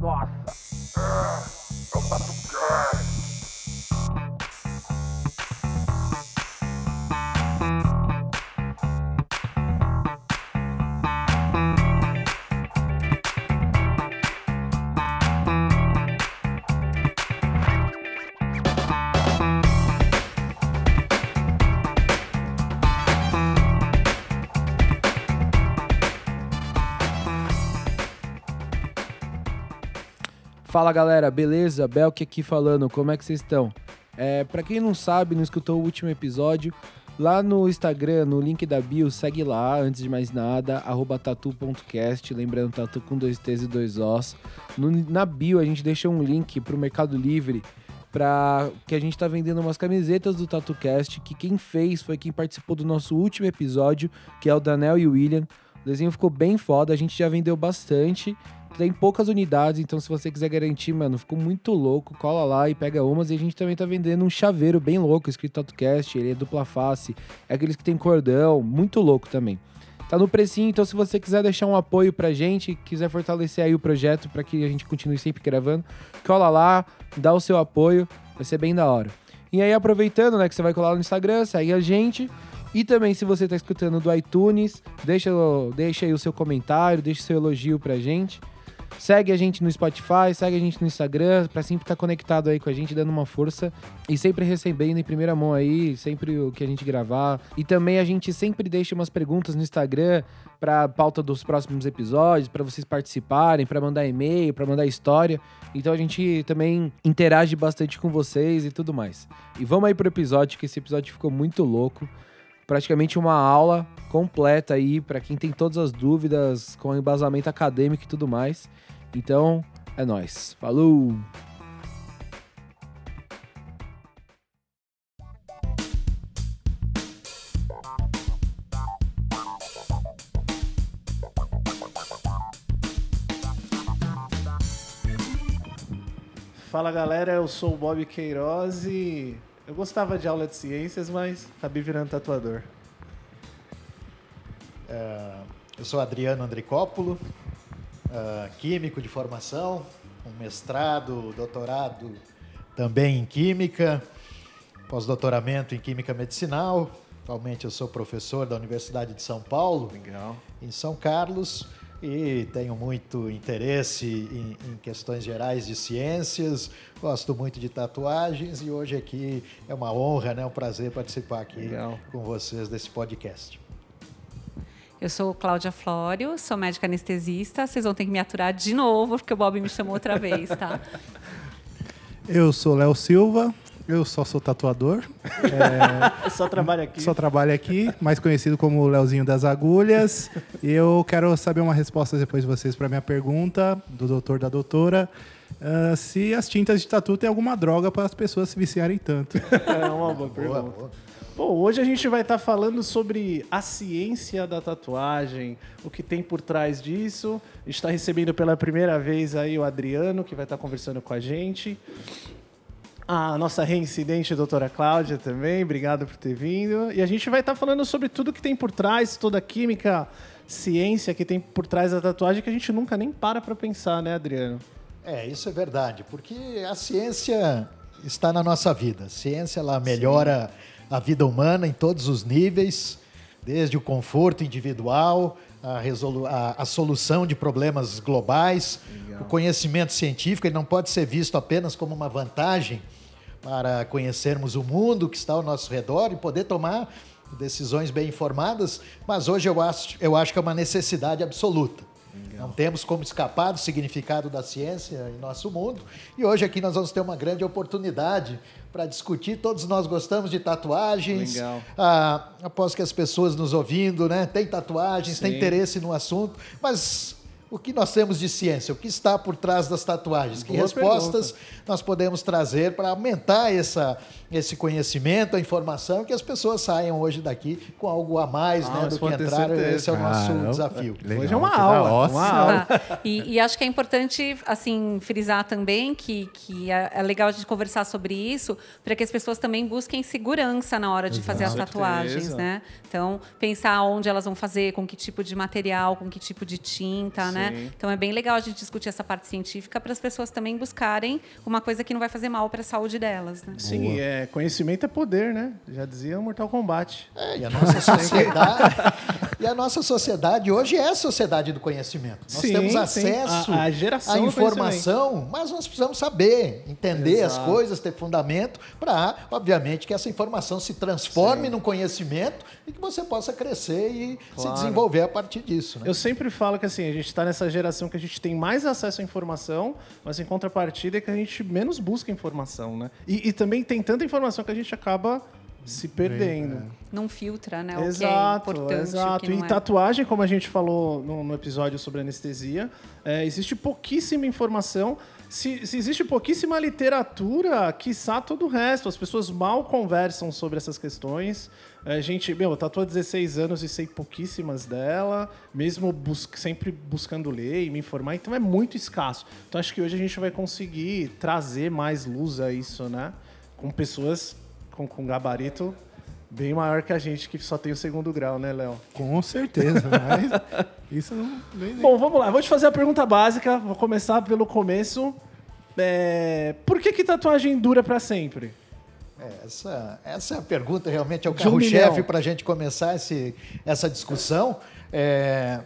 Nossa! É o Fala galera, beleza? Belk aqui falando, como é que vocês estão? É, para quem não sabe, não escutou o último episódio, lá no Instagram, no link da bio, segue lá, antes de mais nada, tatu.cast, lembrando tatu com dois T's e dois Os. No- na bio a gente deixa um link pro Mercado Livre, para que a gente tá vendendo umas camisetas do TatuCast, que quem fez foi quem participou do nosso último episódio, que é o Danel e o William. O desenho ficou bem foda, a gente já vendeu bastante. Tem poucas unidades, então se você quiser garantir, mano, ficou muito louco, cola lá e pega umas. E a gente também tá vendendo um chaveiro bem louco, escrito TatuCast, ele é dupla face, é aqueles que tem cordão, muito louco também. Tá no precinho, então se você quiser deixar um apoio pra gente, quiser fortalecer aí o projeto para que a gente continue sempre gravando, cola lá, dá o seu apoio, vai ser bem da hora. E aí aproveitando, né, que você vai colar no Instagram, segue a gente. E também se você tá escutando do iTunes, deixa, deixa aí o seu comentário, deixa o seu elogio pra gente. Segue a gente no Spotify, segue a gente no Instagram, pra sempre estar conectado aí com a gente, dando uma força e sempre recebendo em primeira mão aí, sempre o que a gente gravar. E também a gente sempre deixa umas perguntas no Instagram pra pauta dos próximos episódios, pra vocês participarem, pra mandar e-mail, pra mandar história. Então a gente também interage bastante com vocês e tudo mais. E vamos aí pro episódio, que esse episódio ficou muito louco. Praticamente uma aula completa aí pra quem tem todas as dúvidas com embasamento acadêmico e tudo mais. Então, é nóis. Falou! Fala galera, eu sou o Bob Queiroz e eu gostava de aula de ciências, mas acabei virando tatuador. Eu sou Adriano Andricópulo, ah, químico de formação, um mestrado, doutorado também em química, pós-doutoramento em química medicinal. Atualmente eu sou professor da Universidade de São Paulo, Legal. em São Carlos, e tenho muito interesse em, em questões gerais de ciências, gosto muito de tatuagens e hoje aqui é uma honra, né, um prazer participar aqui Legal. com vocês desse podcast. Eu sou Cláudia Flório, sou médica anestesista. Vocês vão ter que me aturar de novo, porque o Bob me chamou outra vez, tá? Eu sou Léo Silva, eu só sou tatuador, Eu só trabalho aqui. só trabalho aqui, mais conhecido como o Leozinho das Agulhas. E eu quero saber uma resposta depois de vocês para minha pergunta, do doutor da doutora, ah, se as tintas de tatu têm alguma droga para as pessoas se viciarem tanto. É uma boa Boa, pergunta. boa. Bom, hoje a gente vai estar falando sobre a ciência da tatuagem, o que tem por trás disso. A gente está recebendo pela primeira vez aí o Adriano, que vai estar conversando com a gente. A nossa reincidente doutora Cláudia também, obrigado por ter vindo. E a gente vai estar falando sobre tudo que tem por trás, toda a química, ciência que tem por trás da tatuagem, que a gente nunca nem para para pensar, né, Adriano? É, isso é verdade, porque a ciência está na nossa vida. A ciência ela melhora a vida humana em todos os níveis, desde o conforto individual, a, resolu- a- a solução de problemas globais. O conhecimento científico ele não pode ser visto apenas como uma vantagem para conhecermos o mundo que está ao nosso redor e poder tomar decisões bem informadas, mas hoje eu acho, eu acho que é uma necessidade absoluta. Não temos como escapar do significado da ciência em nosso mundo. E hoje aqui nós vamos ter uma grande oportunidade para discutir. Todos nós gostamos de tatuagens. Legal. Ah, após que as pessoas nos ouvindo, né, têm tatuagens, têm Sim. interesse no assunto, mas o que nós temos de ciência? O que está por trás das tatuagens? Que Boa respostas nós podemos trazer para aumentar essa, esse conhecimento, a informação, que as pessoas saiam hoje daqui com algo a mais Ah, né, do que entraram. Esse é o nosso Caramba. desafio. Legal, Hoje é uma aula, uma aula. Tá. E, e acho que é importante, assim, frisar também que, que é, é legal a gente conversar sobre isso para que as pessoas também busquem segurança na hora de fazer as tatuagens, né? Então, pensar onde elas vão fazer, com que tipo de material, com que tipo de tinta, Sim. né? Então é bem legal a gente discutir essa parte científica para as pessoas também buscarem uma coisa que não vai fazer mal para a saúde delas, né? Sim, é, conhecimento é poder, né? Já dizia Mortal Kombat. É, e a nossa sociedade, e a nossa sociedade hoje é a sociedade do conhecimento. Nós Sim, temos sim. acesso a geração à informação, mas nós precisamos saber, entender as Exato. coisas, ter fundamento para, obviamente, que essa informação se transforme num conhecimento e que você possa crescer e se Claro. desenvolver a partir disso. Né? Eu sempre falo que assim, a gente está nessa geração que a gente tem mais acesso à informação, mas em contrapartida é que a gente menos busca informação, né? E, e também tem tanta informação que a gente acaba se perdendo. Não filtra, né? o que é Exato, importante, exato. o que E é. tatuagem, como a gente falou no, no episódio sobre anestesia, é, existe pouquíssima informação. Se, se existe pouquíssima literatura, quiçá todo o resto. As pessoas mal conversam sobre essas questões. A gente, meu, eu tatuo há 16 anos e sei pouquíssimas dela, mesmo bus sempre buscando ler e me informar, então é muito escasso. Então acho que hoje a gente vai conseguir trazer mais luz a isso, né? Com pessoas com, com gabarito bem maior que a gente que só tem o segundo grau, né, Léo? Com certeza, mas isso não vem nem- Bom, vamos lá. Vou te fazer a pergunta básica. Vou começar pelo começo. É, Por que, que tatuagem dura pra sempre? É, Essa, essa é a pergunta, realmente é o um carro-chefe para a gente começar esse, essa discussão. É,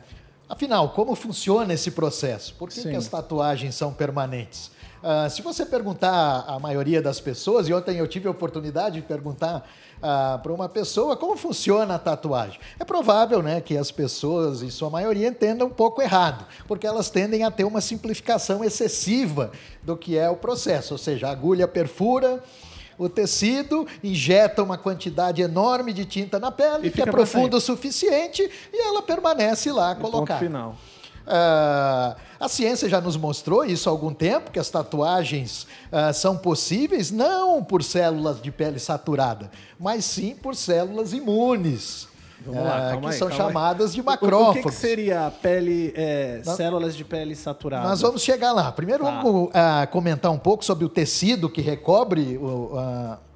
afinal, como funciona esse processo? Por que, que as tatuagens são permanentes? Ah, se você perguntar à maioria das pessoas, e ontem eu tive a oportunidade de perguntar para uma pessoa como funciona a tatuagem. É provável né, que as pessoas, em sua maioria, entendam um pouco errado, porque elas tendem a ter uma simplificação excessiva do que é o processo, ou seja, a agulha perfura, o tecido, injeta uma quantidade enorme de tinta na pele, E que é profunda o suficiente, e ela permanece lá Ponto colocada. final. Ah, a ciência já nos mostrou isso há algum tempo, que as tatuagens ah, são possíveis não por células de pele saturada, mas sim por células imunes, Vamos lá, ah, calma que aí, são calma aí. chamadas de O- O, que, macrófagos. que seria pele, é, Nós- células de pele saturada? Nós vamos chegar lá. Primeiro Tá. vamos ah, comentar um pouco sobre o tecido que recobre o,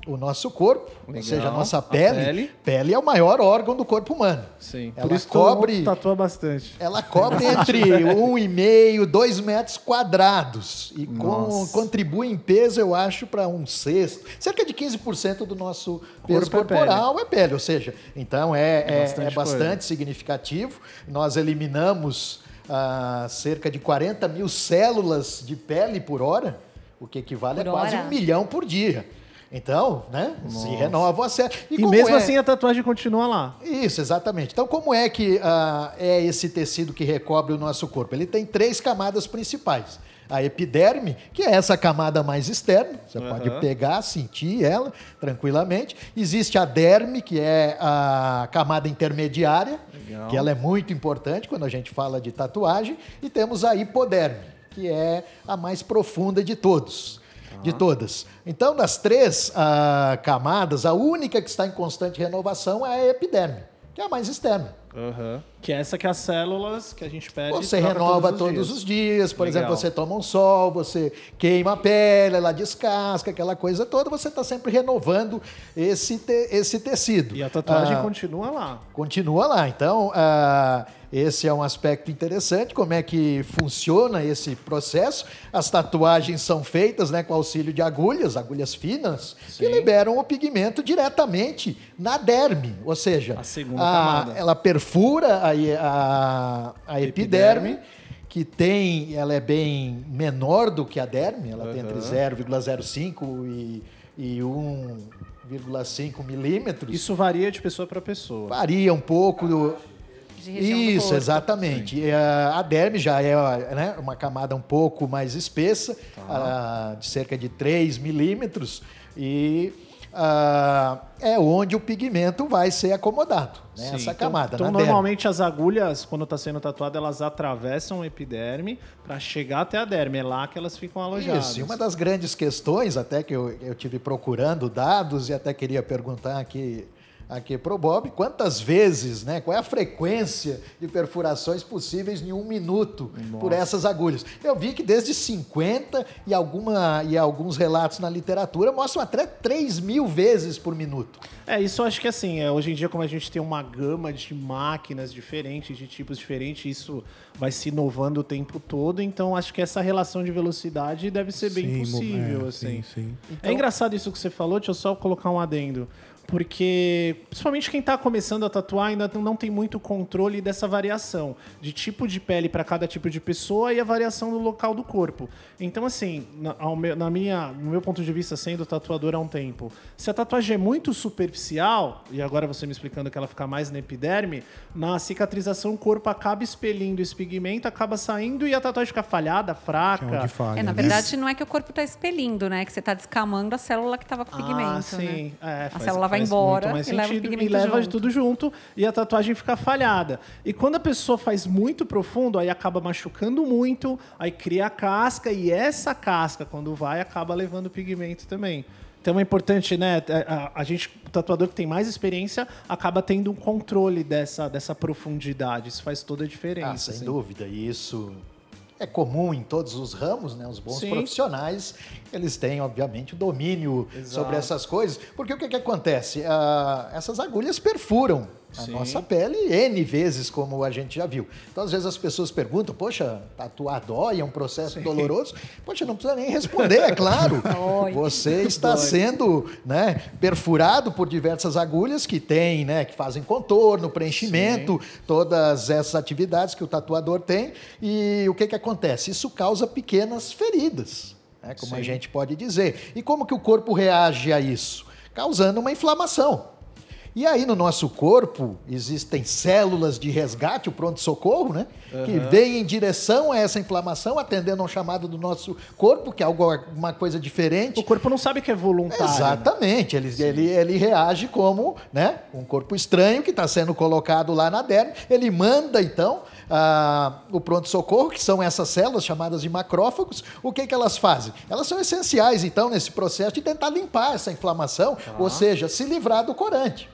o nosso corpo, ou Legal. seja, a nossa A pele. pele. Pele é o maior órgão do corpo humano. Sim. Ela Por isso cobre- tu tatua bastante. Ela cobre entre 1,5 e 2 metros quadrados e com- contribui em peso, eu acho, para um sexto. Cerca de 15% do nosso peso Corpo é corporal é pele. ou seja, então é, é- é bastante bastante, coisa. significativo. Nós eliminamos ah, cerca de 40 mil células de pele por hora, o que equivale Por a quase hora? um milhão por dia. Então, né, se renovam a célula. E, como mesmo é- assim a tatuagem continua lá. isso, exatamente. Então, como é que ah, é esse tecido que recobre o nosso corpo? Ele tem três camadas principais. A epiderme, que é essa camada mais externa, você Aham. pode pegar, sentir ela tranquilamente. Existe a derme, que é a camada intermediária, Legal. que ela é muito importante quando a gente fala de tatuagem. E temos a hipoderme, que é a mais profunda de todos. De todas. Então, das três ah, camadas, a única que está em constante renovação é a epiderme, que é a mais externa. Que é essa que as células que a gente pede. Você renova todos, os dias, por Legal. exemplo, você toma um sol, você queima a pele, ela descasca, aquela coisa toda, você está sempre renovando esse, te- esse tecido. E a tatuagem Ah, continua lá. continua lá. Então, ah, esse é um aspecto interessante, como é que funciona esse processo. As tatuagens são feitas né, com auxílio de agulhas, agulhas finas, que Sim. liberam o pigmento diretamente na derme, ou seja, A segunda a- camada. ela perfura a, a, a epiderme, Epiderme. que tem, ela é bem menor do que a derme, ela tem entre 0,05 e, e 1,5 milímetros. Isso varia de pessoa para pessoa. Varia um pouco do, isso, exatamente. A, a derme já é né, uma camada um pouco mais espessa, Tá. ah, de cerca de 3 milímetros, e ah, é onde o pigmento vai ser acomodado, né, Sim, essa então- camada. Então, derme. normalmente as agulhas, quando está sendo tatuada, elas atravessam a epiderme para chegar até a derme. É lá que elas ficam alojadas. Isso, e uma das grandes questões, até que eu, eu tive procurando dados e até queria perguntar aqui aqui pro Bob, quantas vezes, né? Qual é a frequência de perfurações possíveis em um minuto por essas agulhas? Eu vi que desde 50 e, alguma, e alguns relatos na literatura mostram até 3 mil vezes por minuto. É, isso eu acho que assim, é, hoje em dia, como a gente tem uma gama de máquinas diferentes, de tipos diferentes, isso vai se inovando o tempo todo, então acho que essa relação de velocidade deve ser bem Sim, possível, é, assim. sim, sim. É engraçado isso que você falou, deixa eu só colocar um adendo. Porque, principalmente quem está começando a tatuar, ainda não tem muito controle dessa variação de tipo de pele para cada tipo de pessoa e a variação do local do corpo. Então, assim, na, na minha, no meu ponto de vista, sendo tatuador há um tempo, se a tatuagem é muito superficial, e agora você me explicando que ela fica mais na epiderme, na cicatrização o corpo acaba expelindo esse pigmento, acaba saindo e a tatuagem fica falhada, fraca. é falha. É, na né? verdade, não é que o corpo está expelindo, né? Que você está descamando a célula que estava com pigmento. Ah, sim. Né? É, a célula vai faz embora muito mais e leva o sentido, pigmento e leva junto. tudo junto e a tatuagem fica falhada. E quando a pessoa faz muito profundo, aí acaba machucando muito, aí cria a casca e essa casca, quando vai, acaba levando o pigmento também. Então é importante, né? A, a gente, o tatuador que tem mais experiência, acaba tendo um controle dessa, dessa profundidade. Isso faz toda a diferença. Ah, sem assim. dúvida. E isso é comum em todos os ramos, né? Os bons Sim. profissionais, eles têm, obviamente, o domínio Exato. sobre essas coisas. Porque o que, que acontece? Ah, essas agulhas perfuram a Sim. nossa pele N vezes, como a gente já viu. Então, às vezes, as pessoas perguntam, poxa, tatuar dói, é um processo doloroso? Poxa, não precisa nem responder, é claro. Dói. Você está sendo né, perfurado por diversas agulhas que têm, né, que fazem contorno, preenchimento, todas essas atividades que o tatuador tem. E o que, que acontece? Isso causa pequenas feridas, né, como a Sim. gente pode dizer. E como que o corpo reage a isso? Causando uma inflamação. E aí no nosso corpo existem células de resgate, o pronto-socorro, né? Que vem em direção a essa inflamação, atendendo a um chamado do nosso corpo, que é algo, uma coisa diferente. O corpo não sabe que é voluntário. né? Exatamente, ele, ele, ele reage como né, um corpo estranho que está sendo colocado lá na derme. Ele manda, então, ah, o pronto-socorro, que são essas células chamadas de macrófagos. O que, que elas fazem? Elas são essenciais, então, nesse processo de tentar limpar essa inflamação, ou seja, se livrar do corante.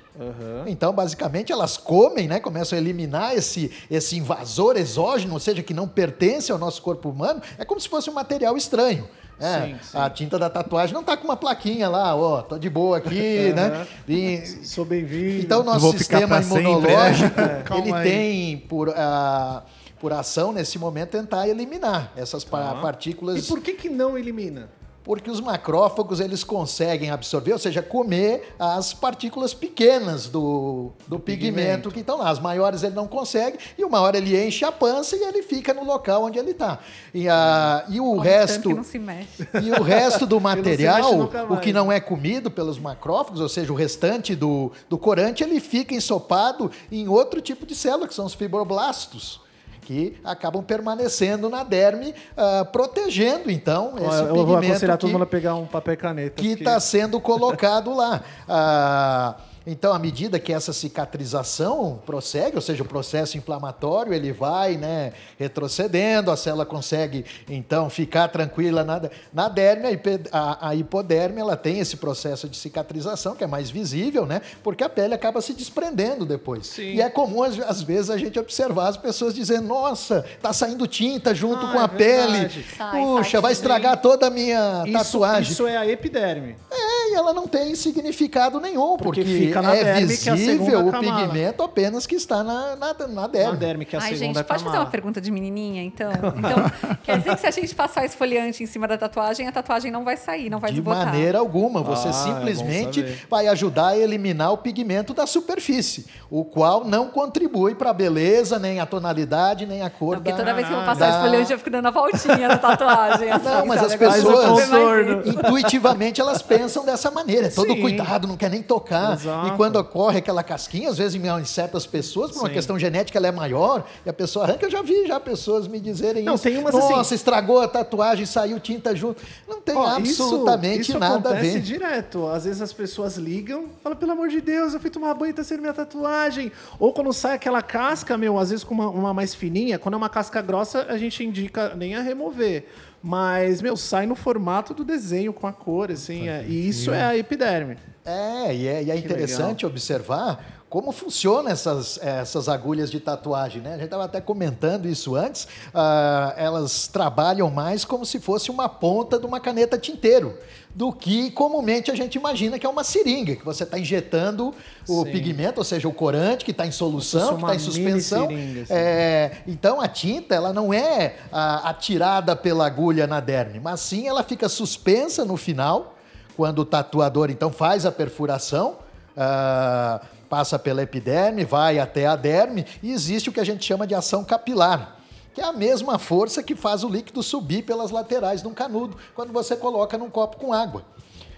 Então, basicamente, elas comem, né? Começam a eliminar esse, esse invasor exógeno, ou seja, que não pertence ao nosso corpo humano. É como se fosse um material estranho. É, Sim, sim. A tinta da tatuagem não tá com uma plaquinha lá, ó, tô de boa aqui, né? E- Sou bem-vindo. então, nosso Vou sistema sempre, imunológico, é. Ele aí. tem por, ah, por ação, nesse momento, tentar eliminar essas Tá. partículas E por que, que não elimina? Porque os macrófagos eles conseguem absorver, ou seja, comer as partículas pequenas do, do pigmento. pigmento. que estão lá. As maiores ele não consegue, e uma hora ele enche a pança e ele fica no local onde ele está. E, a, e o tanto resto. que não se mexe. E o resto do material, o que não é comido pelos macrófagos, ou seja, o restante do, do corante, ele fica ensopado em outro tipo de célula, que são os fibroblastos, que acabam permanecendo na derme, ah, protegendo, então, esse eu vou pigmento aconselhar todo que- mundo a pegar um papel e caneta. que porque- está sendo colocado lá. Ah, então, à medida que essa cicatrização prossegue, ou seja, o processo inflamatório, ele vai né, retrocedendo, a célula consegue, então, ficar tranquila na, na derme, a, a- hipoderme, ela tem esse processo de cicatrização, que é mais visível, né? Porque a pele acaba se desprendendo depois. Sim. E é comum, às, às vezes, a gente observar as pessoas dizendo, nossa, tá saindo tinta junto Ah, com é a pele. verdade. Sai, Puxa, sai, vai estragar toda a minha Isso, tatuagem. isso é a epiderme. É, e ela não tem significado nenhum, Porque porque, fica na é derme, que é a visível segunda o camada. pigmento apenas que está na, na, na Na derme. derme, que é a Ai, segunda gente, pode fazer uma pergunta de menininha, então? Então, quer dizer que se a gente passar esfoliante em cima da tatuagem, a tatuagem não vai sair, não vai De desbotar. maneira alguma, você Ah, é bom simplesmente saber. vai ajudar a eliminar o pigmento da superfície, o qual não contribui para a beleza, nem a tonalidade, nem a cor Não, porque da... toda vez que eu vou passar da- esfoliante, eu fico dando a voltinha na tatuagem. assim, Não, mas sabe? as pessoas-. Intuitivamente elas pensam dessa maneira, é todo Sim. cuidado, não quer nem tocar. Exato. E quando ocorre aquela casquinha, às vezes em certas pessoas, por uma Sim. questão genética, ela é maior, e a pessoa arranca. Eu já vi já pessoas me dizerem Não, isso. tem umas Nossa, assim- estragou a tatuagem, saiu tinta junto. Não tem isso- absolutamente isso, nada a acontece ver. direto. Às vezes as pessoas ligam, falam, pelo amor de Deus, eu fui tomar banho e tá sendo minha tatuagem. Ou quando sai aquela casca, meu, às vezes com uma, uma mais fininha, quando é uma casca grossa, a gente indica nem a remover. Mas, meu, sai no formato do desenho, com a cor, assim. é- e isso é a epiderme. É, e é, e é interessante observar como funcionam essas, essas agulhas de tatuagem, né? A gente estava até comentando isso antes. ah, elas trabalham mais como se fosse uma ponta de uma caneta tinteiro, do que comumente a gente imagina que é uma seringa, que você está injetando o Sim. pigmento, ou seja, o corante que está em solução, que está em suspensão. seringa, assim. É, então a tinta ela não é ah, atirada pela agulha na derme, mas sim ela fica suspensa no final, quando o tatuador então faz a perfuração, ah, passa pela epiderme, vai até a derme e existe o que a gente chama de ação capilar. Que é a mesma força que faz o líquido subir pelas laterais de um canudo quando você coloca num copo com água.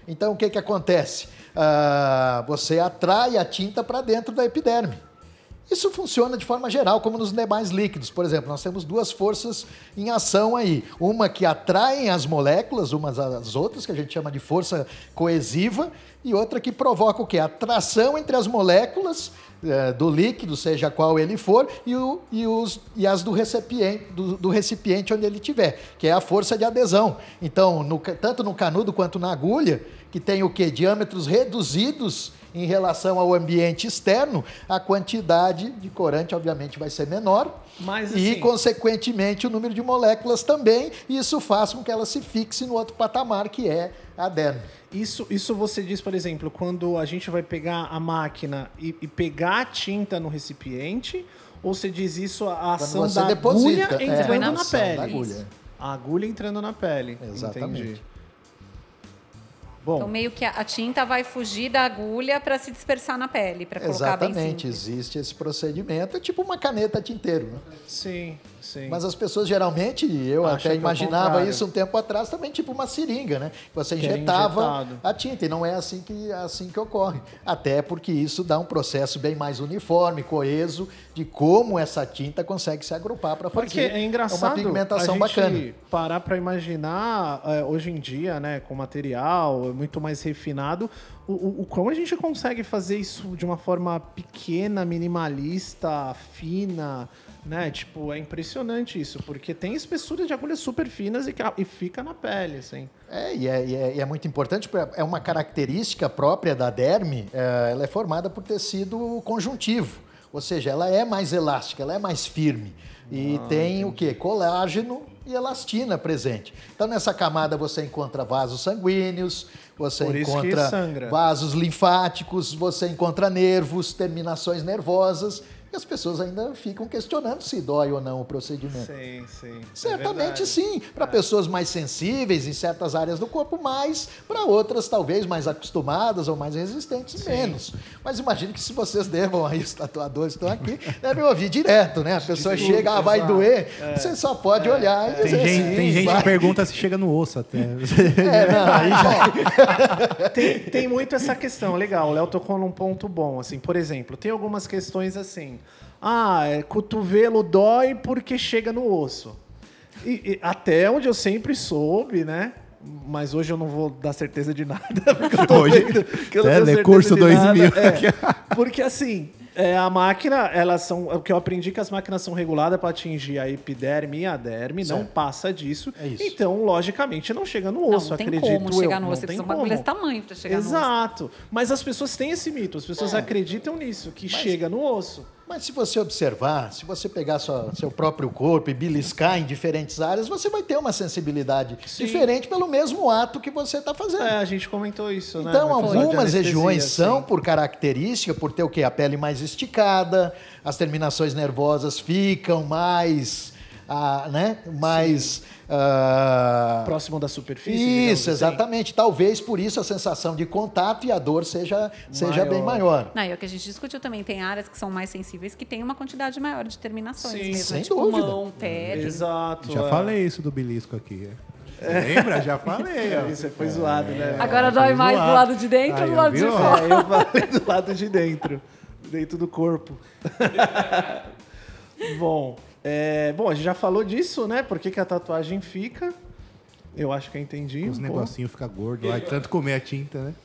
Então o que, que acontece? Ah, você atrai a tinta para dentro da epiderme. Isso funciona de forma geral, como nos demais líquidos. Por exemplo, nós temos duas forças em ação aí. Uma que atraem as moléculas umas às outras, que a gente chama de força coesiva, e outra que provoca o quê? Atração entre as moléculas eh, do líquido, seja qual ele for, e, o- e os, e as do recipiente, do, do recipiente onde ele estiver, que é a força de adesão. Então, no tanto no canudo quanto na agulha, que tem o quê? Diâmetros reduzidos em relação ao ambiente externo, a quantidade de corante, obviamente, vai ser menor. Mas, e, assim- consequentemente, o número de moléculas também. E isso faz com que ela se fixe no outro patamar, que é a derme. Isso, isso você diz, por exemplo, quando a gente vai pegar a máquina e, e pegar a tinta no recipiente, ou você diz isso a ação você da deposita, agulha é, entrando a na ação pele? da agulha. A agulha entrando na pele. Exatamente. Entendi. Bom, Então, meio que a, tinta vai fugir da agulha para se dispersar na pele, para colocar bem Exatamente, existe esse procedimento. É tipo uma caneta tinteiro. Né? sim, sim. Mas as pessoas geralmente, eu Acha até é imaginava contrário. isso um tempo atrás, também tipo uma seringa, né? Você Que injetava a tinta e não é assim que, assim que ocorre. Até porque isso dá um processo bem mais uniforme, coeso, de como essa tinta consegue se agrupar para fazer Porque é engraçado uma pigmentação a gente bacana. parar para imaginar é, hoje em dia, né, com material muito mais refinado, o, o, o como a gente consegue fazer isso de uma forma pequena, minimalista, fina, né? Tipo, é impressionante isso, porque tem espessuras de agulhas super finas e, que, e fica na pele, assim. É e, é, e é- e é muito importante, porque é uma característica própria da derme, é, ela é formada por tecido conjuntivo, ou seja, ela é mais elástica, ela é mais firme. E Ah, tem o que? Colágeno e elastina presente. Então, nessa camada você encontra vasos sanguíneos, você encontra vasos linfáticos, você encontra nervos, terminações nervosas, e as pessoas ainda ficam questionando se dói ou não o procedimento. Sim, sim. é Certamente sim, para pessoas mais sensíveis em certas áreas do corpo, mais para outras talvez mais acostumadas ou mais resistentes, menos. Mas imagino que se vocês devam aí, os tatuadores que estão aqui, devem ouvir direto, né? A pessoa chega, ah, vai exato. doer, você só pode olhar e Tem dizer gente, sim, tem gente vai. que pergunta se chega no osso até. É, não, aí já... tem, tem muito essa questão, legal. O Léo tocou num ponto bom, assim. Por exemplo, tem algumas questões assim. Ah, é, cotovelo dói porque chega no osso. E, e até onde eu sempre soube, né? Mas hoje eu não vou dar certeza de nada. Porque eu tô Hoje- vendo que eu não É, tenho né, curso de 2000. nada. É, porque assim, é, a máquina, elas são. O que eu aprendi é que as máquinas são reguladas para atingir a epiderme e a derme, não Certo. passa disso. É isso. Então, logicamente, não chega no osso, não tem acredito como eu. chegar no Não osso. Você tem como. desse tamanho para chegar no osso. Exato. Mas as pessoas têm esse mito, as pessoas É. acreditam nisso, que chega no osso. Mas se você observar, se você pegar sua- seu próprio corpo e beliscar em diferentes áreas, você vai ter uma sensibilidade Sim. diferente pelo mesmo ato que você está fazendo. É, a gente comentou isso, né? Então, algumas regiões são, assim. por característica, por ter o quê? A pele mais esticada, as terminações nervosas ficam mais, ah, né? Mais... ah, próximo da superfície. isso, assim. exatamente. Talvez por isso a sensação de contato e a dor seja, seja Maior. bem maior. Não, e é o que a gente discutiu também. Tem áreas que são mais sensíveis que tem uma quantidade maior de terminações Sim, mesmo. sem tipo dúvida. mão, pé. Exato. Já é. falei isso do belisco aqui. Lembra? Já falei. ó. Isso foi zoado, né? Agora dói mais do zoado. lado de dentro ou do lado de viu? fora? É, eu falei do lado de dentro. Dentro do corpo. bom, é, bom, a gente já falou disso, né? Por que, que a tatuagem fica? Eu acho que eu entendi. Os um negocinhos ficam gordos lá, de tanto comer a tinta, né?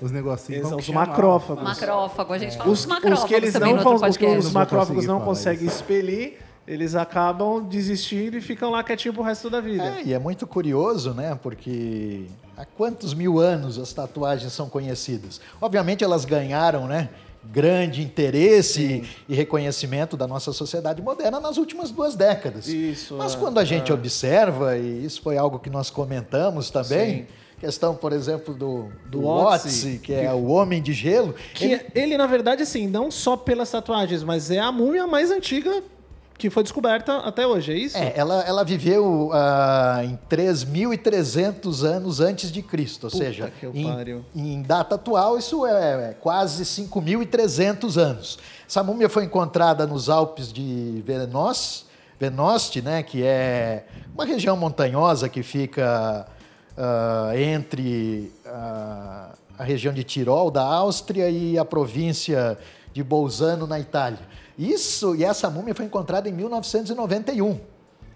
Os negocinhos. como Os macrófagos. Macrófago, a gente fala Os, dos macrófagos os que eles não os os macrófagos não conseguem expelir, eles acabam desistindo e ficam lá quietinho pro resto da vida. É, e é muito curioso, né? Porque há quantos mil anos as tatuagens são conhecidas? Obviamente elas ganharam, né? Grande interesse e reconhecimento da nossa sociedade moderna nas últimas duas décadas. Isso, Mas é, quando a gente é. observa, e isso foi algo que nós comentamos também, Sim. questão, por exemplo, do, do Otzi, que é o Homem de Gelo, Que ele... na verdade, assim, não só pelas tatuagens, mas é a múmia mais antiga que foi descoberta até hoje, é isso? É, ela, ela viveu ah, em 3.300 anos antes de Cristo, ou Puta seja, em, em data atual isso é, é quase 5.300 anos. Essa múmia foi encontrada nos Alpes de Venos, Venosti, né, que é uma região montanhosa que fica ah, entre ah, a região de Tirol, da Áustria, e a província de Bolzano, na Itália. Isso, e essa múmia foi encontrada em 1991.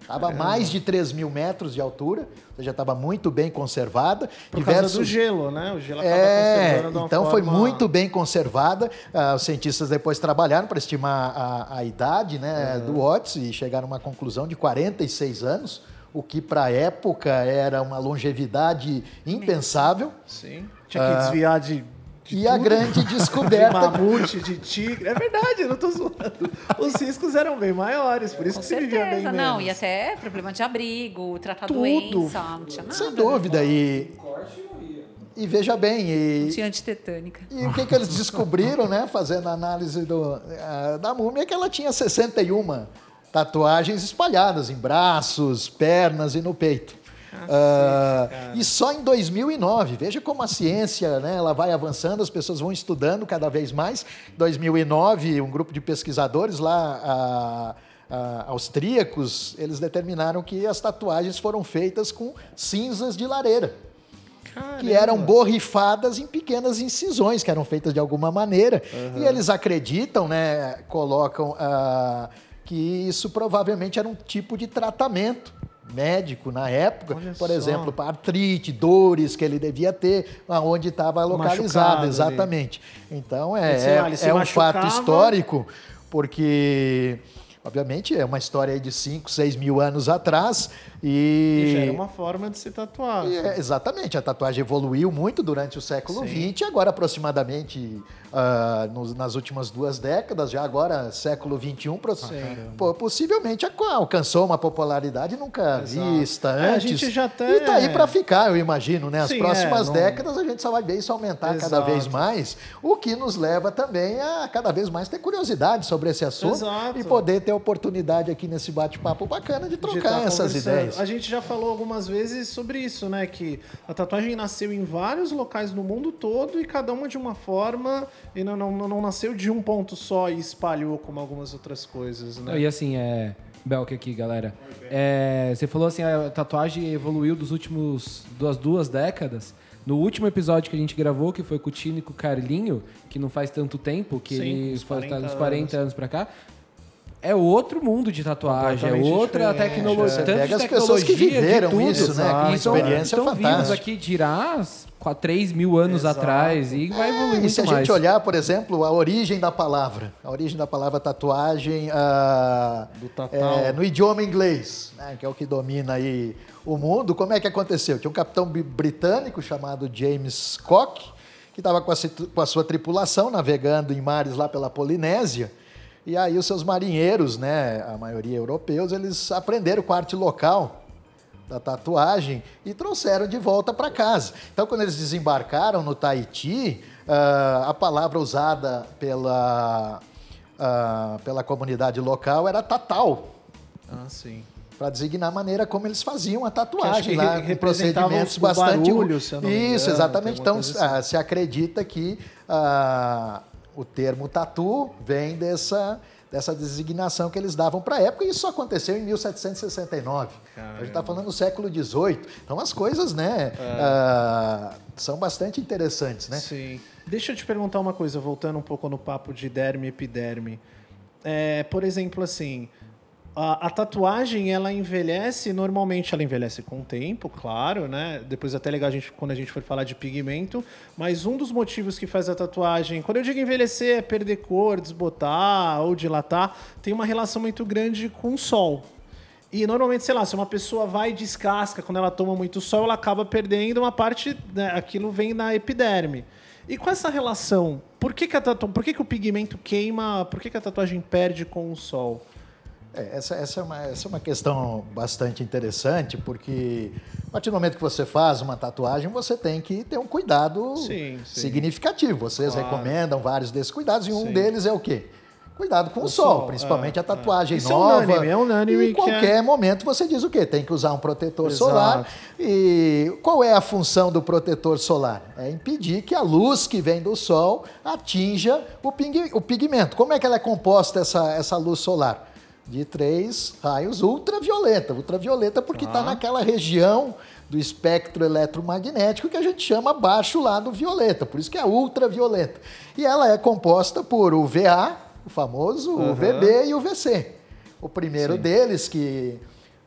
Estava a mais de 3 mil metros de altura, ou seja, estava muito bem conservada. Por causa do gelo, né? O gelo acaba É, conservando de uma então foi forma- muito bem conservada. Ah, os cientistas depois trabalharam para estimar a, a idade né, do Watts e chegaram a uma conclusão de 46 anos, o que para a época era uma longevidade impensável. Sim. Tinha que desviar de. De E a tudo. grande De descoberta mamute, de tigre. É verdade, eu não tô zoando. Os riscos eram bem maiores, por isso Com que se vivia bem certeza, menos. não. E até problema de abrigo, tratar Tudo. doença, não tinha nada. Sem dúvida. E, e veja bem, e, Não tinha antitetânica. E o que, que eles descobriram, né, fazendo a análise do, ah, da múmia, é que ela tinha 61 tatuagens espalhadas em braços, pernas e no peito. Ah, e só em 2009, veja como a ciência né, ela vai avançando, as pessoas vão estudando cada vez mais. Em 2009, um grupo de pesquisadores lá ah, ah, austríacos, eles determinaram que as tatuagens foram feitas com cinzas de lareira que eram borrifadas em pequenas incisões que eram feitas de alguma maneira. E eles acreditam, né, colocam ah, que isso provavelmente era um tipo de tratamento médico na época, Olha por só. exemplo, para artrite, dores que ele devia ter, aonde estava localizado, ali. exatamente. Então é, é- se é um machucava. fato histórico, porque obviamente é uma história de 5, 6 mil anos atrás E e já era uma forma de se tatuar. é, exatamente, a tatuagem evoluiu muito durante o século. XX, agora aproximadamente ah, nos- nas últimas duas décadas, já agora século XXI, pro- pô, possivelmente alca- alcançou uma popularidade nunca Exato. vista É, a antes. gente já até- E tá aí para ficar, eu imagino, né? As Sim, próximas é, não- décadas a gente só vai ver isso aumentar cada Exato. vez mais, o que nos leva também a cada vez mais ter curiosidade sobre esse assunto Exato. e poder ter a oportunidade aqui nesse bate-papo bacana de de trocar tá essas conversando. A gente já falou algumas vezes sobre isso, né? Que a tatuagem nasceu em vários locais no mundo todo e cada uma de uma forma e não, não, não nasceu de um ponto só e espalhou como algumas outras coisas, né? E assim, é. Belk aqui, galera. É, você falou assim, a tatuagem evoluiu dos últimos duas, duas décadas. No último episódio que a gente gravou, que foi com o Tino e com o Carlinho, que não faz tanto tempo, que Sim, ele uns foi 40 tá uns 40 anos pra cá. É outro mundo de tatuagem, é outra tecnologia. Você tanto pega de as pessoas que de viveram tudo. isso, né? Exato. Com E estão, experiência estão vivos fantástica. aqui dirá há 3 mil anos Exato. atrás e vai evoluir É, e se a mais. gente olhar, por exemplo, a origem da palavra, a origem da palavra tatuagem ah, Do tatal. é, no idioma inglês, né, que é o que domina aí o mundo, como é que aconteceu? Tinha um capitão britânico chamado James Cook, que estava com, a com a sua tripulação navegando em mares lá pela Polinésia, e aí os seus marinheiros, né, a maioria europeus, eles aprenderam com a arte local da tatuagem e trouxeram de volta para casa. Então, quando eles desembarcaram no Tahiti, ah, a palavra usada pela, ah, pela comunidade local era tatal, Ah, sim. para designar a maneira como eles faziam a tatuagem lá, com procedimentos bastante barulho, Isso, engano, exatamente. Então, assim. ah, se acredita que ah, o termo tatu vem dessa dessa designação que eles davam para a época, e isso aconteceu em 1769. A gente está falando do século XVIII. Então as coisas, né, ah, são bastante interessantes, né? Sim. Deixa eu te perguntar uma coisa, voltando um pouco no papo de derme e epiderme. É, por exemplo, assim, a, a tatuagem, ela envelhece, normalmente ela envelhece com o tempo, claro, né? Depois é até legal a gente, quando a gente for falar de pigmento. Mas um dos motivos que faz a tatuagem, quando eu digo envelhecer, é perder cor, desbotar ou dilatar, tem uma relação muito grande com o sol. E normalmente, sei lá, se uma pessoa vai e descasca quando ela toma muito sol, ela acaba perdendo uma parte, né, aquilo vem na epiderme. E com essa relação, por que, que, tatu... por que, que o pigmento queima, por que, que a tatuagem perde com o sol? É, essa, essa, é uma, essa é uma questão bastante interessante, porque a partir do momento que você faz uma tatuagem, você tem que ter um cuidado Sim, sim. significativo. Vocês Claro. recomendam vários desses cuidados, e um Sim. deles é o quê? Cuidado com o, O sol, sol, principalmente é, a tatuagem é. Isso é nova. unânime, é unânime em que é- qualquer momento você diz o quê? Tem que usar um protetor Exato. solar. E qual é a função do protetor solar? É impedir que a luz que vem do sol atinja o, pig- o pigmento. Como é que ela é composta, essa, essa luz solar? De três raios ultravioleta. Ultravioleta porque está naquela região do espectro eletromagnético que a gente chama abaixo lá do violeta, por isso que é ultravioleta. E ela é composta por UVA, o famoso UVB e UVC. O primeiro deles, que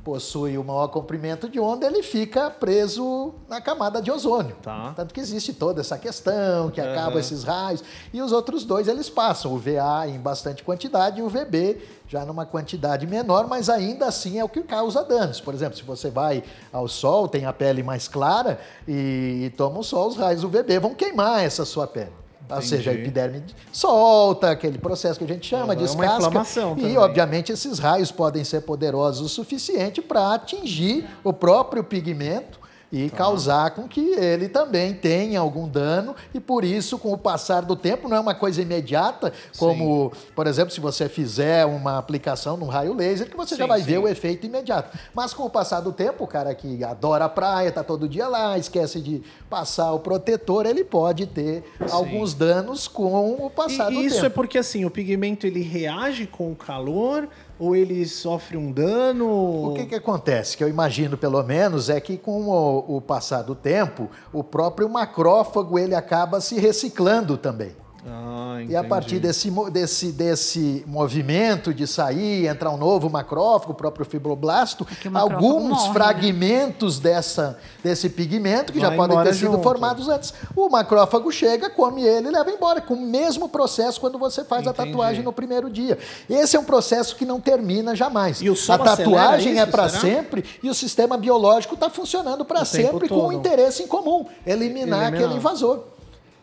possui o maior comprimento de onda, ele fica preso na camada de ozônio. Tá. Tanto que existe toda essa questão, que acaba Aham. esses raios. E os outros dois, eles passam. O VA em bastante quantidade e o VB já numa quantidade menor, mas ainda assim é o que causa danos. Por exemplo, se você vai ao sol, tem a pele mais clara e, toma o sol, os raios UVB vão queimar essa sua pele. Ou seja, a Entendi. epiderme solta, aquele processo que a gente chama, Aham, é uma descasca. inflamação e, também. obviamente, esses raios podem ser poderosos o suficiente para atingir o próprio pigmento e Tá. causar com que ele também tenha algum dano e por isso com o passar do tempo não é uma coisa imediata como por exemplo se você fizer uma aplicação num raio laser que você já Sim, vai sim. ver o efeito imediato mas com o passar do tempo o cara que adora a praia tá todo dia lá esquece de passar o protetor ele pode ter alguns danos com o passar E do isso tempo é porque assim, o pigmento ele reage com o calor ou ele sofre um dano? O que, que acontece? Que eu imagino, pelo menos, é que com o, o passar do tempo, o próprio macrófago ele acaba se reciclando também. Ah, E a partir desse, desse, desse movimento de sair, entrar um novo macrófago, o próprio fibroblasto, o macrófago alguns morre, né? fragmentos dessa, desse pigmento, que já Vai podem embora ter sido junto. formados antes, o macrófago chega, come ele e leva embora, com o mesmo processo quando você faz Entendi. a tatuagem no primeiro dia. Esse é um processo que não termina jamais. E o a tatuagem é isso, para será? sempre e o sistema biológico está funcionando para O sempre com um todo. interesse em comum, eliminar, Eliminar. aquele invasor.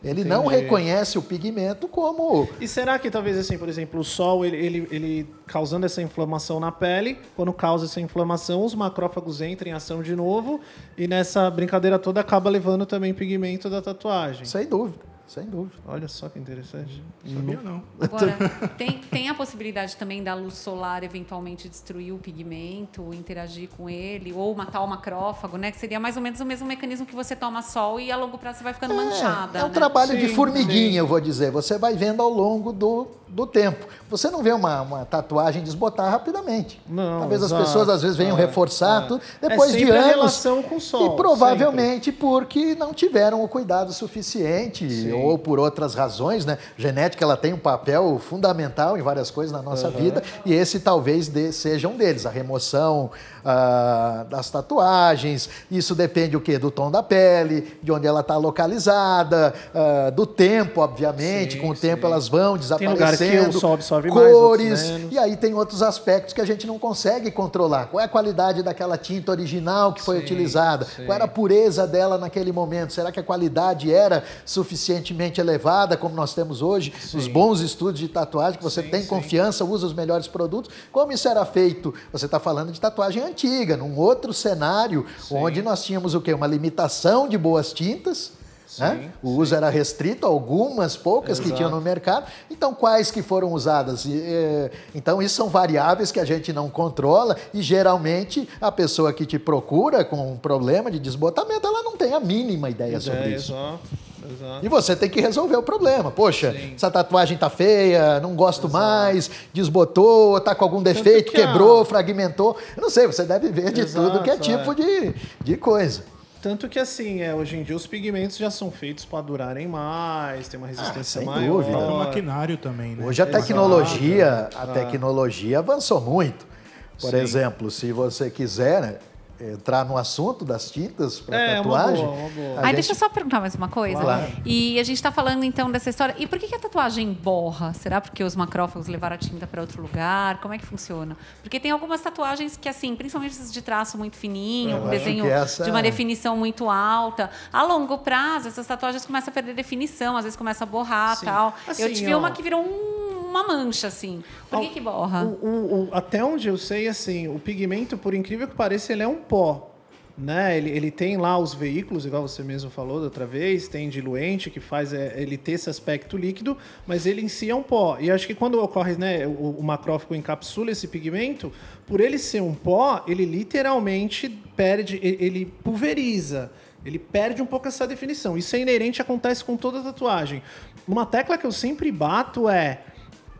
Ele não Entendi. reconhece o pigmento como E será que talvez assim, por exemplo, o sol, ele, ele, ele causando essa inflamação na pele, quando causa essa inflamação, os macrófagos entram em ação de novo e nessa brincadeira toda acaba levando também pigmento da tatuagem. Sem dúvida, sem dúvida. Olha só que interessante. Sabia não. Agora, tem, tem a possibilidade também da luz solar eventualmente destruir o pigmento, interagir com ele, ou matar o macrófago, né? Que seria mais ou menos o mesmo mecanismo que você toma sol e a longo prazo você vai ficando manchada. É um né? trabalho de Sim, formiguinha, sim. eu vou dizer. Você vai vendo ao longo do, do tempo. Você não vê uma, uma tatuagem desbotar rapidamente. Não, Talvez exato. as pessoas às vezes venham É, reforçar é. tudo. É Depois de sempre a anos. relação com o sol, E provavelmente porque não tiveram o cuidado suficiente Sim. Ou por outras razões, né? Genética ela tem um papel fundamental em várias coisas na nossa vida e esse talvez de- seja um deles, a remoção ah, das tatuagens. Isso depende o quê? Do tom da pele, de onde ela está localizada, ah, do tempo, obviamente. Sim, Com o tempo sim. elas vão Tem lugar que desaparecendo. absorve mais, cores menos. e aí tem outros aspectos que a gente não consegue controlar. Qual é a qualidade daquela tinta original que foi Sim, utilizada? Qual era a pureza dela naquele momento? Será que a qualidade era suficientemente elevada, como nós temos hoje, nos bons estúdios de tatuagem, que você tem confiança, usa os melhores produtos? Como isso era feito? Você está falando de tatuagem antiga, num outro cenário, onde nós tínhamos o quê? Uma limitação de boas tintas. né? O uso era restrito a algumas poucas que Exato. tinham no mercado. Então, quais que foram usadas? Eh, Então, isso são variáveis que a gente não controla e geralmente a pessoa que te procura com um problema de desbotamento, ela não tem a mínima ideia sobre Ideia, isso. exato, exato. E você tem que resolver o problema. Poxa, Sim. essa tatuagem tá feia, não gosto mais, desbotou, tá com algum defeito, que a- quebrou, fragmentou. Eu não sei, você deve ver de Exato, tudo que é é. tipo de, de coisa. Tanto que assim, é, hoje em dia os pigmentos já são feitos para durarem mais, tem uma resistência Ah, sem maior. dúvida. O maquinário também, né? Hoje a Exato. tecnologia, a Ah. tecnologia avançou muito. Por Sim. exemplo, se você quiser né, entrar no assunto das tintas para É, uma tatuagem. boa, uma boa. a Ai, gente- deixa eu só perguntar mais uma coisa. Claro. E a gente está falando então dessa história. E por que, que a tatuagem borra? Será porque os macrófagos levaram a tinta para outro lugar? Como é que funciona? Porque tem algumas tatuagens que, assim, principalmente essas de traço muito fininho, Eu acho desenho essa- de uma definição muito alta. A longo prazo, essas tatuagens começam a perder definição, às vezes começa a borrar Sim. tal. Assim, eu tive ó. uma que virou um- uma mancha, assim. Por que, que borra? O- o- o- até onde eu sei, assim, o pigmento, por incrível que pareça, ele é um pó. Né? Ele, ele tem lá os veículos, igual você mesmo falou da outra vez, tem diluente que faz é, ele ter esse aspecto líquido, mas ele em si é um pó. E acho que quando ocorre, né, o, o macrófago encapsula esse pigmento, por ele ser um pó, ele literalmente perde, ele pulveriza. Ele perde um pouco essa definição. Isso é inerente, acontece com toda tatuagem. Uma tecla que eu sempre bato é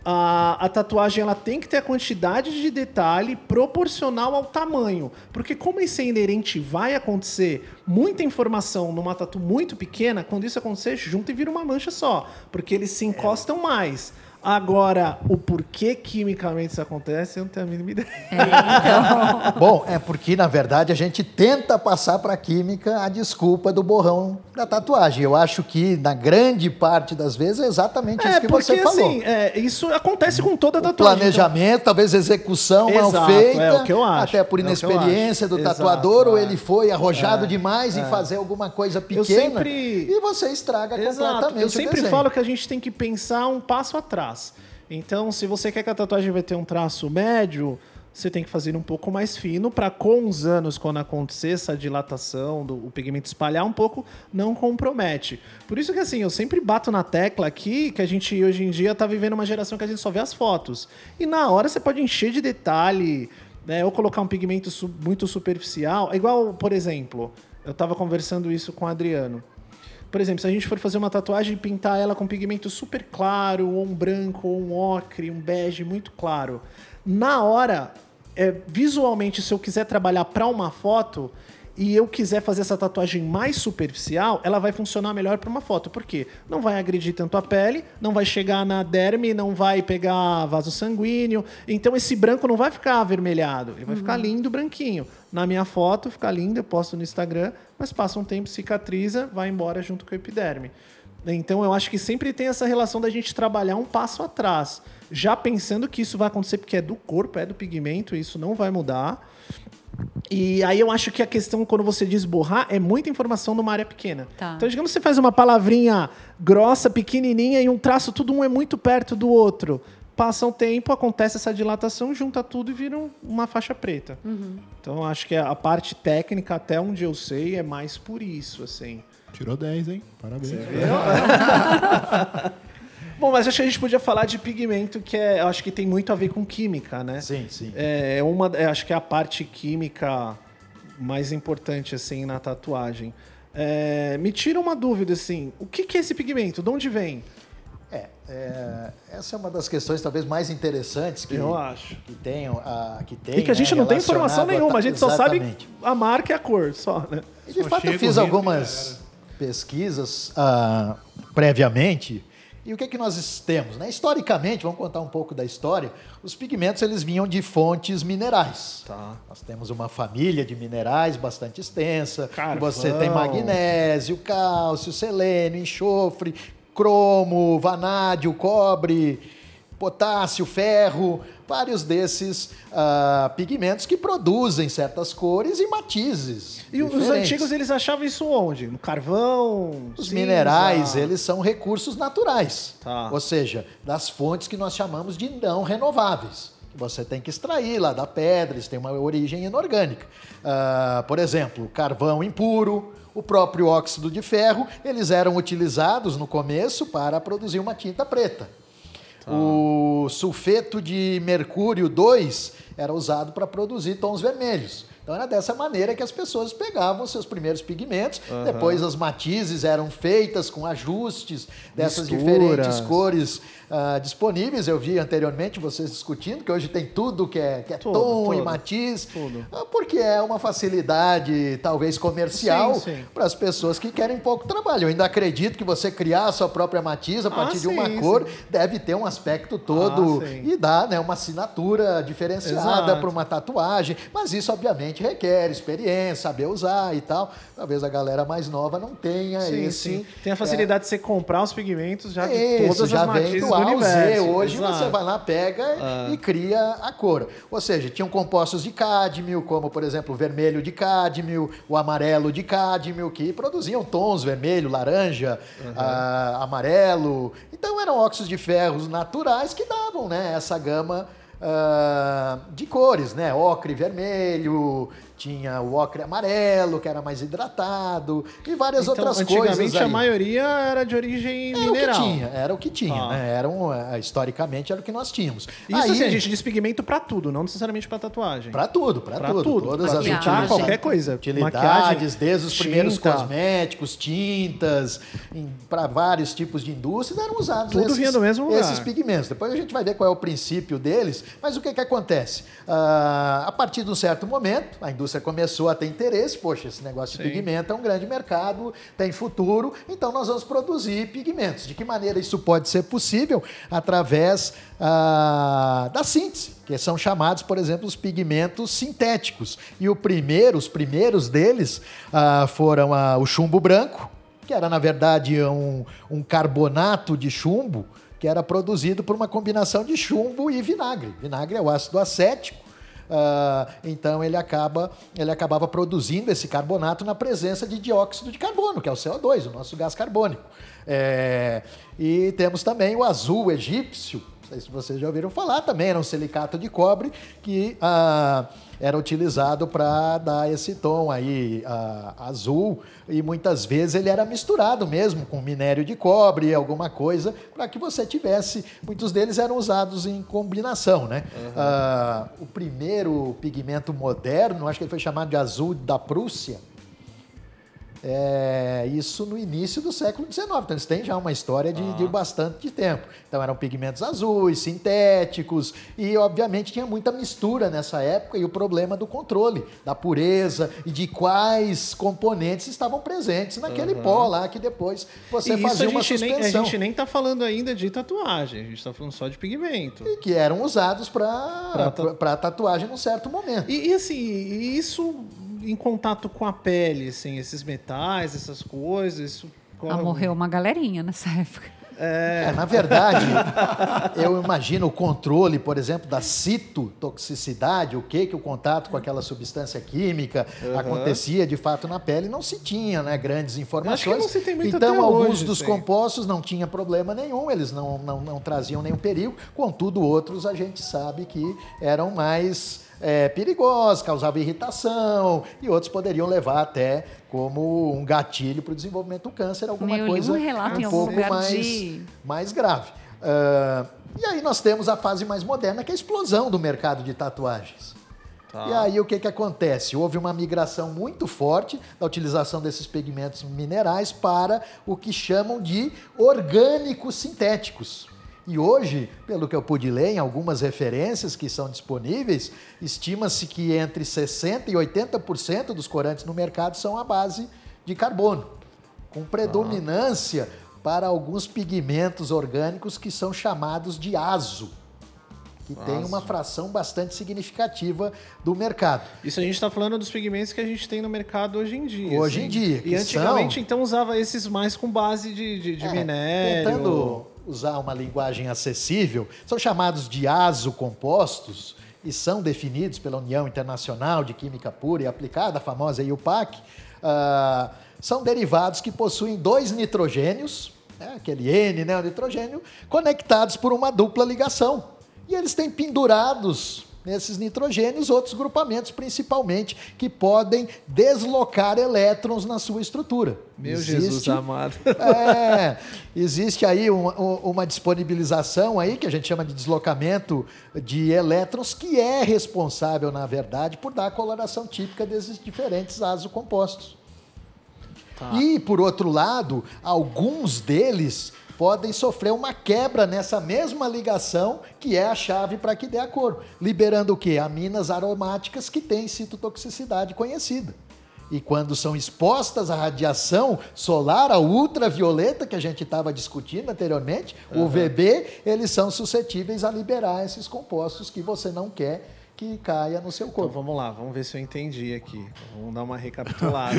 a, a tatuagem ela tem que ter a quantidade de detalhe proporcional ao tamanho. Porque como isso é inerente vai acontecer muita informação numa tatu muito pequena, quando isso acontecer, junta e vira uma mancha só. Porque eles se encostam mais. Agora, o porquê quimicamente isso acontece, eu não tenho a mínima ideia. É, então. Bom, é porque, na verdade, a gente tenta passar para a química a desculpa do borrão da tatuagem. Eu acho que, na grande parte das vezes, é exatamente isso É, que porque você falou. assim, é, isso acontece com toda O tatuagem. planejamento, talvez execução mal Exato, feita, é o que eu acho, até por é o inexperiência do Exato, tatuador, ou é. ele foi arrojado demais em fazer alguma coisa pequena sempre- e você estraga Exato. completamente Eu o sempre falo que a gente tem que pensar um passo atrás. Então, se você quer que a tatuagem vai ter um traço médio, você tem que fazer um pouco mais fino para com os anos, quando acontecer essa dilatação, do, o pigmento espalhar um pouco, não compromete. Por isso que assim, eu sempre bato na tecla aqui que a gente hoje em dia está vivendo uma geração que a gente só vê as fotos. E na hora você pode encher de detalhe, né, ou colocar um pigmento muito superficial. É igual, por exemplo, eu estava conversando isso com o Adriano. Por exemplo, se a gente for fazer uma tatuagem e pintar ela com pigmento super claro, ou um branco, ou um ocre, um bege muito claro, na hora, é, visualmente, se eu quiser trabalhar para uma foto e eu quiser fazer essa tatuagem mais superficial, ela vai funcionar melhor para uma foto. Por quê? Não vai agredir tanto a pele, não vai chegar na derme, não vai pegar vaso sanguíneo. Então esse branco não vai ficar avermelhado, ele vai ficar lindo, branquinho. Na minha foto, fica lindo, eu posto no Instagram, mas passa um tempo, cicatriza, vai embora junto com a epiderme. Então eu acho que sempre tem essa relação da gente trabalhar um passo atrás, já pensando que isso vai acontecer porque é do corpo, é do pigmento, isso não vai mudar. E aí eu acho que a questão, quando você diz borrar, é muita informação numa área pequena. Tá. Então, digamos que você faz uma palavrinha grossa, pequenininha, e um traço, tudo um é muito perto do outro. Passa um tempo, acontece essa dilatação, junta tudo e vira um- uma faixa preta. Então, eu acho que a parte técnica, até onde eu sei, é mais por isso, assim. Tirou 10, hein? Parabéns. Bom, mas acho que a gente podia falar de pigmento, que é, acho que tem muito a ver com química, né? Sim, sim. É é uma, é, acho que é a parte química mais importante assim na tatuagem. É, me tira uma dúvida assim, o que, que é esse pigmento? De onde vem? É, é, essa é uma das questões talvez mais interessantes que, Eu acho. que tem. A, que tem E que a gente né, não tem informação relacionado nenhuma, a gente só sabe Exatamente. a marca e a cor, só, né? E de Só fato eu fiz algumas pesquisas ah, previamente. E o que, que nós temos? Né? Historicamente, vamos contar um pouco da história, os pigmentos eles vinham de fontes minerais. Tá. Nós temos uma família de minerais bastante extensa. Carvão. Você tem magnésio, cálcio, selênio, enxofre, cromo, vanádio, cobre, potássio, ferro, vários desses ah, pigmentos que produzem certas cores e matizes. E os diferentes. antigos eles achavam isso onde? No carvão? Os cinza? minerais, eles são recursos naturais. Tá. Ou seja, das fontes que nós chamamos de não renováveis. que Você tem que extrair lá da pedra, eles têm uma origem inorgânica. Ah, por exemplo, carvão impuro, o próprio óxido de ferro, eles eram utilizados no começo para produzir uma tinta preta. O sulfeto de mercúrio 2 era usado para produzir tons vermelhos. Então era dessa maneira que as pessoas pegavam seus primeiros pigmentos. Depois as matizes eram feitas com ajustes dessas diferentes cores ah, disponíveis. Eu vi anteriormente vocês discutindo que hoje tem tudo que é, que é Tudo, tom e tudo, matiz, tudo. ah, porque é uma facilidade talvez comercial para as pessoas que querem pouco trabalho. Eu ainda acredito que você criar a sua própria matiz a partir de uma Ah, sim, cor sim. deve ter um aspecto todo Ah, e dar né, uma assinatura diferenciada para uma tatuagem. Mas isso, obviamente, requer experiência, saber usar e tal. Talvez a galera mais nova não tenha Sim, esse. sim. Tem a facilidade de você comprar os pigmentos já de Isso, todas já as matizes do do, ao Z. universo. Hoje Exato. Ah. você vai lá, pega e cria a cor. Ou seja, tinham compostos de cádmio, como por exemplo o vermelho de cádmio, o amarelo de cádmio, que produziam tons vermelho, laranja, ah, amarelo. Então eram óxidos de ferros naturais que davam né, essa gama ah, de cores, né? Ocre vermelho, tinha o ocre amarelo, que era mais hidratado, e várias Então, outras antigamente coisas. a aí. maioria era de origem Era mineral. o que tinha, era o que tinha, Tá. né? Era um, eh, historicamente era o que nós tínhamos. Isso Aí, assim, a gente diz pigmento pra tudo, não necessariamente pra tatuagem. Pra tudo, Pra tudo. tudo, Todas pra as utilidades, qualquer coisa. Utilidades, desde os primeiros tinta. cosméticos, tintas, para vários tipos de indústrias, eram usados Tudo esses, vinha do mesmo lugar. esses pigmentos. Depois a gente vai ver qual é o princípio deles, mas o que, que acontece? Ah, a partir de um certo momento, a indústria começou a ter interesse, poxa, esse negócio de Sim. pigmento é um grande mercado, tem futuro, então nós vamos produzir pigmentos. De que maneira isso pode ser possível? Através ah, da síntese, que são chamados, por exemplo, os pigmentos sintéticos. E o primeiro, os primeiros deles ah, foram ah, o chumbo branco, que era, na verdade, um, um carbonato de chumbo, que era produzido por uma combinação de chumbo e vinagre. Vinagre é o ácido acético. Ah, então ele acaba ele acabava produzindo esse carbonato na presença de dióxido de carbono, que é o CO2, o nosso gás carbônico. É, e temos também o azul egípcio, não sei se vocês já ouviram falar, também era um silicato de cobre que ah, era utilizado para dar esse tom aí ah, azul e muitas vezes ele era misturado mesmo com minério de cobre, alguma coisa, para que você tivesse. Muitos deles eram usados em combinação, né? Ah, o primeiro pigmento moderno, acho que ele foi chamado de azul da Prússia. É, isso no início do século XIX. Então, eles têm já uma história de, de bastante tempo. Então, eram pigmentos azuis, sintéticos, e, obviamente, tinha muita mistura nessa época e o problema do controle, da pureza e de quais componentes estavam presentes naquele pó lá que depois você e fazia uma gente, nem, a suspensão. gente nem tá falando ainda de tatuagem, a gente tá falando só de pigmento. E que eram usados para tatuagem num certo momento. E, e, assim, e isso em contato com a pele, assim, esses metais, essas coisas, isso... Ah, morreu uma galerinha nessa época. É, na verdade, eu imagino o controle, por exemplo, da citotoxicidade, o que que o contato com aquela substância química acontecia de fato na pele, não se tinha né, grandes informações. não se tem muito então, até alguns hoje, dos sim. compostos não tinha problema nenhum, eles não, não, não traziam nenhum perigo, contudo, outros a gente sabe que eram mais é, perigosos, causavam irritação, e outros poderiam levar até como um gatilho para o desenvolvimento do câncer, alguma Eu li um coisa relato em um algum pouco lugar mais, de- mais grave. Ah, e aí nós temos a fase mais moderna, que é a explosão do mercado de tatuagens. Tá. E aí o que, que acontece? Houve uma migração muito forte da utilização desses pigmentos minerais para o que chamam de orgânicos sintéticos. E hoje, pelo que eu pude ler em algumas referências que são disponíveis, estima-se que entre 60% e 80% dos corantes no mercado são à base de carbono, com predominância para alguns pigmentos orgânicos que são chamados de azo, que tem uma fração bastante significativa do mercado. Isso a gente está falando dos pigmentos que a gente tem no mercado hoje em dia. Hoje assim. em dia, E antigamente, são- então, usava esses mais com base de, de, de É, minério. Tentando usar uma linguagem acessível, são chamados de azocompostos e são definidos pela União Internacional de Química Pura e Aplicada, a famosa IUPAC. ah, são derivados que possuem dois nitrogênios, né, aquele N, né, o nitrogênio, conectados por uma dupla ligação. E eles têm pendurados nesses nitrogênios outros grupamentos, principalmente, que podem deslocar elétrons na sua estrutura. Meu Jesus Existe- amado. é, existe aí uma, uma disponibilização aí que a gente chama de deslocamento de elétrons, que é responsável, na verdade, por dar a coloração típica desses diferentes azocompostos. E, por outro lado, alguns deles podem sofrer uma quebra nessa mesma ligação que é a chave para que dê a cor, liberando o quê? Aminas aromáticas que têm citotoxicidade conhecida. E quando são expostas à radiação solar, a ultravioleta que a gente estava discutindo anteriormente, o UVB, eles são suscetíveis a liberar esses compostos que você não quer que caia no seu Então corpo. vamos lá, vamos ver se eu entendi aqui. Vamos dar uma recapitulada.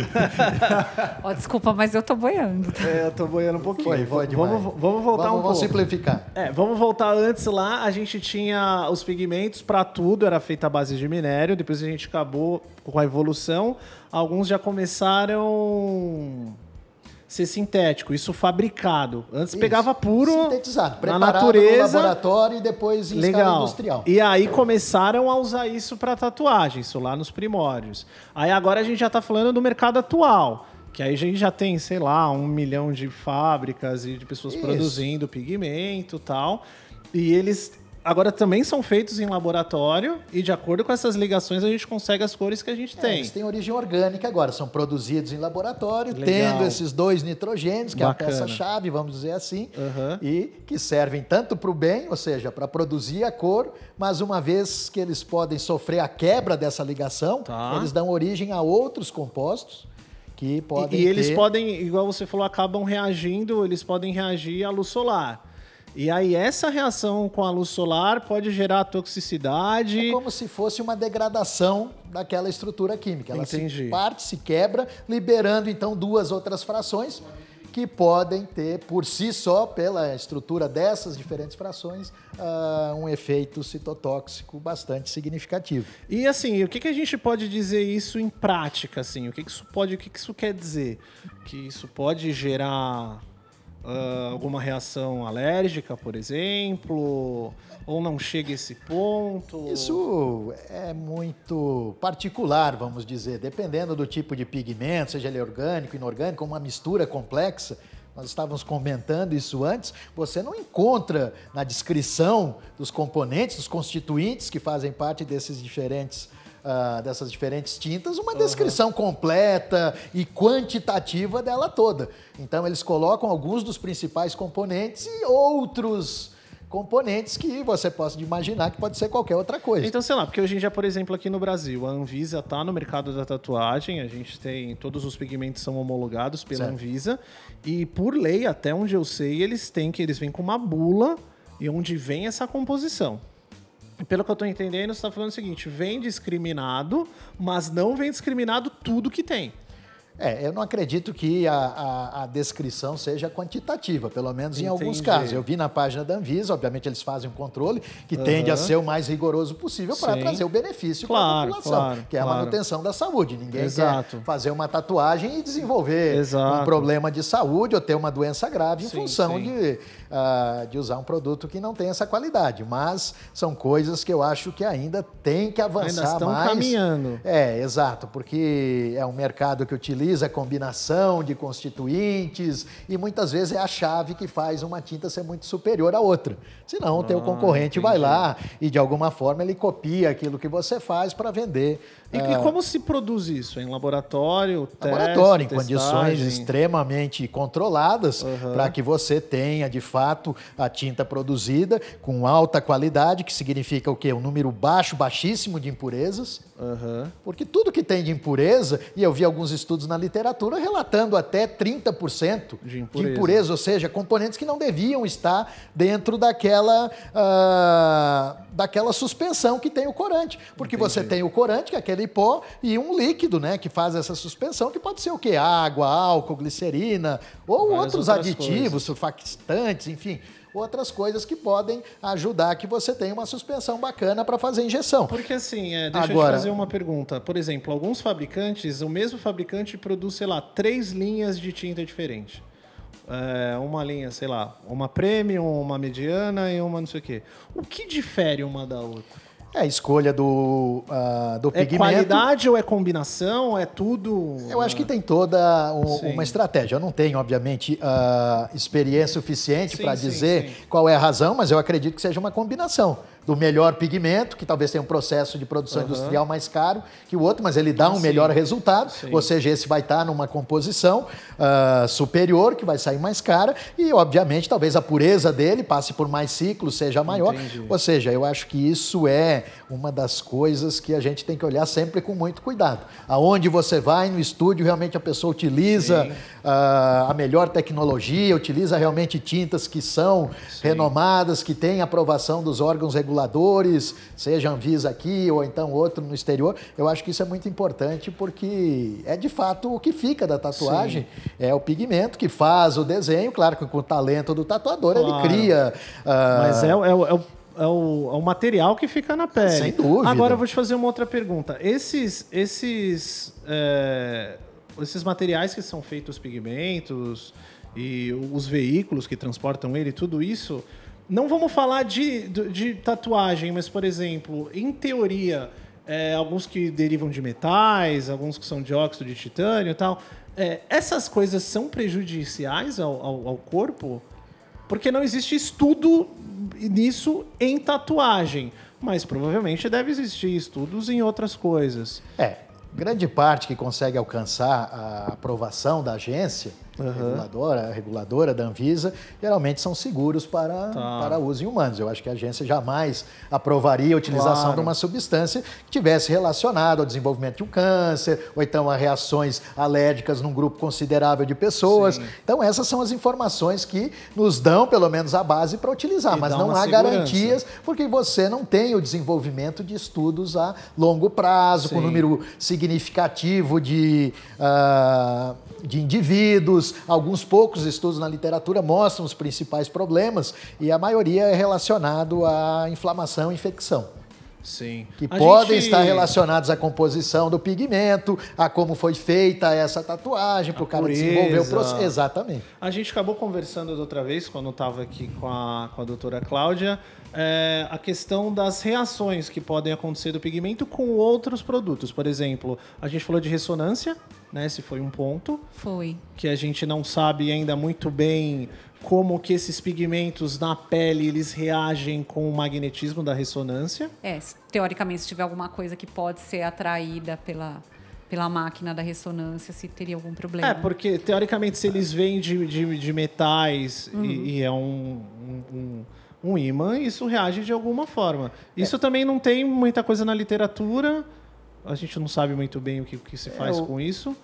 Ó, desculpa, mas eu tô boiando. é, eu tô boiando um pouquinho. Foi, foi vamos, vamos voltar vamos, um vamos pouco. simplificar. É, vamos voltar antes lá. A gente tinha os pigmentos para tudo, era feita à base de minério. Depois a gente acabou com a evolução. Alguns já começaram a ser sintético, isso fabricado. Antes Isso. pegava puro Sintetizado, na natureza. no laboratório e depois em Legal. industrial. E aí começaram a usar isso para tatuagem, isso lá nos primórdios. Aí agora a gente já está falando do mercado atual. Que aí a gente já tem, sei lá, um milhão de fábricas e de pessoas Isso. produzindo pigmento e tal. E eles agora também são feitos em laboratório e de acordo com essas ligações a gente consegue as cores que a gente É, tem. eles têm origem orgânica agora, são produzidos em laboratório, Legal. tendo esses dois nitrogênios, que Bacana. é a peça-chave, vamos dizer assim, Aham. e que servem tanto para o bem, ou seja, para produzir a cor, mas uma vez que eles podem sofrer a quebra dessa ligação, Tá. eles dão origem a outros compostos que podem E, e eles ter- podem, igual você falou, acabam reagindo, eles podem reagir à luz solar. E aí essa reação com a luz solar pode gerar toxicidade. É como se fosse uma degradação daquela estrutura química. Ela Entendi. se parte, se quebra, liberando então duas outras frações que podem ter por si só, pela estrutura dessas diferentes frações, ah, um efeito citotóxico bastante significativo. E assim, o que, que a gente pode dizer isso em prática, assim? O que, que isso pode, o que, que isso quer dizer? Que isso pode gerar ah, alguma reação alérgica, por exemplo, ou não chega a esse ponto? Isso é muito particular, vamos dizer, dependendo do tipo de pigmento, seja ele orgânico, inorgânico, uma mistura complexa. Nós estávamos comentando isso antes. Você não encontra na descrição dos componentes, dos constituintes que fazem parte desses diferentes, ah, dessas diferentes tintas, uma descrição completa e quantitativa dela toda. Então, eles colocam alguns dos principais componentes e outros componentes que você possa imaginar que pode ser qualquer outra coisa. Então, sei lá, porque hoje em dia, por exemplo, aqui no Brasil, a Anvisa está no mercado da tatuagem, a gente tem. Todos os pigmentos são homologados pela Certo. Anvisa. E por lei, até onde eu sei, eles têm que eles vêm com uma bula e onde vem essa composição. Pelo que eu tô entendendo, você está falando o seguinte: vem discriminado, mas não vem discriminado tudo que tem. É, eu não acredito que a, a- a descrição seja quantitativa, pelo menos em alguns Entendi. casos. Eu vi na página da Anvisa, obviamente eles fazem um controle que tende a ser o mais rigoroso possível para trazer o benefício para Claro, a população, claro, que é a claro. manutenção da saúde. Ninguém Exato. quer fazer uma tatuagem e desenvolver Exato. um problema de saúde ou ter uma doença grave em Sim, função sim. de, ah, de usar um produto que não tem essa qualidade. Mas são coisas que eu acho que ainda tem que avançar Ainda estão mais. caminhando. É, exato, porque é um mercado que utiliza a combinação de constituintes e muitas vezes é a chave que faz uma tinta ser muito superior à outra. Senão o teu concorrente vai lá e de alguma forma ele copia aquilo que você faz para vender. E, e como se produz isso? Em laboratório? Laboratório, em teste, condições testagem? extremamente controladas, para que você tenha de fato a tinta produzida com alta qualidade, que significa o quê? Um número baixo, baixíssimo de impurezas. Aham. Porque tudo que tem de impureza, e eu vi alguns estudos na literatura relatando até 30% De impureza. de impureza, ou seja, componentes que não deviam estar dentro daquela, ah, daquela suspensão que tem o corante. Porque você tem o corante, que é aquele pó, e um líquido né, que faz essa suspensão, que pode ser o quê? Água, álcool, glicerina, ou Várias outros aditivos, coisas. surfactantes, enfim. Outras coisas que podem ajudar que você tenha uma suspensão bacana para fazer injeção. Porque assim, é, deixa eu Agora- te fazer uma pergunta. Por exemplo, alguns fabricantes, o mesmo fabricante produz, sei lá, três linhas de tinta diferente. É, uma linha, sei lá, uma premium, uma mediana e uma não sei o quê. O que difere uma da outra? É a escolha do, ah, do É pigmento. qualidade ou é combinação? É tudo? Eu acho que tem toda um- uma estratégia. Eu não tenho, obviamente, ah, experiência suficiente para dizer sim. qual é a razão, mas eu acredito que seja uma combinação. Do melhor pigmento, que talvez tenha um processo de produção industrial mais caro que o outro, mas ele dá um melhor resultado, ou seja, esse vai estar numa composição ah, superior, que vai sair mais cara, e obviamente talvez a pureza dele passe por mais ciclos, seja maior. Ou seja, eu acho que isso é uma das coisas que a gente tem que olhar sempre com muito cuidado. Aonde você vai no estúdio, realmente a pessoa utiliza ah, a melhor tecnologia, utiliza realmente tintas que são renomadas, que têm aprovação dos órgãos reguladores, seja Anvisa aqui ou então outro no exterior. Eu acho que isso é muito importante porque é de fato o que fica da tatuagem, é o pigmento que faz o desenho, claro que com o talento do tatuador Claro. ele cria. ah, Mas é, o- é o- é o, é, o, é o material que fica na pele. Sem dúvida. Agora eu vou te fazer uma outra pergunta. Esses, esses, é, esses materiais que são feitos pigmentos e os veículos que transportam ele, tudo isso. Não vamos falar de, de, de tatuagem, mas, por exemplo, em teoria, é, alguns que derivam de metais, alguns que são de óxido de titânio e tal. é, essas coisas são prejudiciais ao, ao, ao corpo? Porque não existe estudo nisso em tatuagem. Mas provavelmente deve existir estudos em outras coisas. É, grande parte que consegue alcançar a aprovação da agência reguladora, a reguladora da Anvisa, geralmente são seguros para, Tá. para uso em humanos. Eu acho que a agência jamais aprovaria a utilização Claro. de uma substância que tivesse relacionado ao desenvolvimento de um câncer, ou então a reações alérgicas num grupo considerável de pessoas. Então, essas são as informações que nos dão, pelo menos, a base para utilizar, E mas não há segurança. garantias porque você não tem o desenvolvimento de estudos a longo prazo, com Sim. número significativo de, ah, de indivíduos. Alguns poucos estudos na literatura mostram os principais problemas e a maioria é relacionado à inflamação e infecção. Sim. Que A podem gente- estar relacionados à composição do pigmento, a como foi feita essa tatuagem, para o cara desenvolver o processo. Exatamente. A gente acabou conversando da outra vez, quando estava aqui com a, com a doutora Cláudia, é, a questão das reações que podem acontecer do pigmento com outros produtos. Por exemplo, a gente falou de ressonância, né? Esse foi um ponto. Foi. que a gente não sabe ainda muito bem como que esses pigmentos na pele eles reagem com o magnetismo da ressonância. É, teoricamente, se tiver alguma coisa que pode ser atraída pela, pela máquina da ressonância, se teria algum problema. É, porque teoricamente se eles vêm de, de, de metais Uhum. e, e é um, um, um, um ímã, isso reage de alguma forma. É. Isso também não tem muita coisa na literatura, a gente não sabe muito bem o que, o que se faz o- com isso.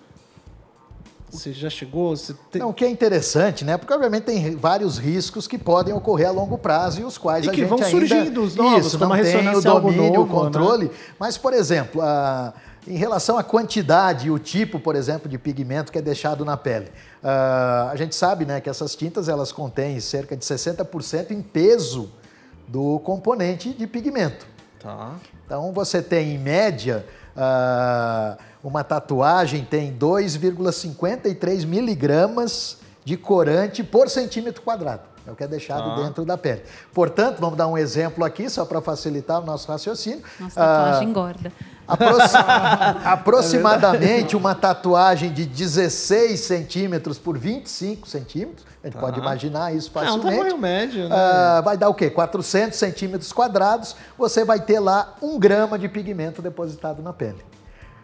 Você já chegou? Você tem... Não, o que é interessante, né? Porque obviamente tem vários riscos que podem ocorrer a longo prazo e os quais E a que gente vão ainda surgindo os novos, isso, não tem o domínio, o novo, né? controle. Mas, por exemplo, a- em relação à quantidade e o tipo, por exemplo, de pigmento que é deixado na pele, a gente sabe, né, que essas tintas elas contêm cerca de 60% em peso do componente de pigmento. Tá. Então você tem em média uma tatuagem tem 2,53 miligramas de corante por centímetro quadrado. É o que é deixado Tá. dentro da pele. Portanto, vamos dar um exemplo aqui, só para facilitar o nosso raciocínio. Nossa, Ah, tatuagem engorda. Aproxi- aproximadamente uma tatuagem de 16 centímetros por 25 centímetros. A gente pode imaginar isso É um facilmente. tamanho médio, né? Ah, vai dar o quê? 400 centímetros quadrados. Você vai ter lá um grama de pigmento depositado na pele.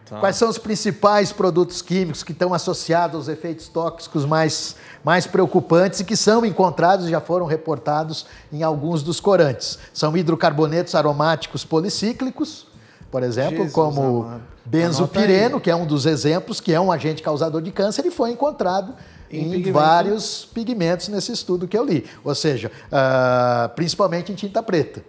Tá. Quais são os principais produtos químicos que estão associados aos efeitos tóxicos mais, mais preocupantes e que são encontrados e já foram reportados em alguns dos corantes? São hidrocarbonetos aromáticos policíclicos, por exemplo, Jesus como amado. benzopireno, Anota que é um dos exemplos, que é um agente causador de câncer e foi encontrado Em em, pigmento. vários pigmentos nesse estudo que eu li. Ou seja, ah, principalmente em tinta preta.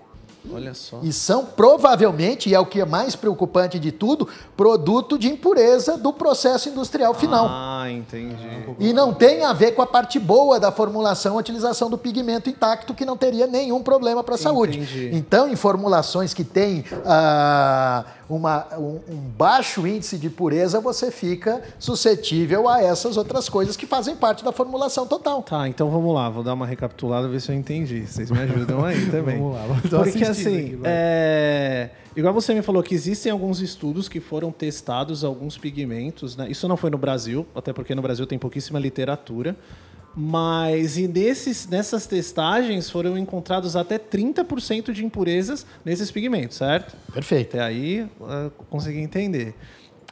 Olha só. E são provavelmente, e é o que é mais preocupante de tudo, produto de impureza do processo industrial final. Ah, entendi. E não tem a ver com a parte boa da formulação, a utilização do pigmento intacto, que não teria nenhum problema para a saúde. Entendi. Então, em formulações que têm ah, uma- um, um baixo índice de pureza, você fica suscetível a essas outras coisas que fazem parte da formulação total. Tá, então vamos lá, vou dar uma recapitulada, ver se eu entendi. Vocês me ajudam aí também. Vamos lá, vamos dar Porque assim, aqui, é, igual você me falou que existem alguns estudos que foram testados alguns pigmentos, né? Isso não foi no Brasil, até porque no Brasil tem pouquíssima literatura. Mas e nesses, nessas testagens foram encontrados até 30% de impurezas nesses pigmentos, certo? Perfeito. Até aí uh, consegui entender.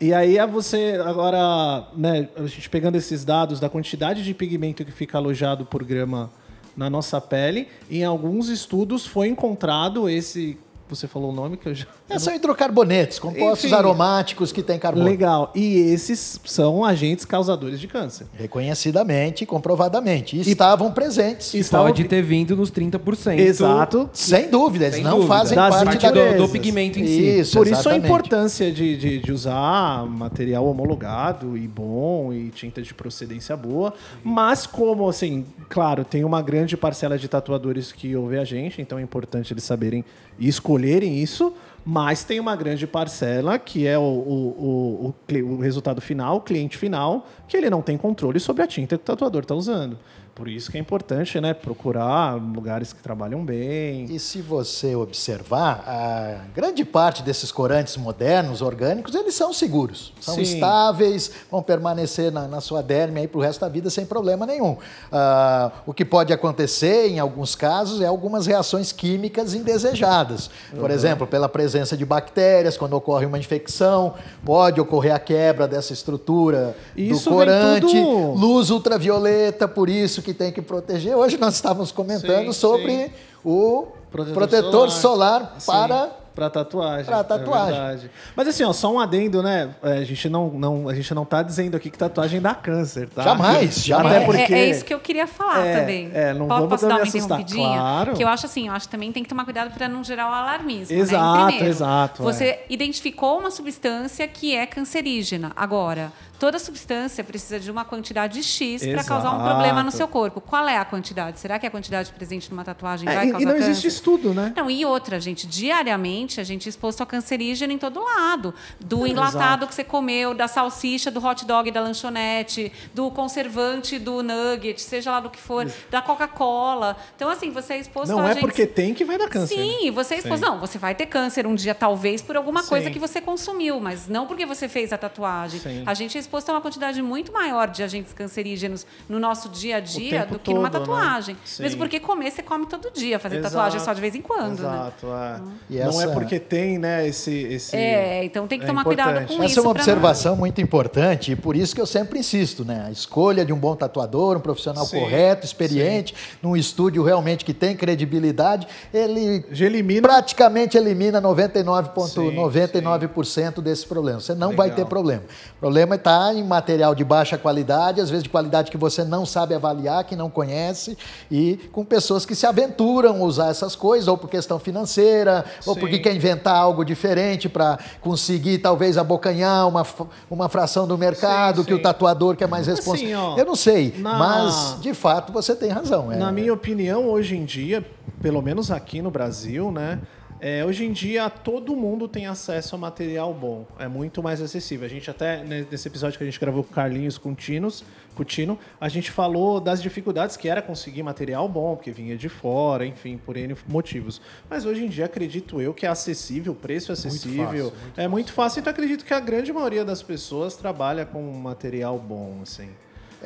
E aí você agora, né, a gente pegando esses dados da quantidade de pigmento que fica alojado por grama na nossa pele, em alguns estudos foi encontrado esse, você falou o nome que eu já É, são hidrocarbonetos, compostos Enfim. aromáticos que têm carbono. Legal. E esses são agentes causadores de câncer. Reconhecidamente comprovadamente. E, estavam presentes. E estavam- Pode ter vindo nos 30%. Exato. Sem dúvida, eles Sem não dúvida. fazem Das parte da do, do pigmento em si. Isso, Por isso a importância de, de, de usar material homologado e bom e tinta de procedência boa. Mas como, assim, claro, tem uma grande parcela de tatuadores que ouve a gente, então é importante eles saberem e escolherem isso. Mas tem uma grande parcela que é o, o, o, o, resultado final, o cliente final, que ele não tem controle sobre a tinta que o tatuador está usando. Por isso que é importante, né, procurar lugares que trabalham bem. E se você observar, a grande parte desses corantes modernos, orgânicos, eles são seguros. São Sim. estáveis, vão permanecer na, na sua derme aí para o resto da vida sem problema nenhum. Ah, o que pode acontecer, em alguns casos, é algumas reações químicas indesejadas. Por exemplo, pela presença de bactérias, quando ocorre uma infecção, pode ocorrer a quebra dessa estrutura Isso do corante, tudo- luz ultravioleta, por isso que tem que proteger. Hoje nós estávamos comentando Sim, sobre sim. o Protetor protetor, solar, Sim, para para tatuagem. pra tatuagem. é. Mas assim, ó, só um adendo, né? É, A gente não, não, a gente não tá dizendo aqui que tatuagem dá câncer, tá? Jamais, jamais. Até É, porque é, é isso que eu queria falar É, também. é, não vamos Posso dar uma assustar, interrompidinha? claro. Que eu acho assim, eu acho que também tem que tomar cuidado para não gerar o alarmismo. Exato, né? Primeiro, exato, Você é. identificou uma substância que é cancerígena. Agora, toda substância precisa de uma quantidade X para causar um problema no seu corpo. Qual é a quantidade? Será que a quantidade presente numa tatuagem É, vai e, causar e não câncer? existe estudo, né? Não, e outra, gente, diariamente a gente é exposto a cancerígeno em todo lado. Do É, enlatado exato. que você comeu, da salsicha, do hot dog da lanchonete, do conservante do nugget, seja lá do que for, da Coca-Cola. Então, assim, você é exposto Não a é gente... porque tem que vai dar câncer. Sim, você é exposto. Sim. Não, você vai ter câncer um dia, talvez, por alguma Sim. coisa que você consumiu, mas não porque você fez a tatuagem. Sim. A gente é exposto a uma quantidade muito maior de agentes cancerígenos no nosso dia a dia do que numa todo, né? tatuagem. Sim. Mesmo porque comer você come todo dia, fazer Exato. tatuagem só de vez em quando, né? Exato, é. E Não é essa- porque tem, né, esse... esse... É, então tem que É tomar importante. cuidado com Essa isso. é uma observação muito importante e por isso que eu sempre insisto, né? A escolha de um bom tatuador, um profissional Sim, correto, experiente, num estúdio realmente que tem credibilidade, ele elimina... praticamente elimina 99,99% desses problemas. Você não vai Legal. ter problema. O problema está em material de baixa qualidade, às vezes de qualidade que você não sabe avaliar, que não conhece, e com pessoas que se aventuram a usar essas coisas, ou por questão financeira, ou Sim. porque quer inventar algo diferente para conseguir talvez abocanhar uma, uma fração do mercado Sim, que o sim. tatuador quer mais Assim, responsável. ó, Eu não sei, na- mas de fato você tem razão. é. Na minha opinião, hoje em dia, pelo menos aqui no Brasil, né? É, hoje em dia todo mundo tem acesso a material bom. É muito mais acessível. A gente até, né, nesse episódio que a gente gravou com o Carlinhos Continos, Coutinho, a gente falou das dificuldades que era conseguir material bom, porque vinha de fora, enfim, por N motivos. Mas hoje em dia, acredito eu que é acessível, o preço é acessível. é muito fácil, então acredito que a grande maioria das pessoas trabalha com material bom, assim.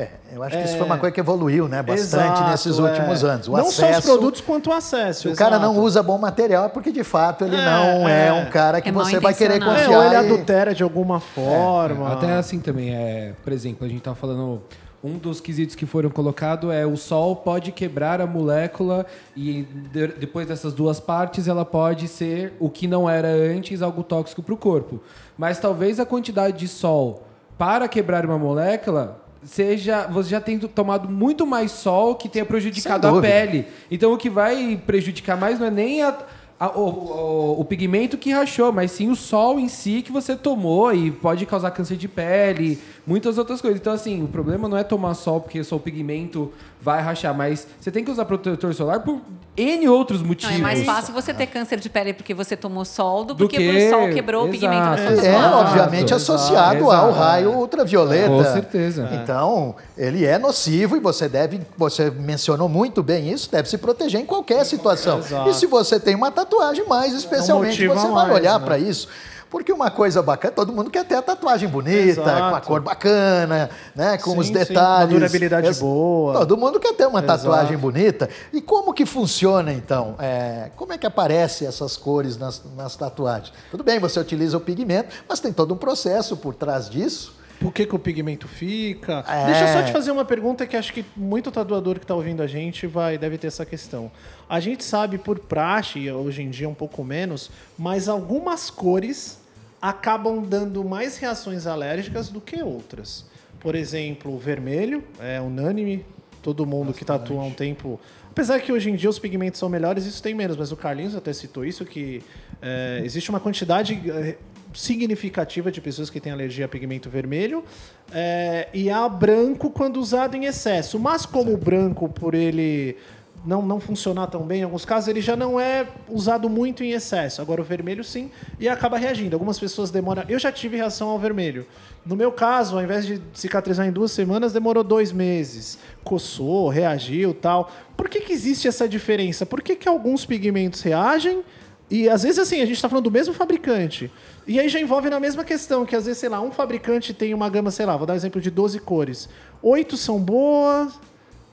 É, eu acho que isso foi uma coisa que evoluiu né, bastante Exato, nesses é. últimos anos. O não só os acesso- produtos quanto o acesso. O cara não exato. usa bom material é porque de fato ele É, não é, é. um cara que É você vai querer intencionado. É, confiar. ou ele e- adultera de alguma forma. Até assim também, é, por exemplo, a gente tá falando. Um dos quesitos que foram colocados é o sol pode quebrar a molécula e de- depois dessas duas partes ela pode ser o que não era antes algo tóxico para o corpo. Mas talvez a quantidade de sol para quebrar uma molécula seja você já tendo tomado muito mais sol que tenha prejudicado a pele. Então o que vai prejudicar mais não é nem a- a- o, o- o pigmento que rachou, mas sim o sol em si que você tomou e pode causar câncer de pele, muitas outras coisas. Então, assim, o problema não é tomar sol porque só o pigmento vai rachar, mas você tem que usar protetor solar por N outros Não, motivos. é mais fácil você ter câncer de pele porque você tomou sol do, Do que, que- porque o sol quebrou o pigmento da Exato. sua É, Exato, obviamente, exato, associado ao exato. raio ultravioleta. Com certeza. Então, ele é nocivo e você deve, você mencionou muito bem isso, deve se proteger em qualquer situação. Exato. E se você tem uma tatuagem, mais especialmente motivo você vai mais, olhar né? para isso. Porque uma coisa bacana, todo mundo quer ter a tatuagem bonita, Exato. com a cor bacana, né? Com Sim, os sim, detalhes. uma durabilidade Esse- boa. Todo mundo quer ter uma Exato. tatuagem bonita. E como que funciona, então? É, como é que aparecem essas cores nas, nas tatuagens? Tudo bem, você utiliza o pigmento, mas tem todo um processo por trás disso. Por que, que o pigmento fica? É. Deixa eu só te fazer uma pergunta que acho que muito tatuador que está ouvindo a gente vai deve ter essa questão. A gente sabe por praxe, hoje em dia um pouco menos, mas algumas cores acabam dando mais reações alérgicas do que outras. Por exemplo, o vermelho é unânime, todo mundo que tatua há um tempo. Apesar que hoje em dia os pigmentos são melhores, isso tem menos, mas o Carlinhos até citou isso, que é, existe uma quantidade é, significativa de pessoas que têm alergia a pigmento vermelho é, e a branco quando usado em excesso. Mas como o branco, por ele não, não funcionar tão bem em alguns casos, ele já não é usado muito em excesso. Agora o vermelho sim, e acaba reagindo. Algumas pessoas demoram. Eu já tive reação ao vermelho. No meu caso, ao invés de cicatrizar em duas semanas, demorou dois meses. Coçou, reagiu tal. Por que, que existe essa diferença? Por que, que alguns pigmentos reagem e às vezes, assim, a gente está falando do mesmo fabricante. E aí já envolve na mesma questão, que às vezes, sei lá, um fabricante tem uma gama, sei lá, vou dar um exemplo de 12 cores. Oito são boas,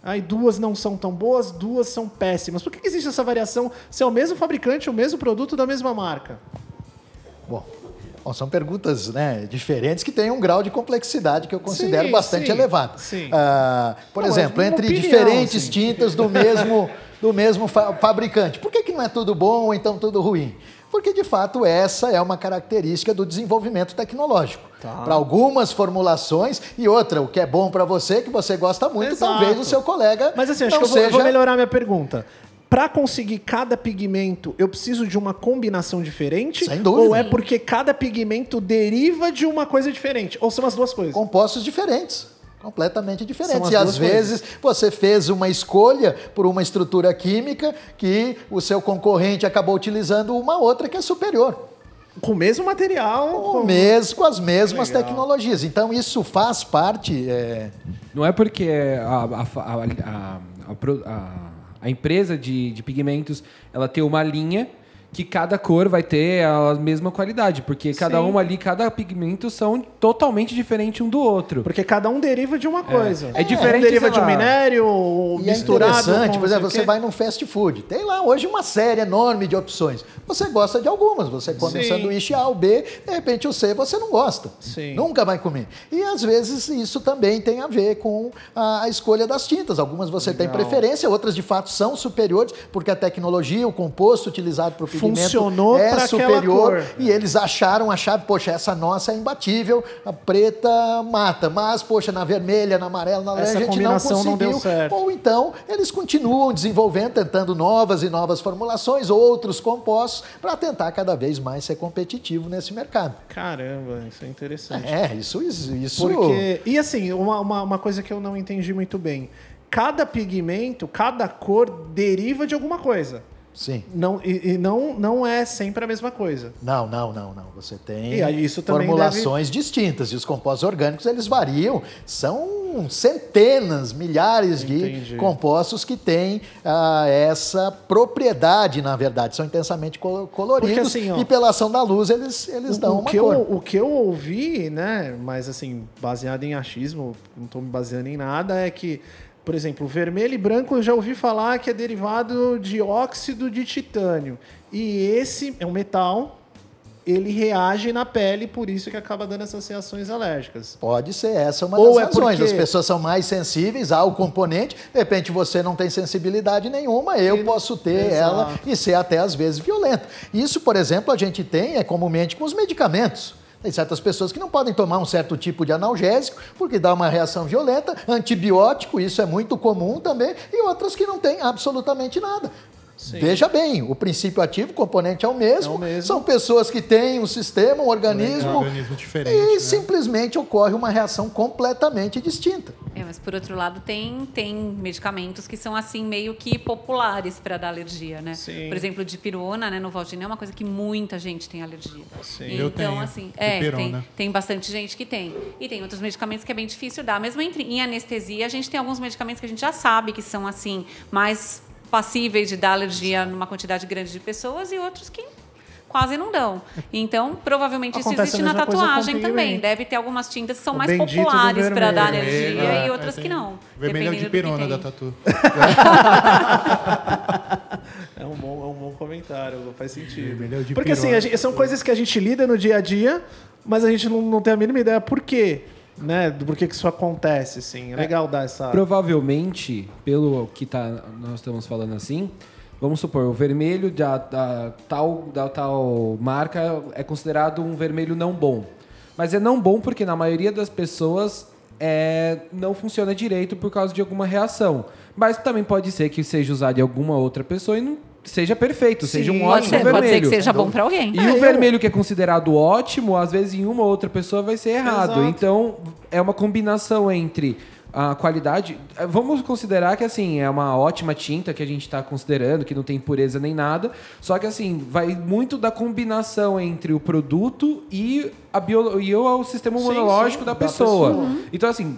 aí duas não são tão boas, duas são péssimas. Por que, que existe essa variação se é o mesmo fabricante, o mesmo produto da mesma marca? Bom, bom, são perguntas né, diferentes que têm um grau de complexidade que eu considero Sim, bastante sim, elevado. sim. Ah, por Não, exemplo, entre opinião, diferentes tintas do mesmo, do mesmo fa- fabricante. Por que, que não é tudo bom ou então tudo ruim? Porque, de fato, essa é uma característica do desenvolvimento tecnológico. Tá. Para algumas formulações e outra, o que é bom para você, que você gosta muito, Exato. talvez o seu colega Mas assim, acho não que eu vou, eu vou seja... melhorar minha pergunta. Para conseguir cada pigmento, eu preciso de uma combinação diferente? Sem dúvida. Ou é porque cada pigmento deriva de uma coisa diferente? Ou são as duas coisas? compostos diferentes. Completamente diferentes. E às vezes você fez uma escolha por uma estrutura química que o seu concorrente acabou utilizando uma outra que é superior. Com o mesmo material. Com, com- o mes- com as mesmas Legal. tecnologias. Então isso faz parte. é, Não é porque a, a, a, a- a empresa de, de pigmentos ela tem uma linha que cada cor vai ter a mesma qualidade, porque cada Sim. uma ali, cada pigmento são totalmente diferentes um do outro. Porque cada um deriva de uma coisa. É diferente, Um deriva de um minério, E é misturado. interessante, com por exemplo, você quê. vai num fast food. Tem lá hoje uma série enorme de opções. Você gosta de algumas. Você come um Sim. sanduíche A ou B, de repente o C você não gosta. Sim. Nunca vai comer. E às vezes isso também tem a ver com a, escolha das tintas. Algumas você tem Legal. preferência, outras de fato são superiores, porque a tecnologia, o composto utilizado para o pigmento Funcionou é superior. E eles acharam a chave, poxa, essa nossa é imbatível, a preta mata, mas, poxa, na vermelha, na amarela, na laranja, a gente não combinação não conseguiu. deu certo. Ou então, eles continuam desenvolvendo, tentando novas e novas formulações, outros compostos, para tentar cada vez mais ser competitivo nesse mercado. Caramba, isso é interessante. É, isso, isso. isso- Porque. E assim, uma, uma, uma coisa que eu não entendi muito bem. Cada pigmento, cada cor deriva de alguma coisa. Sim. Não, e, e não, não é sempre a mesma coisa. Não, não, não, não. Você tem aí isso também formulações distintas. E os compostos orgânicos, eles variam. São centenas, milhares Entendi. de compostos que têm ah, essa propriedade, na verdade. São intensamente colo- coloridos. Porque assim, ó, e pela ação da luz, eles, eles dão o, uma que cor. eu, o que eu ouvi, né, mas assim, baseado em achismo, não estou me baseando em nada, é que, por exemplo, vermelho e branco eu já ouvi falar que é derivado de óxido de titânio. E esse é um metal, ele reage na pele, por isso que acaba dando essas reações alérgicas. Pode ser essa uma Ou das é razões. porque- As pessoas são mais sensíveis ao componente. De repente você não tem sensibilidade nenhuma, eu Ele- posso ter Exato. ela e ser até às vezes violenta. Isso, por exemplo, a gente tem é comumente com os medicamentos. Tem certas pessoas que não podem tomar um certo tipo de analgésico porque dá uma reação violenta, antibiótico, isso é muito comum também, e outras que não têm absolutamente nada. Sim. Veja bem, o princípio ativo, o componente é o mesmo, É o mesmo. são pessoas que têm um sistema, um organismo, Um organismo diferente, e né? simplesmente ocorre uma reação completamente distinta. É, mas por outro lado, tem, tem medicamentos que são assim meio que populares para dar alergia, né? Sim. Por exemplo, dipirona, né, Novalgina é uma coisa que muita gente tem alergia. Sim. Então, Eu tenho assim, é, tem, tem bastante gente que tem. E tem outros medicamentos que é bem difícil dar. Mesmo entre, em anestesia, a gente tem alguns medicamentos que a gente já sabe que são assim mais passíveis de dar alergia numa quantidade grande de pessoas e outros que quase não dão. Então, provavelmente isso Acontece existe a na tatuagem também. Deve ter algumas tintas que são O mais populares para dar vermelho. energia É, e é, outras tem- que não. Vermelho é de pirona da tatu. É um bom, é um bom comentário, faz sentido. É Porque assim, pirona. a gente- são coisas que a gente lida no dia a dia, mas a gente não, não tem a mínima ideia por quê, né? Do porquê que isso acontece, assim. É legal dar essa... Provavelmente, pelo que tá, nós estamos falando assim, vamos supor, o vermelho da, da tal, da tal marca é considerado um vermelho não bom. Mas é não bom porque na maioria das pessoas é, não funciona direito por causa de alguma reação. Mas também pode ser que seja usado em alguma outra pessoa e não seja perfeito, seja um Sim. Pode ótimo ser, vermelho. pode ser que seja bom para alguém. E o vermelho que é considerado ótimo, às vezes em uma ou outra pessoa vai ser errado. Exato. Então, é uma combinação entre a qualidade. eh, Vamos considerar que assim, é uma ótima tinta que a gente está considerando, que não tem impureza nem nada. Só que assim, vai muito da combinação entre o produto e, a bio, e o sistema Sim, imunológico sim, da da pessoa. pessoa. Então, assim.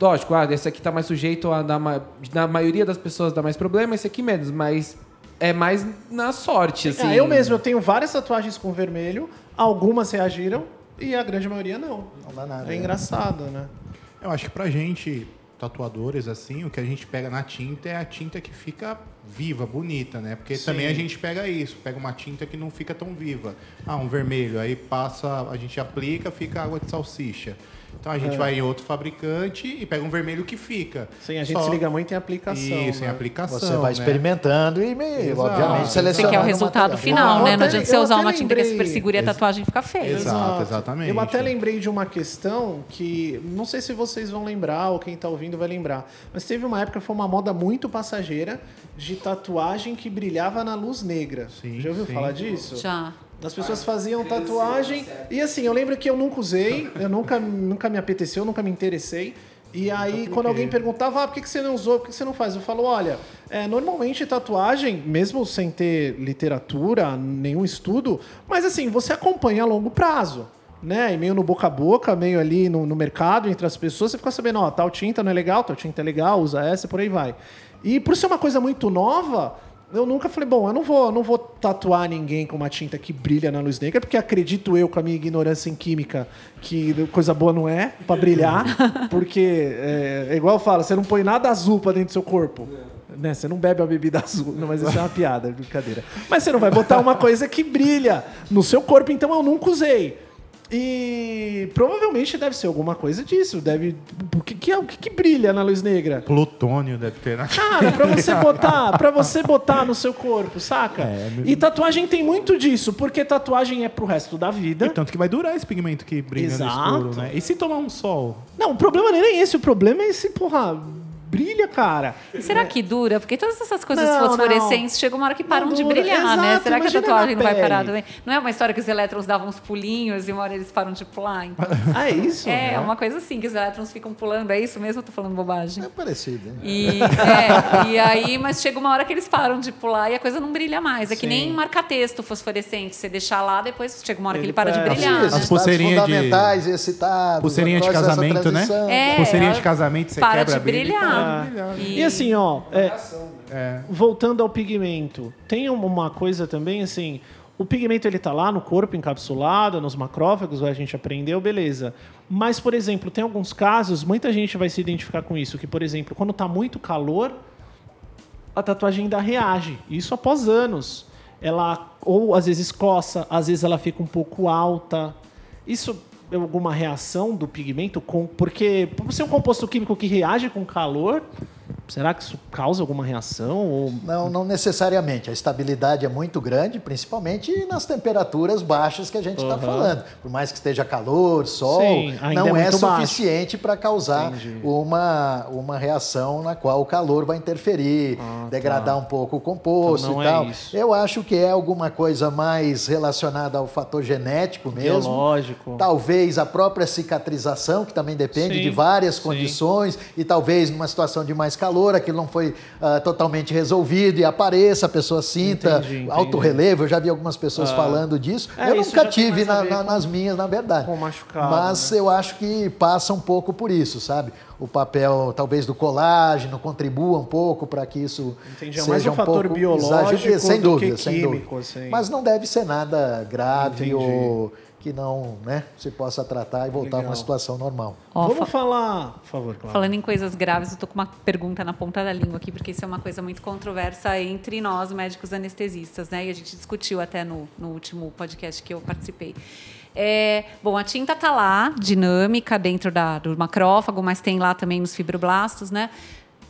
Lógico, ah, esse aqui tá mais sujeito a dar na maioria das pessoas dá mais problema, esse aqui menos, mas é mais na sorte, assim. Ah, eu mesmo, eu tenho várias tatuagens com vermelho, algumas reagiram e a grande maioria não. Não dá nada. É engraçado, né? Eu acho que pra gente, tatuadores, assim, o que a gente pega na tinta é a tinta que fica viva, bonita, né? Porque Sim. também a gente pega isso, pega uma tinta que não fica tão viva. Ah, um vermelho, aí passa, a gente aplica, fica água de salsicha. Então a gente É. vai em outro fabricante e pega um vermelho que fica. Sim, a gente Só- se liga muito em aplicação. Isso, em né? aplicação. Você vai né? experimentando e, meio, Exato. obviamente, Você Você quer o resultado material. final, Eu né? Não até- adianta você usar uma tinta que lembrei- super segura e a tatuagem fica feia. Exato, exatamente. Eu até lembrei de uma questão que não sei se vocês vão lembrar ou quem tá ouvindo vai lembrar, mas teve uma época foi uma moda muito passageira de tatuagem que brilhava na luz negra. Sim, Já ouviu sim. falar disso? Já. As pessoas faziam tatuagem e assim, eu lembro que eu nunca usei, eu nunca, nunca me apeteceu, nunca me interessei. E aí, quando alguém perguntava, ah, por que, você não usou, por que, que você não faz? Eu falo, olha, é, normalmente tatuagem, mesmo sem ter literatura, nenhum estudo, mas assim, você acompanha a longo prazo. Né? E meio no boca a boca, meio ali no, no mercado, entre as pessoas, você fica sabendo, ó, tal tinta não é legal, tal tinta é legal, usa essa e por aí vai. E por ser uma coisa muito nova, eu nunca falei, bom, eu não vou, não vou tatuar ninguém com uma tinta que brilha na luz negra, porque acredito eu, com a minha ignorância em química, que coisa boa não é pra brilhar, porque é, é igual eu falo, você não põe nada azul pra dentro do seu corpo. Né? Você não bebe a bebida azul. Não, mas isso é uma piada, brincadeira. Mas você não vai botar uma coisa que brilha no seu corpo, então eu nunca usei. E provavelmente deve ser alguma coisa disso. Deve. O que, que é o que, que brilha na luz negra? Plutônio deve ter na Cara, pra você botar, para você botar no seu corpo, saca? E tatuagem tem muito disso, porque tatuagem é pro resto da vida. E tanto que vai durar esse pigmento que brilha Exato. no escuro, né? E se tomar um sol? Não, o problema nem é esse, o problema é esse, porra, brilha, cara. E será que dura? Porque todas essas coisas Não, fosforescentes chegam uma hora que param Não de brilhar, né? Exato, Será que a tatuagem não vai parar também? Não é uma história que os elétrons davam uns pulinhos e uma hora eles param de pular? Então, Ah, é isso? é, é uma coisa assim, que os elétrons ficam pulando. É isso mesmo? Eu tô falando bobagem. É parecido, hein? E, é, e aí, mas chega uma hora que eles param de pular e a coisa não brilha mais. É que Sim. nem marca-texto fosforescente. Você deixar lá, depois chega uma hora que Ele ele para de perde. brilhar. As né? Estados pulseirinha de- fundamentais, excitados. Pulseirinha de essa casamento, né? É, Pulseirinha de casamento, você para quebra de a e. E assim, ó, é, É. voltando ao pigmento, tem um- uma coisa também, assim, o pigmento ele tá lá no corpo encapsulado, nos macrófagos, a gente aprendeu, beleza. Mas, por exemplo, tem alguns casos, muita gente vai se identificar com isso, que, por exemplo, quando tá muito calor, a tatuagem ainda reage. Isso após anos. Ela, ou às vezes coça, às vezes ela fica um pouco alta. Isso alguma reação do pigmento? Com, porque, por ser um composto químico que reage com calor, será que isso causa alguma reação? Ou... Não, não necessariamente. A estabilidade é muito grande, principalmente nas temperaturas baixas que a gente está Aham. falando. Por mais que esteja calor, sol, Sim, não é é, suficiente para causar Entendi. uma, uma reação na qual o calor vai interferir, Ah, degradar tá. um pouco o composto Então e é tal. isso. Eu acho que é alguma coisa mais relacionada ao fator genético mesmo. Biológico. Talvez a própria cicatrização, que também depende Sim, de várias sim. condições, e talvez numa situação de mais calor, valor, aquilo não foi ah, totalmente resolvido e apareça, a pessoa sinta Entendi, entendi. alto relevo. Eu já vi algumas pessoas Ah. falando disso. É, eu nunca tive na- na- com- nas minhas, na verdade. com machucado, Mas né? eu acho que passa um pouco por isso, sabe? O papel, talvez, do colágeno contribua um pouco para que isso Entendi, é seja um um fator pouco biológico exagero- sem do dúvida, que sem químico, dúvida. assim. Mas não deve ser nada grave ou que não, né, se possa tratar e voltar a Legal. uma situação normal. Ó, Vamos fa- falar... Por favor, Cláudia. Falando em coisas graves, eu tô com uma pergunta na ponta da língua aqui, porque isso é uma coisa muito controversa entre nós, médicos anestesistas, né? E a gente discutiu até no, no último podcast que eu participei. É, bom, a tinta tá lá, dinâmica, dentro da, do macrófago, mas tem lá também nos fibroblastos, né?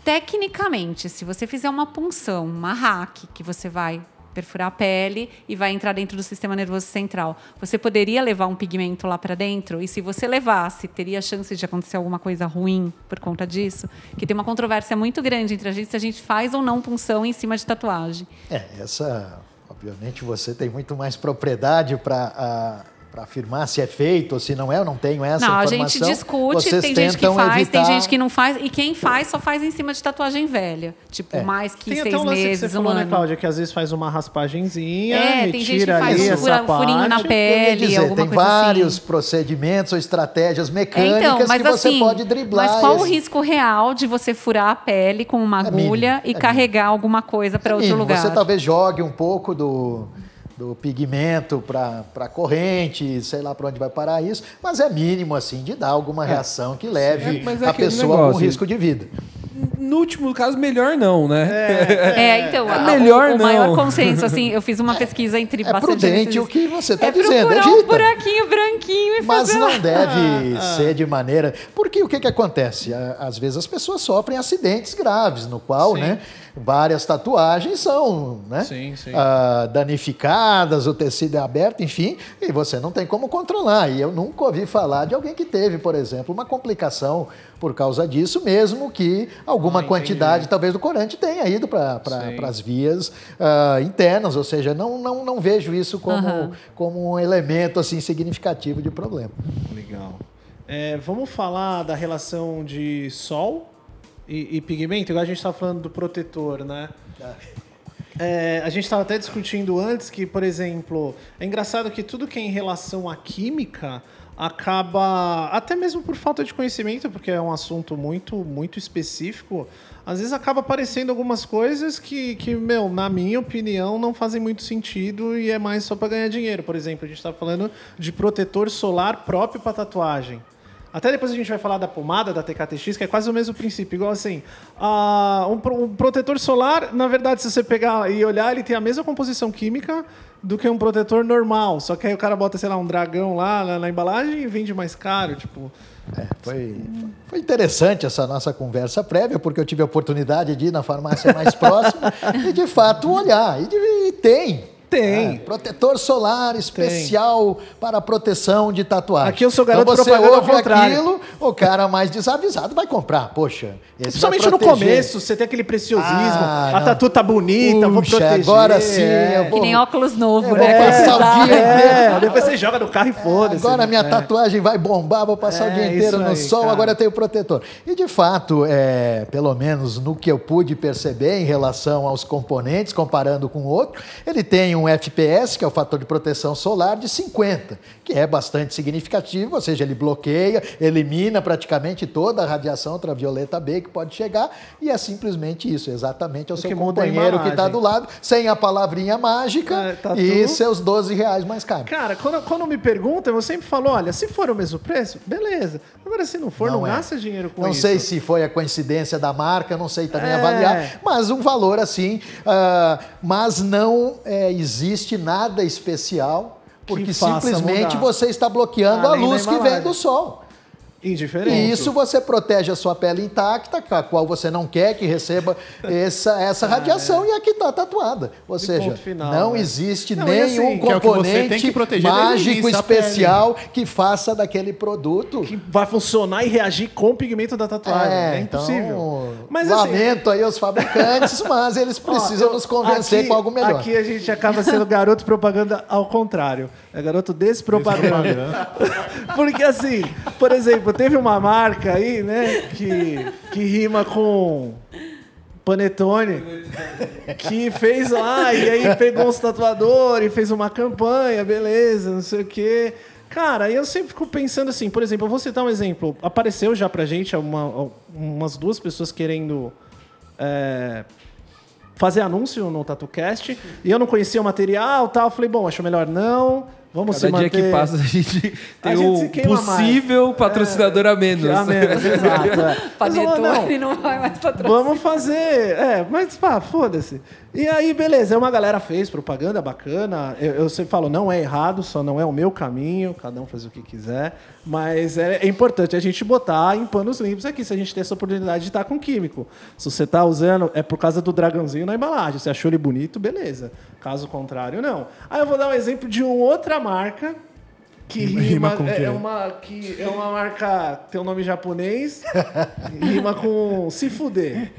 Tecnicamente, se você fizer uma punção, uma hack, que você vai perfurar a pele e vai entrar dentro do sistema nervoso central. Você poderia levar um pigmento lá para dentro? E se você levasse, teria chance de acontecer alguma coisa ruim por conta disso? Que tem uma controvérsia muito grande entre a gente se a gente faz ou não punção em cima de tatuagem. É, essa, obviamente, você tem muito mais propriedade para afirmar se é feito ou se não é. Eu não tenho essa não, a informação. gente discute, Vocês tem gente que faz, evitar... tem gente que não faz, e quem faz só faz em cima de tatuagem velha. Tipo, É. mais que Tem seis até um lance que meses, você um falou, né, ano. Cláudia, que às vezes faz uma raspagenzinha, É, tem gente que faz ali um fura- furinho na pele, dizer, alguma tem coisa assim. vários procedimentos ou estratégias É, mecânicas então, mas que você assim, pode driblar. mas qual o esse- risco real de você furar a pele com uma É mínimo, agulha e é carregar alguma coisa para É outro mínimo. lugar? Você talvez jogue um pouco do, do pigmento para a corrente, sei lá para onde vai parar isso, mas é mínimo assim de dar alguma reação que leve É, mas é a pessoa a um risco de vida. No último caso, melhor não, né? É, então, É a- melhor o, o não. maior consenso, assim, eu fiz uma pesquisa entre É bastante prudente anestesistas. o que você está é dizendo, procurar um evita. buraquinho branquinho e Mas fazer não deve ser de maneira. Porque o que, que acontece? Às vezes as pessoas sofrem acidentes graves, no qual Sim. né, várias tatuagens são né, Sim, sim. ah, danificadas, o tecido é aberto, enfim, e você não tem como controlar. E eu nunca ouvi falar de alguém que teve, por exemplo, uma complicação por causa disso, mesmo que alguma Ah, quantidade, talvez, do corante tenha ido para Sim. as vias ah, internas, ou seja, não, não, não vejo isso como, Aham. como um elemento assim significativo de problema. Legal. É, vamos falar da relação de sol e, e pigmento? Igual a gente estava falando do protetor, né? É, a gente estava até discutindo antes que, por exemplo, é engraçado que tudo que é em relação à química acaba, até mesmo por falta de conhecimento, porque é um assunto muito, muito específico, às vezes acaba aparecendo algumas coisas que, que, meu, na minha opinião, não fazem muito sentido e é mais só para ganhar dinheiro. Por exemplo, a gente está falando de protetor solar próprio para tatuagem. Até depois a gente vai falar da pomada da TKTX, que é quase o mesmo princípio. Igual assim, ah, um, pro- um protetor solar, na verdade, se você pegar e olhar, ele tem a mesma composição química do que um protetor normal. Só que aí o cara bota, sei lá, um dragão lá na, na embalagem e vende mais caro. Tipo, É, foi, foi interessante essa nossa conversa prévia, porque eu tive a oportunidade de ir na farmácia mais próxima e, de fato, olhar. E, de- e tem. Tem. É, protetor solar especial para proteção de tatuagem. Aqui eu sou garoto então você ouve aquilo, o cara mais desavisado vai comprar. Poxa, esse Principalmente no começo, você tem aquele preciosismo. Ah, a não. tatu tá bonita, vou Puxa, proteger. agora sim, é. eu Que vou- nem óculos novo, Eu né? vou passar o dia. É, depois você joga no carro e foda-se. Agora minha É. tatuagem vai bombar, vou passar o É, dia inteiro no aí, sol, cara. agora eu tenho protetor. E de fato, é, pelo menos no que eu pude perceber em relação aos componentes, comparando com o outro, ele tem um FPS, que é o fator de proteção solar, de 50, que é bastante significativo, ou seja, ele bloqueia, elimina praticamente toda a radiação ultravioleta B que pode chegar, e é simplesmente isso, exatamente é o, O seu que companheiro que está do lado, sem a palavrinha mágica É, tá e tudo- seus 12 reais mais caros. Cara, quando, quando me perguntam, eu sempre falo, olha, se for o mesmo preço, beleza. Agora, se não for, não, é. gasta dinheiro com Não isso. sei se foi a coincidência da marca, não sei também É. avaliar, mas um valor assim. ah, mas não é, existe nada especial, porque simplesmente mudar. você está bloqueando a da luz que vem do sol. Indiferente. E isso você protege a sua pele intacta, com a qual você não quer que receba essa, essa radiação, e aqui está tatuada. Ou seja, Ah, é. final, não né? existe Não, assim, nenhum que é que componente que o mágico especial que faça daquele produto que vai funcionar e reagir com o pigmento da tatuagem. É, impossível. Então, Mas assim, lamento aí os fabricantes, mas eles precisam Ó, nos convencer aqui- com algo melhor. Aqui a gente acaba sendo garoto propaganda ao contrário. É garoto despropaganda. Porque assim, por exemplo, teve uma marca aí, né, que, que rima com Panetone, que fez lá, e aí pegou uns tatuadores, fez uma campanha, beleza, não sei o quê. Cara, eu sempre fico pensando assim, por exemplo, eu vou citar um exemplo. Apareceu já pra gente uma- umas duas pessoas querendo é, fazer anúncio no TatuCast, e eu não conhecia o material tal. Falei, bom, acho melhor não. Vamos Cada se dia manter... que passa a gente tem A gente um queima mais. possível patrocinador a menos. A menos, exato. é. Eu falei, não, Panetone não vai mais patrocinar. Vamos fazer. É, mas pá, foda-se. E aí, beleza. Aí uma galera fez propaganda bacana. Eu, eu sempre falo, não é errado, só não é o meu caminho. Cada um faz o que quiser. Mas é, é importante a gente botar em panos limpos aqui, se a gente tem essa oportunidade de estar com químico. Se você está usando, é por causa do dragãozinho na embalagem. Você achou ele bonito, beleza. Caso contrário, não. Aí eu vou dar um exemplo de uma outra marca que Rima- rima, com é, é uma que é uma marca tem um nome japonês rima com se fuder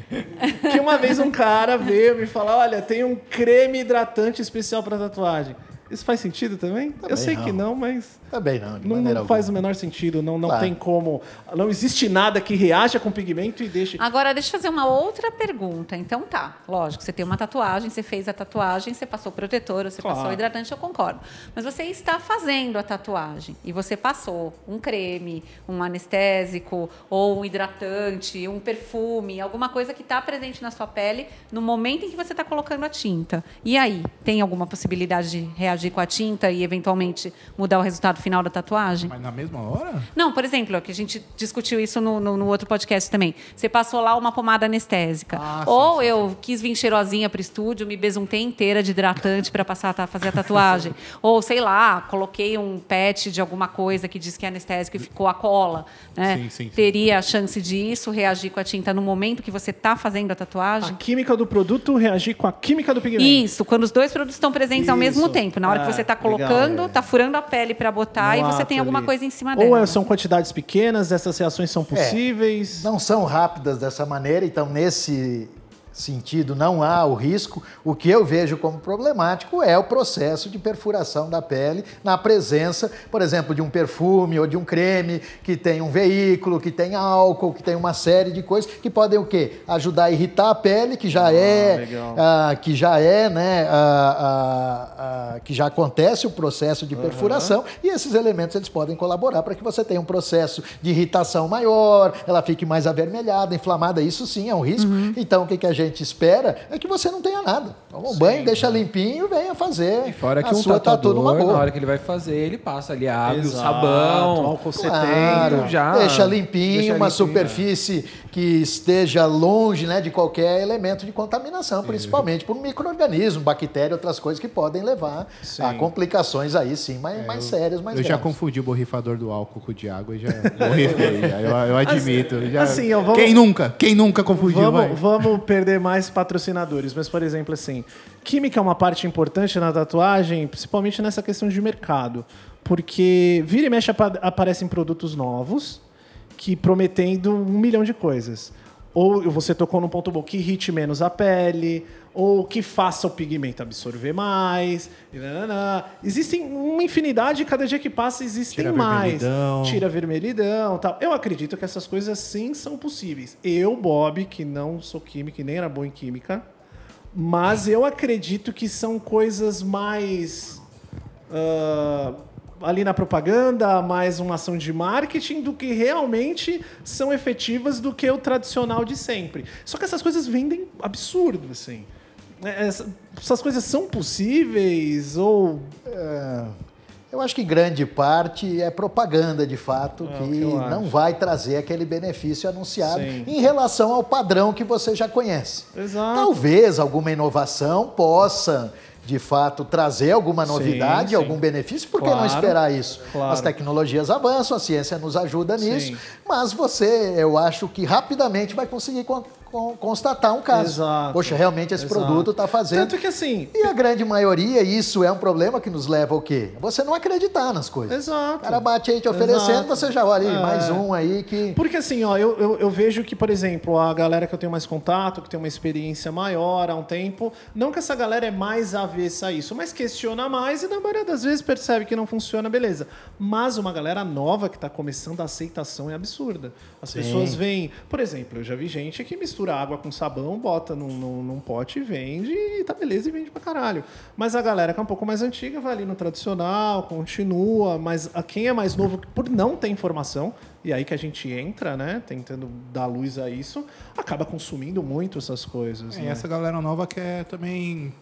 que uma vez um cara veio me falar olha tem um creme hidratante especial para tatuagem isso faz sentido também, eu sei não. que não mas Também não, de não, maneira não faz o alguma. menor sentido não não Claro. tem como não existe nada que reaja com pigmento e deixe Agora, deixa eu fazer uma outra pergunta. Então, tá, lógico, você tem uma tatuagem, você fez a tatuagem, você passou protetor, você Claro. passou hidratante, eu concordo. Mas você está fazendo a tatuagem e você passou um creme, um anestésico, ou um hidratante, um perfume, alguma coisa que está presente na sua pele no momento em que você está colocando a tinta. E aí, tem alguma possibilidade de reagir com a tinta e, eventualmente, mudar o resultado final da tatuagem? Mas na mesma hora? Não, por exemplo, que a gente discutiu isso no, no- no outro podcast também. Você passou lá uma pomada anestésica. Ah, sim, Ou sim, eu quis vir cheirosinha pro estúdio, me besuntei inteira de hidratante para passar a fazer a tatuagem. Ou, sei lá, coloquei um patch de alguma coisa que diz que é anestésico e ficou a cola. Né? Sim, sim, sim. Teria a chance disso reagir com a tinta no momento que você está fazendo a a tatuagem? química do produto reagir com a química do pigmento Isso, quando os dois produtos estão presentes ao mesmo Isso. tempo. Na hora que Ah, você está colocando, é. está furando a pele para botar No e você tem alguma ali. coisa em cima ou dela. é- são quantidades pequenas essas reações são possíveis Não são rápidas dessa maneira, então nesse sentido não há o risco. O que eu vejo como problemático é o processo de perfuração da pele na presença, por exemplo, de um perfume ou de um creme que tem um veículo, que tem álcool, que tem uma série de coisas que podem o quê? Ajudar a irritar a pele, que já é, legal. ah, que já é, né, ah, ah, ah, que já acontece o processo de perfuração e esses elementos eles podem colaborar para que você tenha um processo de irritação maior, ela fique mais avermelhada, inflamada, isso sim é um risco. Então o que, que a gente espera é que você não tenha nada. Toma um banho, deixa limpinho, venha fazer E fora que a um sua tatu tatuador, numa na boa. hora que ele vai fazer, ele passa ali a água, o Exato, sabão. álcool Claro, 70 já deixa limpinho, deixa uma limpinho, superfície que esteja longe né, de qualquer elemento de contaminação, principalmente por um microorganismo, bactéria, outras coisas que podem levar a complicações aí sim, mais, mais sérias, mais eu já confundi o borrifador do álcool com o de água e já borrifei. eu, eu admito. já- assim, ó, vamos- Quem nunca? Quem nunca confundiu? Vamos, vamos perder mais patrocinadores, mas, por exemplo, assim, química é uma parte importante na tatuagem, principalmente nessa questão de mercado. Porque vira e mexe apa- aparecem produtos novos que prometendo um milhão de coisas. Ou você tocou num ponto bom, que irrite menos a pele, ou que faça o pigmento absorver mais. nananã. Existem uma infinidade, cada dia que passa existem Tira mais. vermelhidão. Tira vermelhidão tal. Eu acredito que essas coisas sim são possíveis. Eu, Bob, que não sou químico e nem era bom em química, mas eu acredito que são coisas mais. ah, ali na propaganda, mais uma ação de marketing do que realmente são efetivas do que o tradicional de sempre. Só que essas coisas vendem absurdo, assim. É, essa- Essas coisas são possíveis ou É, eu acho que grande parte é propaganda, de fato, É, que que não acho. vai trazer aquele benefício anunciado Sim. em relação ao padrão que você já conhece. Exato. Talvez alguma inovação possa, de fato, trazer alguma Sim, novidade, sim. algum benefício, por que não Claro, esperar isso? claro. As tecnologias avançam, a ciência nos ajuda nisso, Sim. mas você, eu acho que rapidamente vai conseguir con- con- constatar um caso. Exato. Poxa, realmente esse Exato. produto está fazendo. Tanto que assim. E a grande maioria, isso é um problema que nos leva ao quê? Você não acreditar nas coisas. Exato. O cara bate aí te oferecendo, Exato. você já olha É. mais um aí que. Porque assim, ó, eu, eu, eu vejo que, por exemplo, a galera que eu tenho mais contato, que tem uma experiência maior há um tempo, não que essa galera é mais avessa a isso, mas questiona mais e na maioria das vezes percebe que não funciona, beleza. Mas uma galera nova que está começando a aceitação é absurda. As pessoas veem, por exemplo, eu já vi gente que mistura mistura água com sabão, bota num, num, num pote e vende e tá beleza e vende pra caralho. Mas a galera que é um pouco mais antiga vai ali no tradicional, continua, mas a quem é mais novo, por não ter informação, e aí que a gente entra, né, tentando dar luz a isso, acaba consumindo muito essas coisas. É, e né? essa galera nova quer também,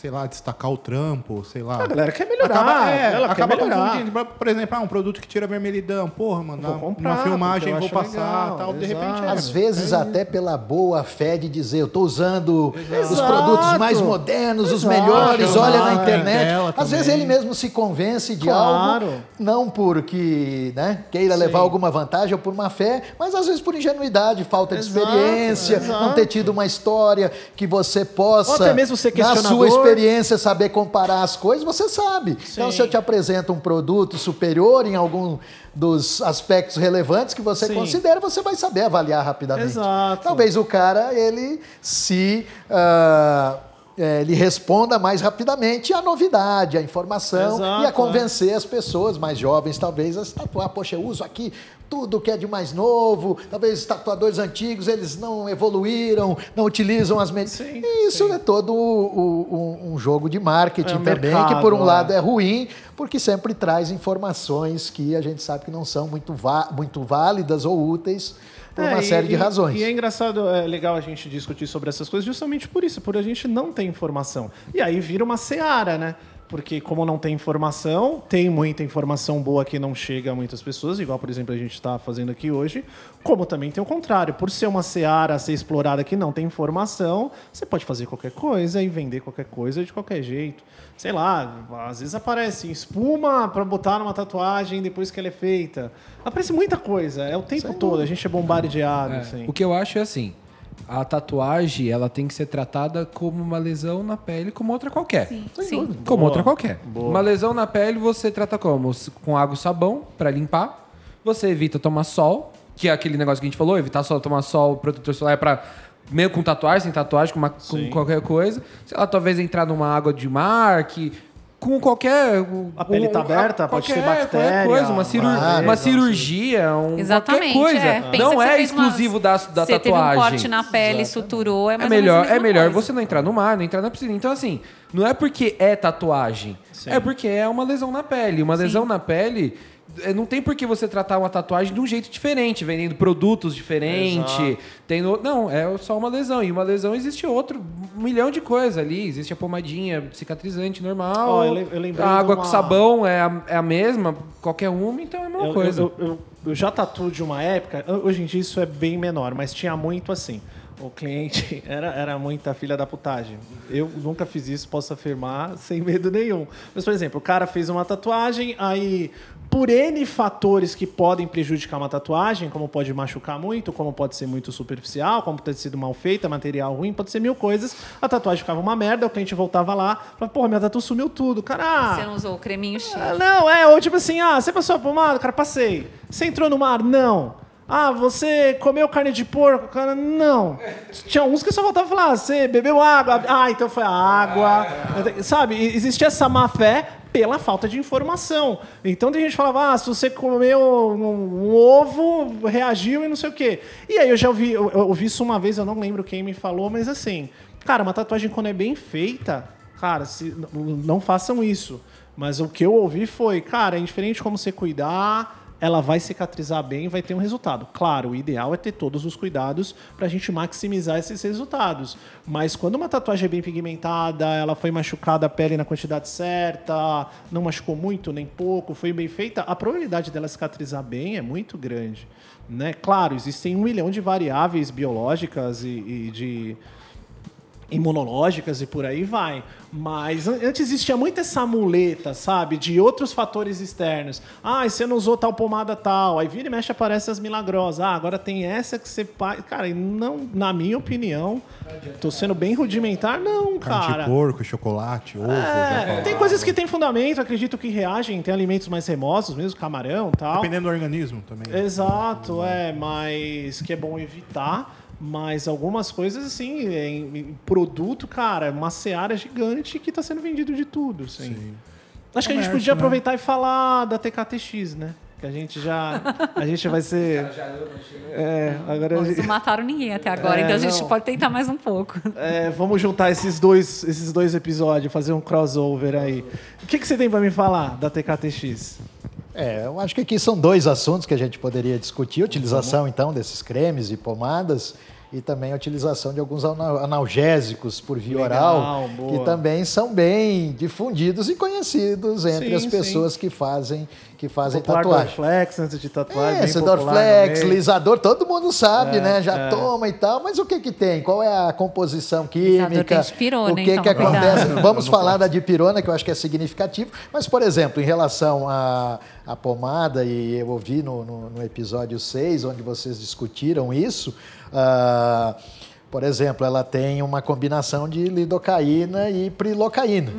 sei lá, destacar o trampo, sei lá. A galera quer melhorar, Acaba, é, ela acaba quer melhorar. Por exemplo, ah, um produto que tira vermelhidão. Porra, mano, Vou na, comprar, na filmagem vou passar legal, tal. De exato. repente, é, Às vezes até pela boa fé de dizer, eu estou usando os Exato. produtos mais modernos, os Exato. melhores, olha na internet. ela Às também. vezes ele mesmo se convence de Claro. algo, não porque né, queira levar alguma vantagem ou por má fé, mas às vezes por ingenuidade, falta de Exato, experiência, exato. não ter tido uma história que você possa, Ou até mesmo ser na sua experiência, saber comparar as coisas, você sabe. Então, Sim. se eu te apresento um produto superior em algum dos aspectos relevantes que você Sim. considera, você vai saber avaliar rapidamente. Exato. Talvez o cara ele se ah, é, ele responda mais rapidamente à novidade, à informação Exato, e a convencer as pessoas mais jovens, talvez, a se tatuar. Poxa, eu uso aqui tudo que é de mais novo. Talvez os tatuadores antigos eles não evoluíram, não utilizam as medidas. Sim, Isso é todo o- um jogo de marketing É um também, mercado, que por um é. lado é ruim, porque sempre traz informações que a gente sabe que não são muito, muito válidas ou úteis por É, uma e- série de e- razões. E é engraçado, é legal a gente discutir sobre essas coisas justamente por isso, por a gente não ter informação. E aí vira uma seara, né? Porque como não tem informação, tem muita informação boa que não chega a muitas pessoas, igual, por exemplo, a gente está fazendo aqui hoje, como também tem o contrário. Por ser uma seara a ser explorada que não tem informação, você pode fazer qualquer coisa e vender qualquer coisa de qualquer jeito. Sei lá, às vezes aparece espuma para botar numa tatuagem depois que ela é feita. Aparece muita coisa, é o tempo todo, a gente é bombardeado, É, assim. O que eu acho é assim, a tatuagem ela tem que ser tratada como uma lesão na pele como outra qualquer. Sim, sim. Como Boa, outra qualquer. boa. Uma lesão na pele você trata como? Com água e sabão para limpar. Você evita tomar sol, que é aquele negócio que a gente falou, evitar só tomar sol, protetor solar é para meio com tatuagem, sem tatuagem, com, uma- com qualquer coisa. Sei lá, talvez entrar numa água de mar, que com qualquer A pele tá aberta, pode ter bactéria, coisa, uma, cirur- várias, uma cirurgia, um, Exatamente. qualquer coisa. É. Não você é fez uma- exclusivo da, da você tatuagem. teve um corte na pele, suturou, é É mais ou menos a melhor, mesma é melhor coisa. você não entrar no mar, não entrar na piscina. Então, assim, não é porque é tatuagem. É porque é uma lesão na pele. Uma lesão na pele. É, Não tem por que você tratar uma tatuagem de um jeito diferente, vendendo produtos diferentes. Tendo... Não, é só uma lesão. E uma lesão existe outro, um milhão de coisas ali. Existe a pomadinha cicatrizante normal. Ó, eu eu a água uma- com sabão é a, é a mesma, qualquer uma, então é a mesma Eu, coisa. eu, eu- eu já tatuo de uma época, hoje em dia isso é bem menor, mas tinha muito assim. O cliente era, era muita filha da putagem. Eu nunca fiz isso, posso afirmar, sem medo nenhum. Mas, por exemplo, o cara fez uma tatuagem, aí, por N fatores que podem prejudicar uma tatuagem, como pode machucar muito, como pode ser muito superficial, como pode ter sido mal feita, material ruim, pode ser mil coisas. A tatuagem ficava uma merda, o cliente voltava lá, falava, porra, minha tatu sumiu tudo. Cara, ah, Você não usou o creminho X. ah, Não, é, ou tipo assim, ah, você passou a pomada? Cara, passei. Você entrou no mar? Não. Ah, você comeu carne de porco? Cara, não. Tinha uns que só voltavam a falar, ah, você bebeu água? Ah, então foi a água. Sabe, e- existia essa má fé pela falta de informação. Então tem gente que falava, ah, se você comeu um, um ovo, reagiu e não sei o quê. E aí eu já ouvi, eu, eu ouvi isso uma vez, eu não lembro quem me falou, mas assim, cara, uma tatuagem quando é bem feita, cara, se, não façam isso. Mas o que eu ouvi foi, cara, é indiferente como você cuidar, ela vai cicatrizar bem, vai ter um resultado. Claro, o ideal é ter todos os cuidados para a gente maximizar esses resultados. Mas quando uma tatuagem é bem pigmentada, ela foi machucada a pele na quantidade certa, não machucou muito nem pouco, foi bem feita, a probabilidade dela cicatrizar bem é muito grande. Né? Claro, existem um milhão de variáveis biológicas e, e de imunológicas e por aí vai. Mas an- antes existia muito essa muleta, sabe? De outros fatores externos. Ah, você não usou tal pomada tal. Aí vira e mexe aparece as milagrosas. Ah, agora tem essa que você... Cara, e não, na minha opinião, tô sendo bem rudimentar, não, Carne cara. de porco, chocolate, ovo, É, tem coisas que têm fundamento, acredito que reagem, tem alimentos mais remosos, mesmo camarão e tal. Dependendo do organismo também. Exato, é, mas que é bom evitar. Mas algumas coisas, assim, em, produto, cara, é uma seara gigante que está sendo vendido de tudo, assim. Acho que a gente Comércio, podia né? aproveitar e falar da TKTX, né? Que a gente já. A gente vai ser. É, agora gente- não mataram ninguém até agora, É, então a gente não. pode tentar mais um pouco. É, vamos juntar esses dois, esses dois episódios, fazer um crossover aí. O que, que você tem para me falar da TKTX? É, eu acho que aqui são dois assuntos que a gente poderia discutir: utilização, então, desses cremes e pomadas e também a utilização de alguns ana- analgésicos por via Legal, oral, boa. que também são bem difundidos e conhecidos entre Sim, as sim. pessoas que fazem, que fazem Popular tatuagem. Dorflex antes de tatuagem. É, Dorflex, lisador, todo mundo sabe, É, né? Já é. toma e tal, mas o que que tem? Qual é a composição química? tem dipirona, o que então, que acontece? cuidado. Vamos falar da dipirona, que eu acho que é significativo, mas, por exemplo, em relação à, à pomada, e eu ouvi no, no, no episódio 6, onde vocês discutiram isso, ah, por exemplo, ela tem uma combinação de lidocaína e prilocaína.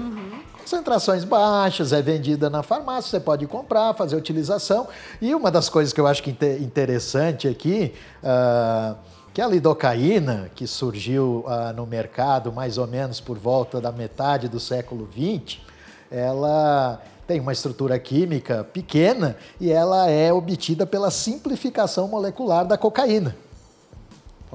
Concentrações baixas, é vendida na farmácia, você pode comprar, fazer utilização. E uma das coisas que eu acho que inte- interessante aqui, ah, que a lidocaína, que surgiu ah, no mercado mais ou menos por volta da metade do século XX, ela tem uma estrutura química pequena e ela é obtida pela simplificação molecular da cocaína.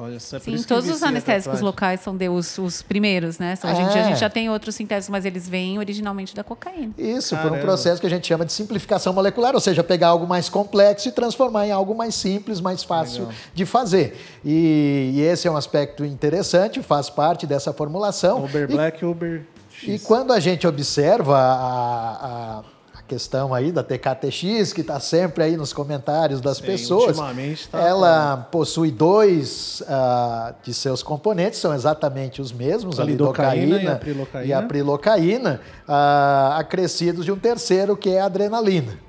Olha, isso é por Sim, todos os a anestésicos locais são de, os, os primeiros, né? São- a, gente, a É. gente já tem outros sintéticos, mas eles vêm originalmente da cocaína. Isso, por um Caramba. processo que a gente chama de simplificação molecular, ou seja, pegar algo mais complexo e transformar em algo mais simples, mais fácil Legal. de fazer. E, e esse é um aspecto interessante, faz parte dessa formulação. Uber E- Black, Uber X. E quando a gente observa a- a questão aí da TKTX, que está sempre aí nos comentários das Sim, pessoas, ultimamente tá- ela possui dois ah, de seus componentes, são exatamente os mesmos, A a lidocaína e a prilocaína. e a prilocaína, ah, acrescidos de um terceiro que é a adrenalina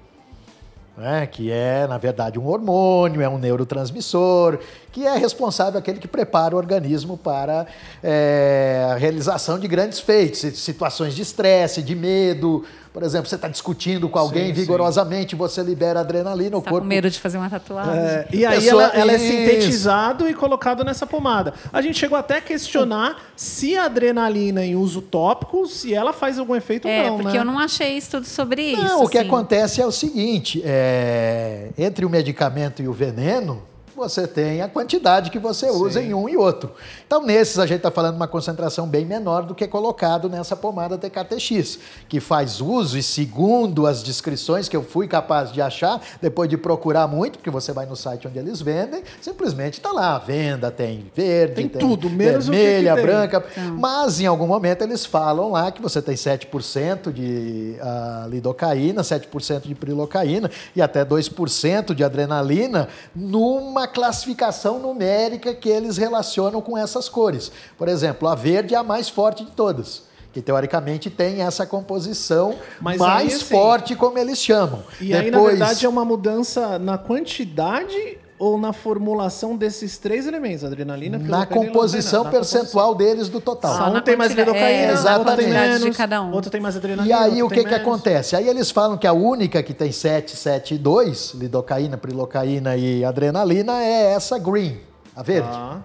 né, que é, na verdade, um hormônio, é um neurotransmissor, que é responsável, aquele que prepara o organismo para é, a realização de grandes feitos, situações de estresse, de medo. Por exemplo, você está discutindo com alguém Sim, vigorosamente, você libera adrenalina, o Tá corpo com medo de fazer uma tatuagem? É, e aí Pessoa- ela, ela é sintetizado e colocado nessa pomada. A gente chegou até a questionar se a adrenalina em uso tópico, se ela faz algum efeito É, ou não, porque né? eu não achei estudo sobre isso. Não, o que assim. acontece é o seguinte: é, entre o medicamento e o veneno, você tem a quantidade que você usa em um e outro. Então, nesses, a gente está falando de uma concentração bem menor do que colocado nessa pomada TKTX, que faz uso, e segundo as descrições que eu fui capaz de achar, depois de procurar muito, porque você vai no site onde eles vendem, simplesmente está lá, a venda tem verde, Tem tudo, menos que vermelha, que tem. branca, mas em algum momento eles falam lá que você tem 7% de ah, lidocaína, 7% de prilocaína e até 2% de adrenalina numa classificação numérica que eles relacionam com essas cores. Por exemplo, a verde é a mais forte de todas. Que teoricamente tem essa composição Mas mais aí, assim, forte, como eles chamam. E aí, na verdade, é uma mudança na quantidade ou na formulação desses três elementos, adrenalina, na prilocaína e composição percentual deles do total. Só Ah, um tem mais lidocaína, é, na outro tem quantidade de menos, cada um. outro tem mais E adrenalina, aí outro o que, que menos. acontece? Aí eles falam que a única que tem 7, 7 e 2, lidocaína, prilocaína e adrenalina, é essa green, a verde. Tá.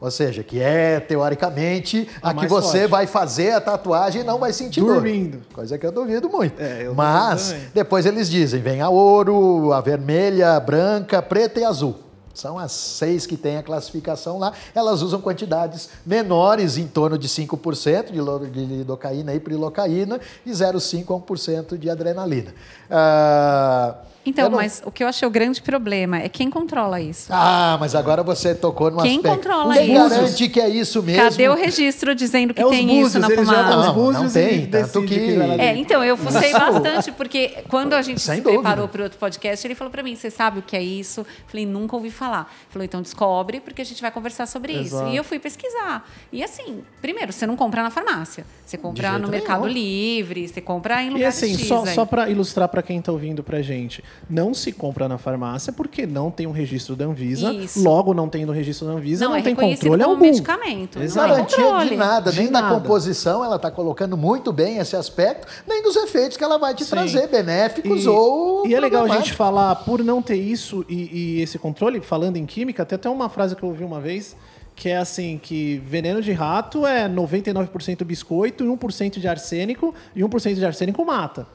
Ou seja, que é, teoricamente, A a, que você forte. vai fazer a tatuagem e não vai sentir dor. Dormindo. Coisa que eu duvido muito. É, eu Mas, duvido depois eles dizem, vem a ouro, a vermelha, a branca, preta e azul. São as seis que tem a classificação lá. Elas usam quantidades menores, em torno de 5% de lo- de lidocaína e prilocaína, e 0,5% a 1% de adrenalina. Ah, Então, não- mas o que eu achei o grande problema é quem controla isso. Ah, mas agora você tocou no Quem aspecto. controla Quem isso? garante que é isso mesmo? Cadê o registro dizendo que É tem búzios, isso na pomada? Não, não tem, e tanto que- lá É, então, eu fucei bastante, porque quando a gente Sem se dúvida. preparou para outro podcast, ele falou para mim: você sabe o que é isso? Falei, nunca ouvi falar. Falou, então descobre, porque a gente vai conversar sobre Exato. isso. E eu fui pesquisar. E assim, primeiro, você não compra na farmácia. Você compra no nenhum. Mercado Livre, você compra em E lugares assim, X só, aí. só para ilustrar para quem tá ouvindo pra gente, não se compra na farmácia porque não tem um registro da Anvisa. Isso. Logo, não tendo o registro da Anvisa, não, não, é tem reconhecido controle como algum. medicamento. Não é Garantia controle. de nada, De nem nada. da composição, ela está colocando muito bem esse aspecto, nem dos efeitos que ela vai te Sim. trazer, benéficos E, ou. e é legal a gente falar, por não ter isso e, e esse controle, falando em química, tem até uma frase que eu ouvi uma vez, que é assim, que veneno de rato é 99% biscoito e 1% de arsênico, e 1% de arsênico mata.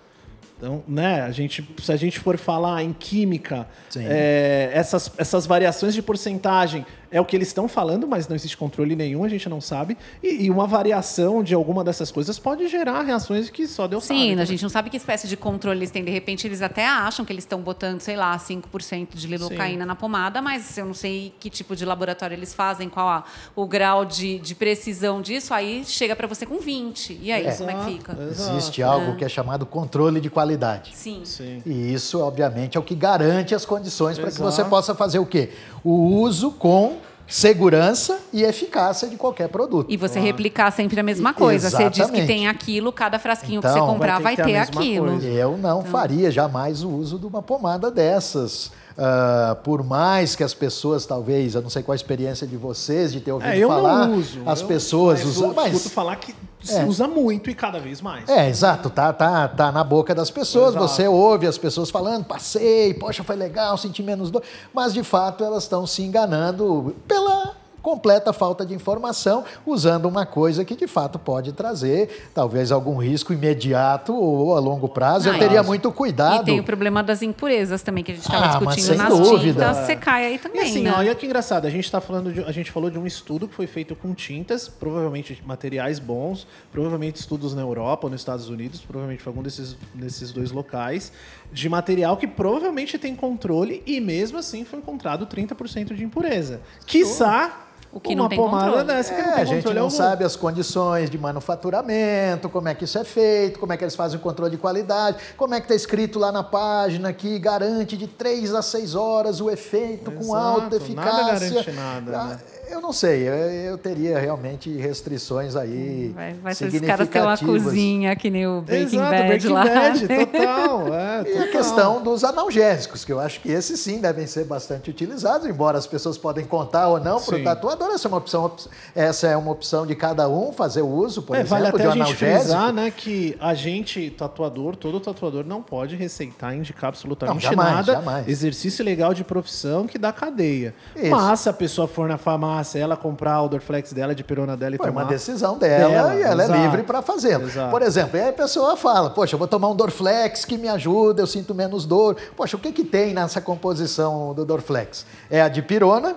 Então, né, a gente, se a gente for falar em química, é, essas, essas variações de porcentagem é o que eles estão falando, mas não existe controle nenhum, a gente não sabe. E, e uma variação de alguma dessas coisas pode gerar reações que só Deus sabe. Sim, a gente não sabe que espécie de controle eles têm. De repente, eles até acham que eles estão botando, sei lá, 5% de lidocaína na pomada, mas eu não sei que tipo de laboratório eles fazem, qual a- o grau de, de precisão disso. Aí chega para você com 20. E aí, como é que fica? Existe algo que é chamado controle de qualidade. Sim. Sim. E isso, obviamente, é o que garante as condições para que Exato. você possa fazer o quê? O uso com segurança e eficácia de qualquer produto. E você replicar sempre a mesma coisa. Você diz que Exatamente. tem aquilo, cada frasquinho que Então, você vai comprar ter vai que ter, ter a mesma aquilo. coisa. Eu não faria jamais o uso de uma pomada dessas. Ah, por mais que as pessoas, talvez, eu não sei qual a experiência de vocês, de ter ouvido É, eu falar, não uso. as eu- pessoas mas usam. eu escuto falar que se É. usa muito e cada vez mais. É, exato, tá, tá, tá na boca das pessoas, Exato. você ouve as pessoas falando, passei, poxa, foi legal, senti menos dor, mas de fato elas estão se enganando pela completa falta de informação, usando uma coisa que de fato pode trazer talvez algum risco imediato ou a longo prazo. Ah, Eu teria e- muito E cuidado. tem o problema das impurezas também, que a gente estava Ah, mas discutindo sem nas dúvida. tintas. Você cai aí E também, assim, né? olha que engraçado, a gente tá falando de, a gente falou de um estudo que foi feito com tintas, provavelmente materiais bons, provavelmente estudos na Europa ou nos Estados Unidos, provavelmente foi algum desses, desses dois locais, de material que provavelmente tem controle e mesmo assim foi encontrado 30% de impureza. Quiçá O que uma não tem pomada controle. dessa que É, não tem a gente não algum. sabe as condições de manufaturamento, como é que isso é feito, como é que eles fazem o controle de qualidade, como é que está escrito lá na página que garante de 3 a 6 horas o efeito com Exato, alta nada eficácia. garante nada, Ah, né? Eu não sei, eu, eu teria realmente restrições aí Vai, vai ser os caras ter uma cozinha que nem o Breaking Exato, Bad Breaking lá. Bad, total. É, E a total. questão dos analgésicos, que eu acho que esses sim devem ser bastante utilizados, embora as pessoas podem contar ou não para o tatuador, essa é uma opção, essa é uma opção de cada um fazer o uso, por É, exemplo, vale até de a um gente analgésico. frisar, né, que a gente, tatuador, todo tatuador não pode receitar, indicar absolutamente Não, jamais, nada. jamais. Exercício legal de profissão que dá cadeia. Isso. Mas se a pessoa for na farmácia, ela comprar o Dorflex dela, de perona dela e Foi tomar... uma decisão dela, Dela, e ela exato. é livre para fazê-lo. Por exemplo, aí a pessoa fala, poxa, eu vou tomar um Dorflex que me ajuda, eu sinto menos dor. Poxa, o que, que tem nessa composição do Dorflex? É a dipirona,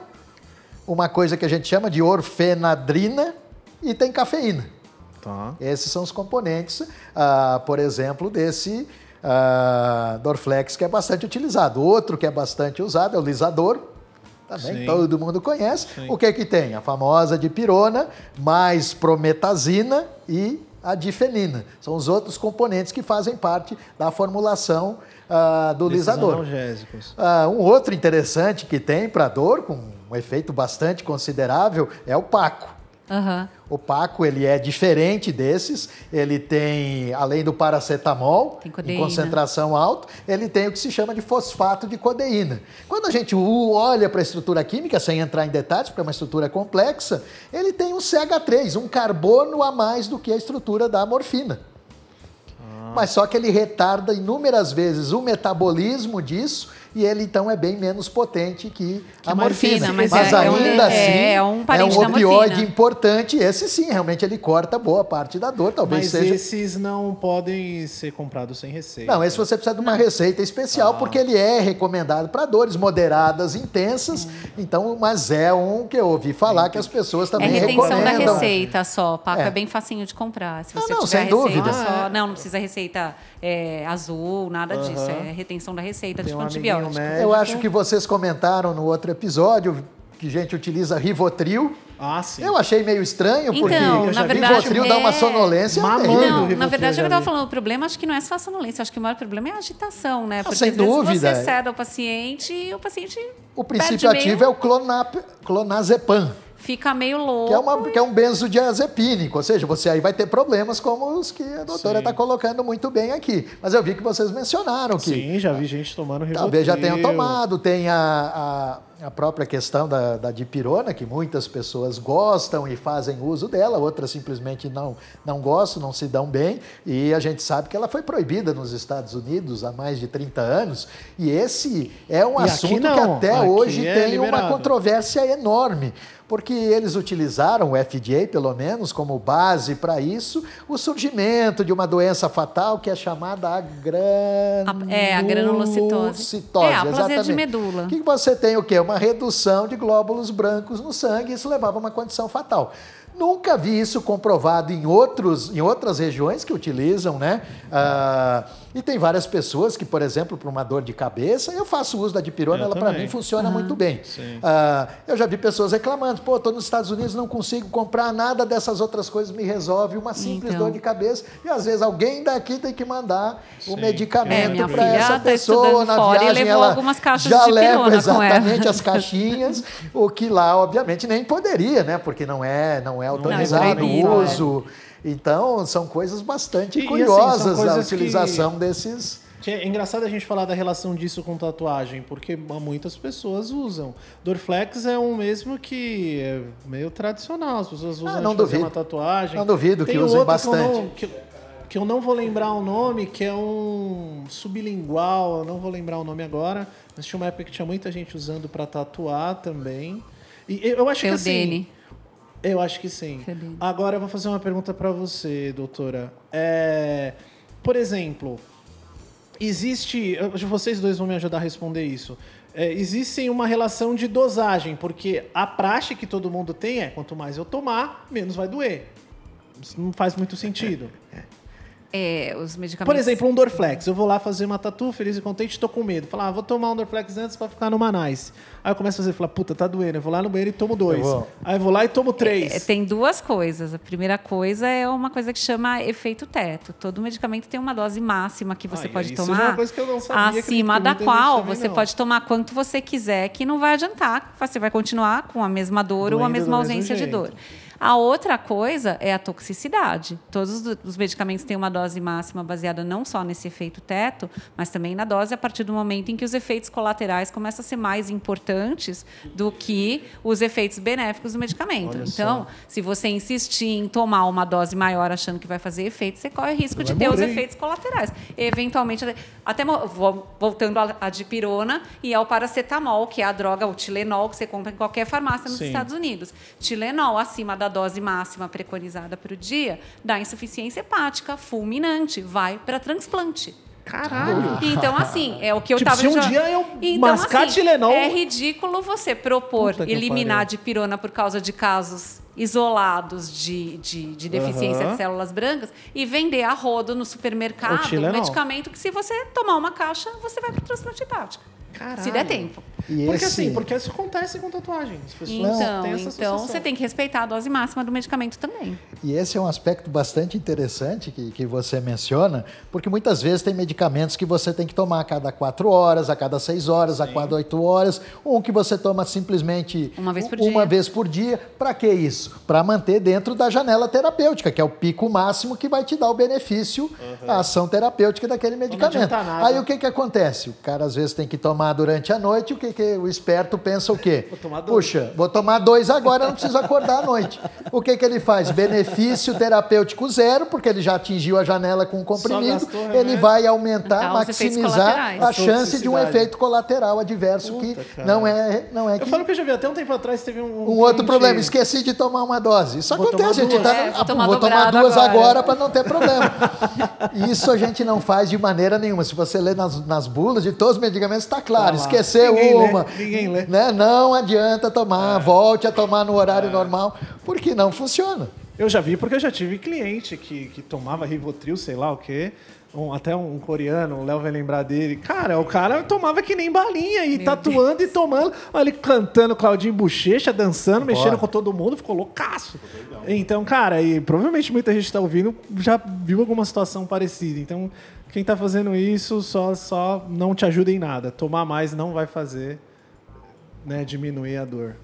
uma coisa que a gente chama de orfenadrina e tem cafeína. Tá. Esses são os componentes, ah, por exemplo, desse ah, Dorflex que é bastante utilizado. Outro que é bastante usado é o lisador. Também Sim. todo mundo conhece. O que que tem? A famosa dipirona, mais prometazina e a difenina. São os outros componentes que fazem parte da formulação ah, do Desses lisador. analgésicos. Ah, um outro interessante que tem para dor, com um efeito bastante considerável, é o paco. Aham. O Paco, ele é diferente desses. Ele tem, além do paracetamol, Tem em concentração alta, ele tem o que se chama de fosfato de codeína. Quando a gente olha para a estrutura química, sem entrar em detalhes, porque é uma estrutura complexa, ele tem um CH3, um carbono a mais do que a estrutura da morfina. Mas só que ele retarda inúmeras vezes o metabolismo disso e ele então é bem menos potente que a é mais morfina. fina, mas mas é- é um- ainda é- assim é um parente da opioide morfina. importante. Esse sim, realmente ele corta boa parte da dor. Talvez Mas seja. esses não podem ser comprados sem receita. Não, esse você precisa de uma receita especial, Ah. porque ele é recomendado para dores moderadas, intensas. Então, mas é um que eu ouvi falar que as pessoas É também retenção da recomendam. receita só. Paco é. É. bem facinho de comprar. Se Ah, você não, tiver sem receita dúvida. só. Ah, é. Não, não precisa receita é, azul, nada disso. É retenção da receita, Tem tipo um antibiótico. Eu acho que vocês comentaram no outro episódio que a gente utiliza Rivotril. Ah, sim. Eu achei meio estranho, porque Então, eu já na vi verdade, Rivotril dá uma é- sonolência. Mamando. Não, Rivotril, na verdade, é o que eu já tava vi. falando. O problema acho que não é só a sonolência. Acho que o maior problema é a agitação, né? Porque sem às vezes dúvida. você ceda ao paciente e o paciente O princípio perde ativo meio, é o clonap, clonazepam. Fica meio louco. Que é, uma, que é um benzodiazepínico, ou seja, você aí vai ter problemas como os que a doutora está colocando muito bem aqui. Mas eu vi que vocês mencionaram que Sim, já vi gente tomando Rivotril. talvez já tenham tomado, tem a, a- a própria questão da, da dipirona, que muitas pessoas gostam e fazem uso dela, outras simplesmente não, não gostam, não se dão bem, e a gente sabe que ela foi proibida nos Estados Unidos há mais de 30 anos, e esse é um E assunto que até aqui hoje é tem uma liberado. controvérsia enorme, porque eles utilizaram, o FDA pelo menos, como base para isso, o surgimento de uma doença fatal que é chamada a granulocitose. é, a granulocitose. É, a de medula. Que você tem o quê? Uma redução de glóbulos brancos no sangue, isso levava a uma condição fatal. Nunca vi isso comprovado em, outros, em outras regiões que utilizam, né? Ah, e tem várias pessoas que, por exemplo, para uma dor de cabeça, eu faço uso da dipirona, Eu ela para mim funciona muito bem. Ah, eu já vi pessoas reclamando, pô, estou nos Estados Unidos, não consigo comprar nada dessas outras coisas, me resolve uma simples Então. dor de cabeça. E às vezes alguém daqui tem que mandar o Sim. É, medicamento minha para essa tá pessoa estudando na fora e viagem. levou ela algumas caixas já de leva dipirona com ela. exatamente as caixinhas, o que lá, obviamente, nem poderia, né? Porque não é, não é autorizado o proibido, uso. Então, são coisas bastante E- e, assim, curiosas são a coisas utilização desses. Que é engraçado a gente falar da relação disso com tatuagem, porque muitas pessoas usam. Dorflex é um mesmo que é meio tradicional, as pessoas usam Ah, não duvido. uma tatuagem. Não duvido que Tem usem outro Que eu, bastante. não, que, que eu não vou lembrar o nome, que é um sublingual, eu não vou lembrar o nome agora, mas tinha uma época que tinha muita gente usando para tatuar também. E eu acho que assim. Eu acho que sim. Felipe. Agora eu vou fazer uma pergunta para você, doutora. É, por exemplo, existe. Vocês dois vão me ajudar a responder isso. É, existe uma relação de dosagem, porque a praxe que todo mundo tem é quanto mais eu tomar, menos vai doer. Isso não faz muito sentido. É, os medicamentos. Por exemplo, um Dorflex. Eu vou lá fazer uma tatu, feliz e contente, tô com medo. Falar, ah, vou tomar um Dorflex antes pra ficar numa nice. Aí eu começo a fazer, falar, puta, tá doendo. Eu vou lá no banheiro e tomo dois. Eu vou. Aí eu vou lá e tomo três. É, tem duas coisas. A primeira coisa é uma coisa que chama efeito teto. Todo medicamento tem uma dose máxima que você Ah, pode isso tomar. já é uma coisa que eu não sabia, acima que da qual você não. pode tomar quanto você quiser, que não vai adiantar. Você vai continuar com a mesma dor ou a Doendo mesma ausência de jeito. dor. A outra coisa é a toxicidade. Todos os- os medicamentos têm uma dose máxima baseada não só nesse efeito teto, mas também na dose a partir do momento em que os efeitos colaterais começam a ser mais importantes do que os efeitos benéficos do medicamento. Olha então, só. se você insistir em tomar uma dose maior achando que vai fazer efeito, você corre risco de vai ter os morrer, hein? efeitos colaterais. Eventualmente, até voltando à dipirona e ao paracetamol, que é a droga, o Tilenol, que você compra em qualquer farmácia nos Sim. Estados Unidos. Tilenol, acima da dose máxima preconizada para o dia, dá insuficiência hepática fulminante, vai para transplante. Caralho. Então, assim, é o que eu Tipo, tava se um já- dia eu então, mascar assim, Tilenol- É ridículo você propor eliminar a pariu. dipirona por causa de casos isolados de, de, de deficiência Aham. de células brancas e vender a rodo no O supermercado um medicamento que, se você tomar uma caixa, você vai para transplante hepático. Caralho. Se der tempo. E Porque esse- assim, porque isso acontece com tatuagem. As pessoas Então, têm essa então você tem que respeitar a dose máxima do medicamento também. E esse é um aspecto bastante interessante que, que você menciona, porque muitas vezes tem medicamentos que você tem que tomar a cada quatro horas, a cada seis horas, a cada oito horas, um que você toma simplesmente Uma vez por uma dia. vez por dia. Para que isso? Para manter dentro da janela terapêutica, que é o pico máximo que vai te dar o benefício, a ação terapêutica daquele medicamento. Aí o que, que acontece? O cara às vezes tem que tomar durante a noite, o que, que o esperto pensa o quê? Vou tomar dois. Puxa, vou tomar dois agora, não preciso acordar à noite. O que, que ele faz? Benefício terapêutico zero, porque ele já atingiu a janela com o comprimido. gastou Ele vai aumentar, Então, maximizar a chance de um efeito colateral adverso Puta, que cara. não é, não é Eu que falo que eu já vi até um tempo atrás teve um. um outro cliente- problema, esqueci de tomar uma dose. Isso Vou acontece, a gente tá, É, vou tomar vou tomar duas agora. agora para não ter problema. Isso a gente não faz de maneira nenhuma. Se você ler nas, nas bulas de todos os medicamentos, está claro. Tá. Esqueceu Ninguém ninguém lê. É. Né? Não adianta tomar, volte a tomar no horário normal, porque não funciona. Eu já vi porque eu já tive cliente que, que tomava Rivotril, sei lá o quê. Um- até um coreano, o Léo vai lembrar dele. Cara, o cara tomava que nem balinha e tatuando e tomando. Olha ele cantando Claudinho Bochecha, dançando, mexendo com todo mundo, ficou loucaço. Então, cara, e provavelmente muita gente está ouvindo já viu alguma situação parecida. Então, quem tá fazendo isso só, só não te ajuda em nada. Tomar mais não vai fazer né, diminuir a dor.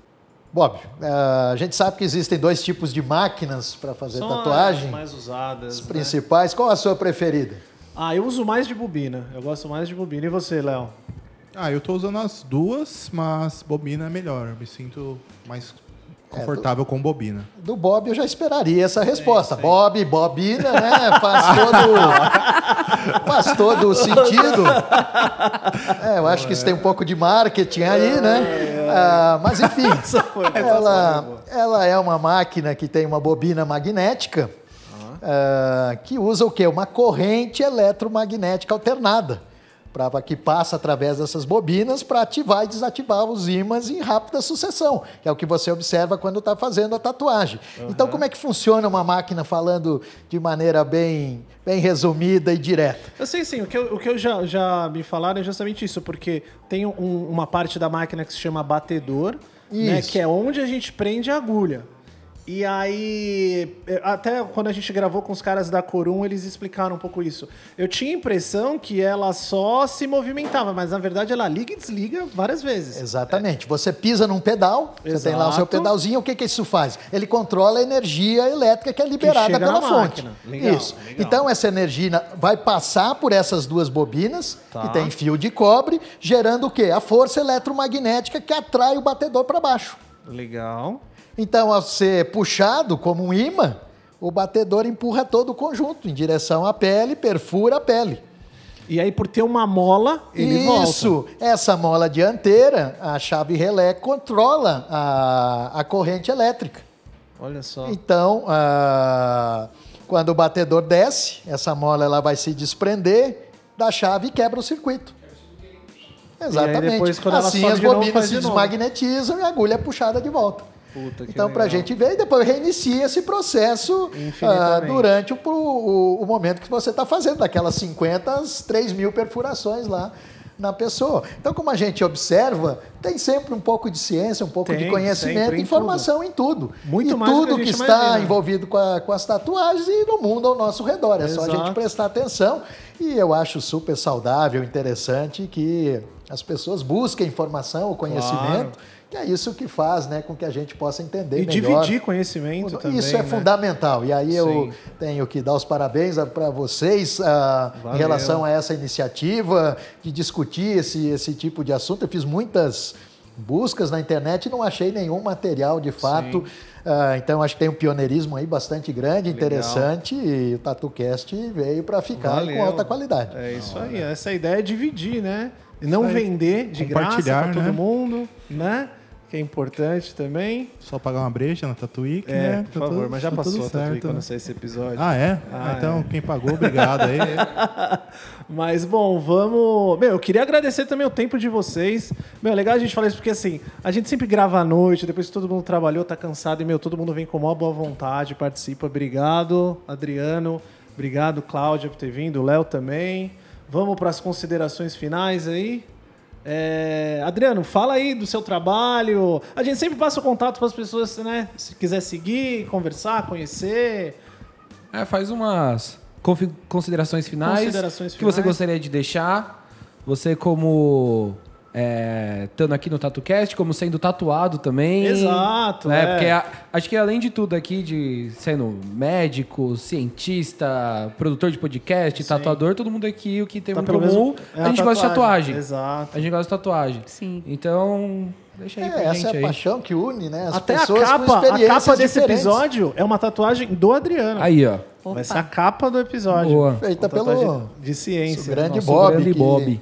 Bob, eh, a gente sabe que existem dois tipos de máquinas para fazer São tatuagem. as mais usadas. né? Principais. Qual a sua preferida? Ah, eu uso mais de bobina. Eu gosto mais de bobina. E você, Léo? Ah, eu tô usando as duas, mas bobina é melhor. Eu me sinto mais confortável com bobina. Do Bob eu já esperaria essa resposta. Bob, bobina, né? Faz todo, faz todo o sentido. É, eu acho que isso tem um pouco de marketing aí, né? Ah, mas enfim, ela, ela é uma máquina que tem uma bobina magnética ah, que usa o quê? Uma corrente eletromagnética alternada. Pra, que passa através dessas bobinas para ativar e desativar os ímãs em rápida sucessão, que é o que você observa quando está fazendo a tatuagem. Então, como é que funciona uma máquina falando de maneira bem, bem resumida e direta? Eu sei sim, o que, eu, o que eu já, já me falaram é justamente isso, porque tem um- uma parte da máquina que se chama batedor, né, que é onde a gente prende a agulha. E aí, eh, até quando a gente gravou com os caras da Corum, eles explicaram um pouco isso. Eu tinha a impressão que ela só se movimentava, mas na verdade ela liga e desliga várias vezes. Exatamente. Você pisa num pedal, você tem lá o seu Exato. pedalzinho, o que, que isso faz? Ele controla a energia elétrica que é liberada chega pela fonte. Legal, isso. legal. Então essa energia vai passar por essas duas bobinas, Tá. que tem fio de cobre, gerando o quê? A força eletromagnética que atrai o batedor para baixo. Legal. Então, ao ser puxado como um imã, o batedor empurra todo o conjunto em direção à pele, perfura a pele. E aí, por ter uma mola, ele volta. Isso, essa mola dianteira, a chave relé controla a, a corrente elétrica. Olha só. Então, ah, quando o batedor desce, essa mola ela vai se desprender da chave e quebra o circuito. Exatamente. depois, assim as bobinas se desmagnetizam e a agulha é puxada de volta. Puta, que Então, para a gente ver, e depois reinicia esse processo ah, durante o, o- o momento que você está fazendo, daquelas 50 às 3 mil perfurações lá na pessoa. Então, como a gente observa, tem sempre um pouco de ciência, um pouco Tem, de conhecimento, sempre, em informação em tudo. Muito e mais do que tudo que, gente está imagina. envolvido com, a- com as tatuagens e no mundo ao nosso redor. É só a Exato. gente prestar atenção. E eu acho super saudável, interessante que as pessoas busquem informação, o conhecimento. Que é isso que faz né, com que a gente possa entender E melhor. dividir conhecimento também. Isso é né? fundamental. E aí eu Sim. tenho que dar os parabéns para vocês ah, em relação a essa iniciativa de discutir esse, esse tipo de assunto. Eu fiz muitas buscas na internet e não achei nenhum material de fato. Ah, então acho que tem um pioneirismo aí bastante grande, interessante. E o TatuCast veio para ficar Valeu. com alta qualidade. É isso aí. Essa ideia é dividir, né? E não vender de graça Compartilhar, para todo né? mundo, né? Que é importante também. Só pagar uma breja na Tatuí, É, né? por Tá favor, tudo- mas já tá passou a Tatuí quando sair esse episódio. Ah, é? Ah, Ah, então, é. quem pagou, obrigado aí. Mas, bom, vamos. Meu, eu queria agradecer também o tempo de vocês. Meu, é legal a gente falar isso porque, assim, a gente sempre grava à noite, depois que todo mundo trabalhou, tá cansado e, meu, todo mundo vem com maior boa vontade, participa. Obrigado, Adriano. Obrigado, Cláudia, por ter vindo. O Léo também. Vamos para as considerações finais aí. É, Adriano, fala aí do seu trabalho. A gente sempre passa o contato para as pessoas, né? Se quiser seguir, conversar, conhecer. É, faz umas considerações finais. Considerações que você finais. gostaria de deixar. Você como é, estando aqui no TatuCast, como sendo tatuado também. Exato, Né? é. Porque a- acho que além de tudo aqui, de sendo médico, cientista, produtor de podcast, tatuador, todo mundo aqui, o que tem Tá em pelo comum, mesmo- é a gente gosta de tatuagem. Exato. A gente gosta de tatuagem. Sim. Então, deixa aí É, pra essa gente é a aí. paixão que une né, as Até a capa, a capa desse diferentes. episódio é uma tatuagem do Adriano. Aí, ó. Opa. Vai ser a capa do episódio. Boa. Feita pelo de ciência. Grande Nosso Bob. grande que- Bob.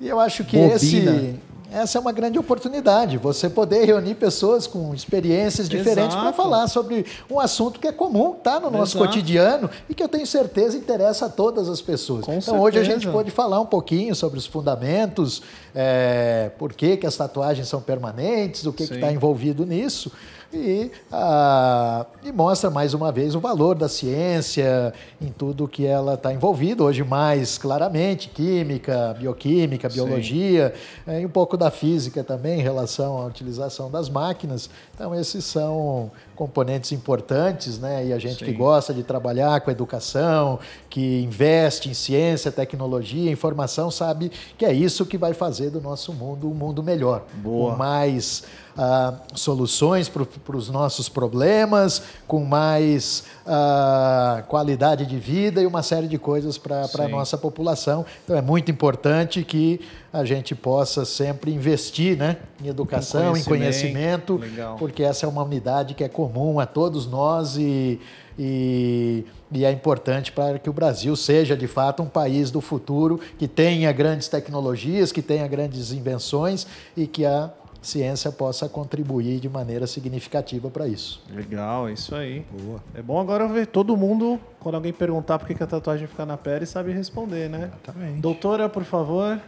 E eu acho que Bobina. esse, essa é uma grande oportunidade, você poder reunir pessoas com experiências diferentes para falar sobre um assunto que é comum, tá no nosso Exato. cotidiano e que eu tenho certeza interessa a todas as pessoas. Com então hoje a certeza. gente pode falar um pouquinho sobre os fundamentos, é, por que, que as tatuagens são permanentes, o que está envolvido nisso. E, ah, e mostra mais uma vez o valor da ciência em tudo que ela está envolvida, hoje mais claramente, química, bioquímica, biologia, eh, e um pouco da física também em relação à utilização das máquinas. Então, esses são componentes importantes, né? E a gente que Sim. gosta de trabalhar com educação, que investe em ciência, tecnologia, informação, sabe que é isso que vai fazer do nosso mundo um mundo melhor. Boa. Com mais ah, soluções para os nossos problemas, com mais ah, qualidade de vida e uma série de coisas para a nossa população. Então é muito importante que a gente possa sempre investir né, em educação, em conhecimento. conhecimento, Legal. porque essa é uma unidade que é comum a todos nós e, e, e é importante para que o Brasil seja de fato um país do futuro que tenha grandes tecnologias, que tenha grandes invenções e que a ciência possa contribuir de maneira significativa para isso. Legal, é isso aí. Boa. É bom agora ver todo mundo, quando alguém perguntar por que que a tatuagem fica na pele, sabe responder, né? Exatamente. Doutora, por favor.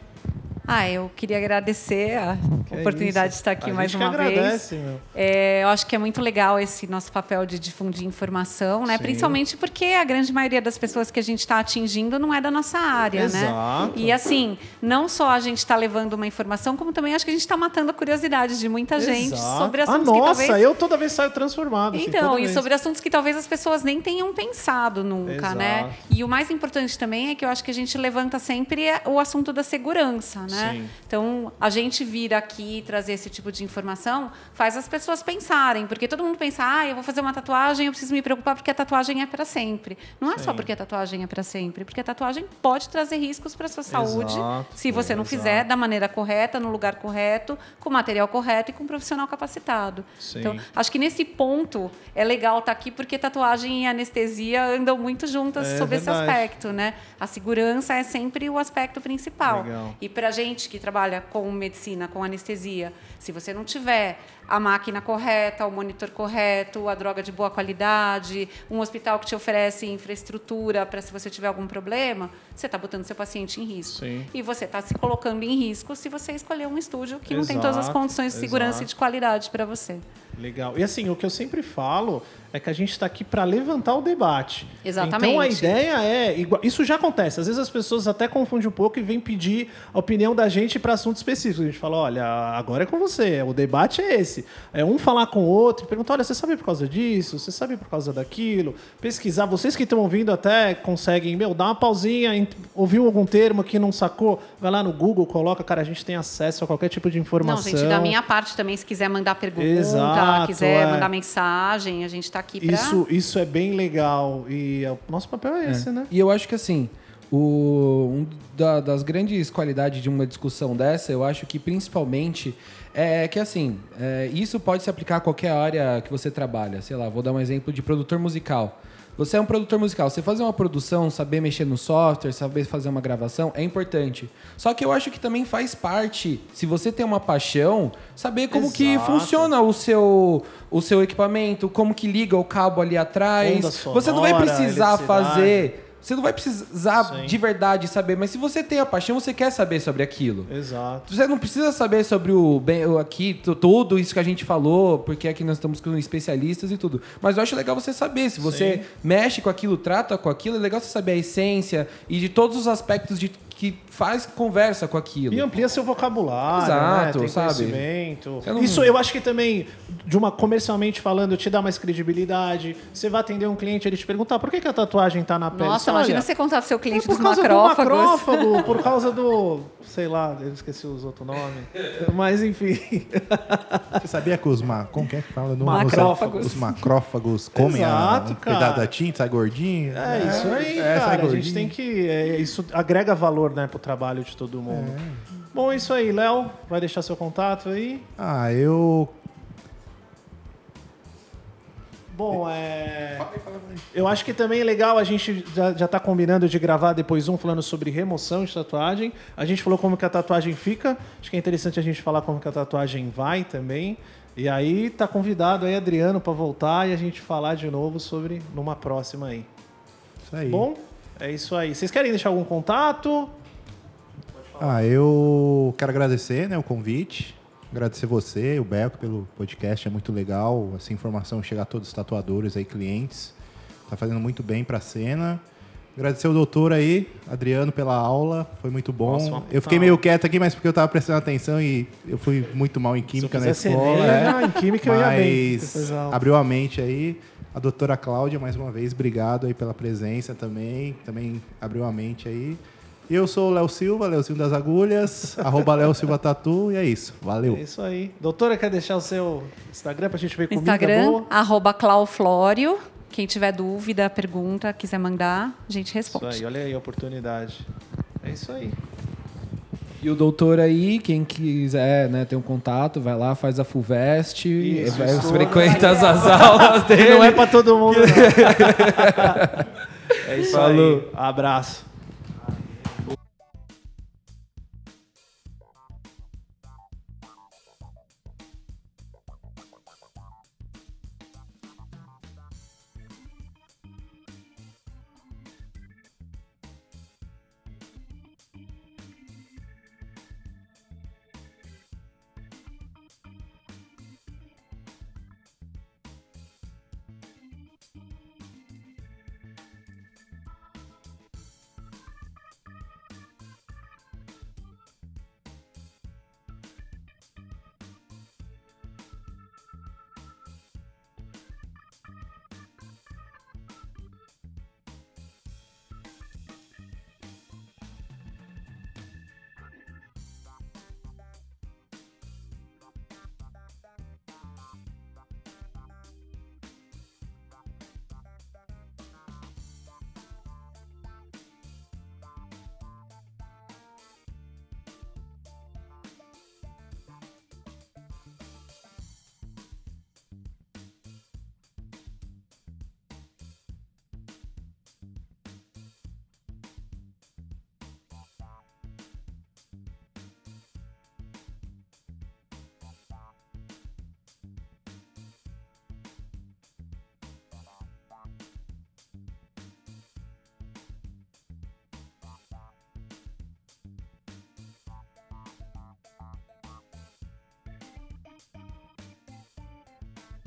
Ah, eu queria agradecer a Que oportunidade isso. de estar aqui A mais que uma vez. agradece, meu. É, eu acho que é muito legal esse nosso papel de difundir informação, né? Sim. Principalmente porque a grande maioria das pessoas que a gente está atingindo não é da nossa área, Exato. né? E assim, não só a gente está levando uma informação, como também acho que a gente está matando a curiosidade de muita gente Exato. sobre ah, assuntos que nossa, talvez eu toda vez saio transformado. assim, então, toda e vez. sobre assuntos que talvez as pessoas nem tenham pensado nunca, Exato. né? E o mais importante também é que eu acho que a gente levanta sempre é o assunto da segurança, né? Sim. Então, a gente vir aqui trazer esse tipo de informação faz as pessoas pensarem, porque todo mundo pensa, ah, eu vou fazer uma tatuagem, eu preciso me preocupar porque a tatuagem é para sempre. Não é só Sim. porque a tatuagem é para sempre, porque a tatuagem pode trazer riscos para sua saúde Exato, se você não exato. fizer da maneira correta, no lugar correto, com o material correto e com um profissional capacitado. Sim. Então, acho que nesse ponto é legal estar aqui porque tatuagem e anestesia andam muito juntas É sobre esse verdade. aspecto, né? A segurança é sempre o aspecto principal. Legal. E para gente que trabalha com medicina, com anestesia, se você não tiver a máquina correta, o monitor correto, a droga de boa qualidade, um hospital que te oferece infraestrutura para se você tiver algum problema, você está botando seu paciente em risco. Sim. E você está se colocando em risco se você escolher um estúdio que não tem todas as Exato, condições de segurança exato. e de qualidade para você. Legal. E assim, o que eu sempre falo é que a gente está aqui para levantar o debate. Exatamente. Então a ideia é. Isso já acontece. Às vezes as pessoas até confundem um pouco e vêm pedir a opinião da gente para assuntos específicos. A gente fala: olha, agora é com você. O debate é esse. É um falar com o outro e perguntar: olha, você sabe por causa disso? Você sabe por causa daquilo? Pesquisar. Vocês que estão ouvindo até conseguem, meu, dar uma pausinha, ouviu algum termo que não sacou? Vai lá no Google, coloca. Cara, a gente tem acesso a qualquer tipo de informação. Não, gente, da minha parte também, se quiser mandar pergunta, Exato, quiser é. mandar mensagem, a gente está aqui para. Isso, isso é bem legal. E é- o nosso papel é esse, né? E eu acho que assim, o, um da- das grandes qualidades de uma discussão dessa, eu acho que principalmente é que assim, é, isso pode se aplicar a qualquer área que você trabalha. Sei lá, vou dar um exemplo de produtor musical. Você é um produtor musical, você fazer uma produção, saber mexer no software, saber fazer uma gravação é importante. Só que eu acho que também faz parte, se você tem uma paixão, saber como que Exato. funciona o seu, o seu equipamento, como que liga o cabo ali atrás. Onda você não vai sonora, precisar fazer você não vai precisar Sim. de verdade saber, mas se você tem a paixão, você quer saber sobre aquilo. Exato. Você não precisa saber sobre o bem aqui tu- tudo isso que a gente falou, porque aqui nós estamos com especialistas e tudo. Mas eu acho legal você saber se você Sim. mexe com aquilo, trata com aquilo, é legal você saber a essência e de todos os aspectos de que faz conversa com aquilo. E amplia seu vocabulário, Exato, né? Tem sabe? conhecimento. Você não- Isso eu acho que também, de uma comercialmente falando, te dá mais credibilidade. Você vai atender um cliente, ele te perguntar por que, que a tatuagem tá na pele. Nossa, Você, imagina olha, você contar pro seu é cliente por dos causa macrófagos. do macrófago, por causa do. Sei lá, eu esqueci os outros nomes. Mas enfim. Você sabia que os ma... Como que é que fala? Não, Macrófagos. Os macrófagos comem Exato, a... cara. Cuidado da tinta, sai gordinho. É isso aí, é, cara. A gente tem que. é, isso agrega valor, né, pro trabalho de todo mundo. Bom, é isso aí, Léo. Vai deixar seu contato aí. Ah, eu... Bom, é. Eu acho que também é legal, a gente já, já tá combinando de gravar depois um falando sobre remoção de tatuagem. A gente falou como que a tatuagem fica. Acho que é interessante a gente falar como que a tatuagem vai também. E aí tá convidado aí, Adriano, para voltar e a gente falar de novo sobre numa próxima aí. Isso aí. Bom, é isso aí. Vocês querem deixar algum contato? Ah, eu quero agradecer né, o convite. Agradecer você, o Beco, pelo podcast. É muito legal essa informação chegar a todos os tatuadores aí, clientes. Tá fazendo muito bem pra cena. Agradecer o doutor aí, Adriano, pela aula. Foi muito bom. Nossa, eu fiquei meio quieto aqui, mas porque eu tava prestando atenção e eu fui muito mal em química na escola. Enem, é. já em química eu ia bem. Mas Depois abriu a mente aí. A doutora Cláudia, mais uma vez, obrigado aí pela presença também. Também abriu a mente aí. Eu sou o Léo Silva, Léozinho das Agulhas, arroba Léo Silva Tatu, e é isso. Valeu. É isso aí. Doutora, quer deixar o seu Instagram pra gente ver comida Instagram, boa? arroba Clauflório. Quem tiver dúvida, pergunta, quiser mandar, a gente Isso responde. aí, olha aí a oportunidade. É isso aí. E o doutor aí, quem quiser né, ter um contato, vai lá, faz a FUVEST, Isso, vai, isso. frequenta as, as aulas dele. não é pra todo mundo, é isso Falou. aí. Abraço.